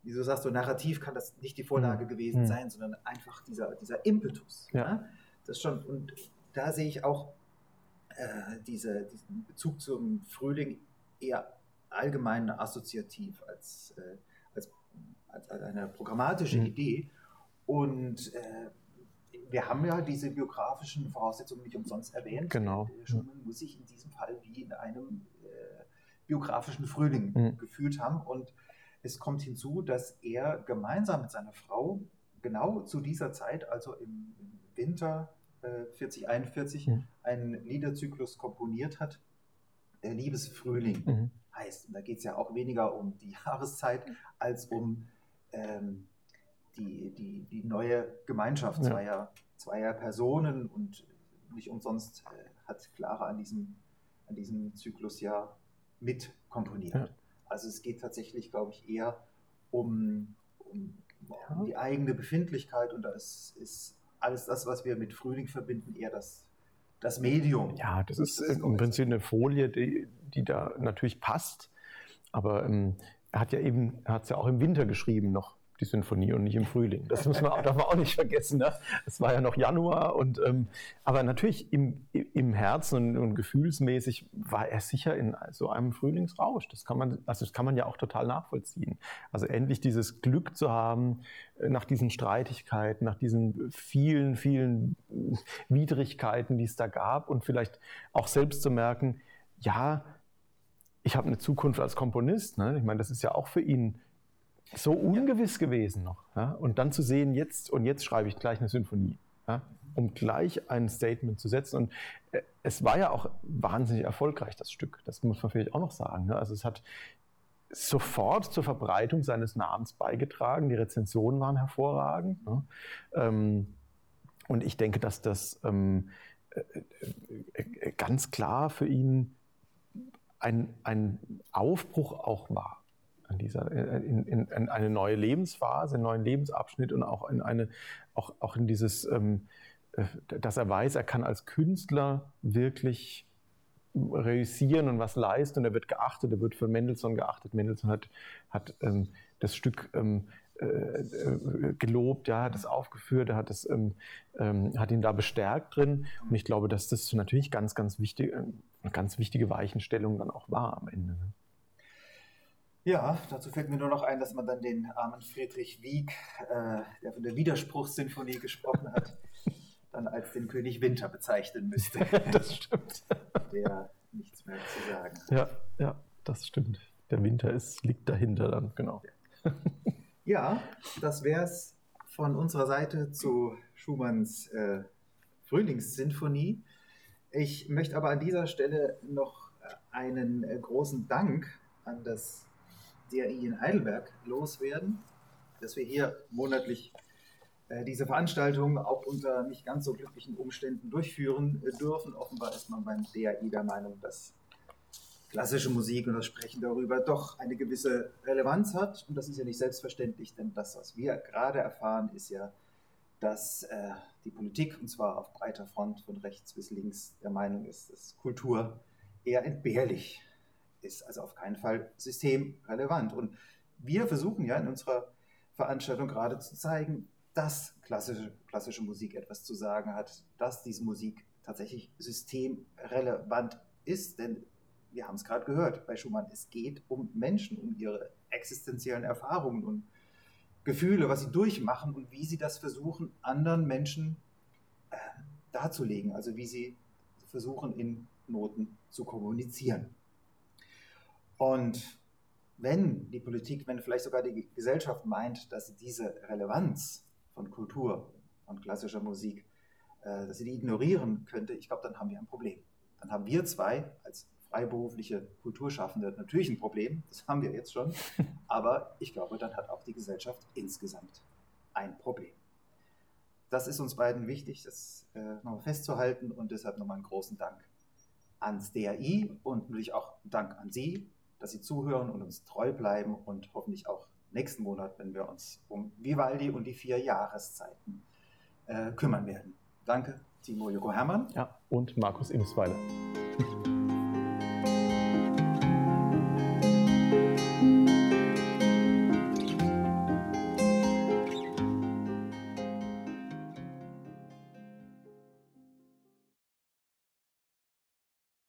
wie du sagst, so narrativ kann das nicht die Vorlage gewesen Mhm. sein, sondern einfach dieser, dieser Impetus. Ja. Das schon, und da sehe ich auch äh, diese, diesen Bezug zum Frühling eher allgemein assoziativ als, äh, als, als, eine programmatische Mhm. Idee. Und äh, wir haben ja diese biografischen Voraussetzungen nicht umsonst erwähnt. Genau. Der Schumann muss sich in diesem Fall wie in einem äh, biografischen Frühling Mhm. gefühlt haben. Und es kommt hinzu, dass er gemeinsam mit seiner Frau genau zu dieser Zeit, also im, im Winter äh, 40, 41, Mhm. einen Liederzyklus komponiert hat, der Liebesfrühling Mhm. heißt. Und da geht es ja auch weniger um die Jahreszeit als um ähm, die, die, die neue Gemeinschaft Ja. zweier, zweier Personen und nicht umsonst äh, hat Clara an diesem, an diesem Zyklus ja mit komponiert. Ja. Also es geht tatsächlich, glaube ich, eher um, um, Ja. um die eigene Befindlichkeit und da ist, ist alles das, was wir mit Frühling verbinden, eher das, das Medium. Ja, das ist Das äh, im Prinzip eine Folie, die, die da natürlich passt. Aber ähm, er hat ja eben, er hat es ja auch im Winter geschrieben noch, die Sinfonie und nicht im Frühling. Das man, auch- darf man auch nicht vergessen. Ne? Es war ja noch Januar und ähm, aber natürlich im, im Herzen und, und gefühlsmäßig war er sicher in so einem Frühlingsrausch. Das kann man, also das kann man ja auch total nachvollziehen. Also endlich dieses Glück zu haben äh, nach diesen Streitigkeiten, nach diesen vielen, vielen Widrigkeiten, die es da gab und vielleicht auch selbst zu merken, ja, ich habe eine Zukunft als Komponist. Ne? Ich meine, das ist ja auch für ihn so ungewiss gewesen noch. Ja? Und dann zu sehen, jetzt und jetzt schreibe ich gleich eine Symphonie, ja? um gleich ein Statement zu setzen. Und äh, es war ja auch wahnsinnig erfolgreich, das Stück. Das muss man vielleicht auch noch sagen. Ne? Also es hat sofort zur Verbreitung seines Namens beigetragen. Die Rezensionen waren hervorragend. Ne? Ähm, und ich denke, dass das ähm, äh, äh, ganz klar für ihn ein, ein Aufbruch auch war an dieser, in, in, in eine neue Lebensphase, einen neuen Lebensabschnitt und auch in eine, auch, auch in dieses, ähm, äh, dass er weiß, er kann als Künstler wirklich reüssieren und was leisten und er wird geachtet, er wird von Mendelssohn geachtet. Mendelssohn hat, hat ähm, das Stück ähm, äh, äh, gelobt, ja, hat es aufgeführt, hat, es, ähm, ähm, hat ihn da bestärkt drin und ich glaube, dass das natürlich ganz, ganz wichtig, äh, eine ganz wichtige Weichenstellung dann auch war am Ende. Ja, dazu fällt mir nur noch ein, dass man dann den armen Friedrich Wieck, äh, der von der Widerspruchssinfonie gesprochen hat, dann als den König Winter bezeichnen müsste, das stimmt. der nichts mehr zu sagen hat. Ja, ja, das stimmt. Der Winter ist, liegt dahinter dann, genau. Ja, das wäre es von unserer Seite zu Schumanns äh, Frühlingssinfonie. Ich möchte aber an dieser Stelle noch äh, einen äh, großen Dank an das DRI in Heidelberg loswerden, dass wir hier monatlich äh, diese Veranstaltung auch unter nicht ganz so glücklichen Umständen durchführen äh, dürfen. Offenbar ist man beim DRI der Meinung, dass klassische Musik und das Sprechen darüber doch eine gewisse Relevanz hat. Und das ist ja nicht selbstverständlich, denn das, was wir gerade erfahren, ist ja, dass äh, die Politik, und zwar auf breiter Front von rechts bis links, der Meinung ist, dass Kultur eher entbehrlich ist, also auf keinen Fall systemrelevant. Und wir versuchen ja in unserer Veranstaltung gerade zu zeigen, dass klassische, klassische Musik etwas zu sagen hat, dass diese Musik tatsächlich systemrelevant ist, denn wir haben es gerade gehört bei Schumann, es geht um Menschen, um ihre existenziellen Erfahrungen und Gefühle, was sie durchmachen und wie sie das versuchen, anderen Menschen äh, darzulegen, also wie sie versuchen, in Noten zu kommunizieren. Und wenn die Politik, wenn vielleicht sogar die Gesellschaft meint, dass sie diese Relevanz von Kultur, von klassischer Musik, äh, dass sie die ignorieren könnte, ich glaube, dann haben wir ein Problem. Dann haben wir zwei als freiberufliche Kulturschaffende natürlich ein Problem, das haben wir jetzt schon, aber ich glaube, dann hat auch die Gesellschaft insgesamt ein Problem. Das ist uns beiden wichtig, das äh, nochmal festzuhalten und deshalb nochmal einen großen Dank ans DRI und natürlich auch Dank an Sie, dass Sie zuhören und uns treu bleiben und hoffentlich auch nächsten Monat, wenn wir uns um Vivaldi und die vier Jahreszeiten äh, kümmern werden. Danke, Timo Joko Hermann. Ja, und Markus Inusweiler.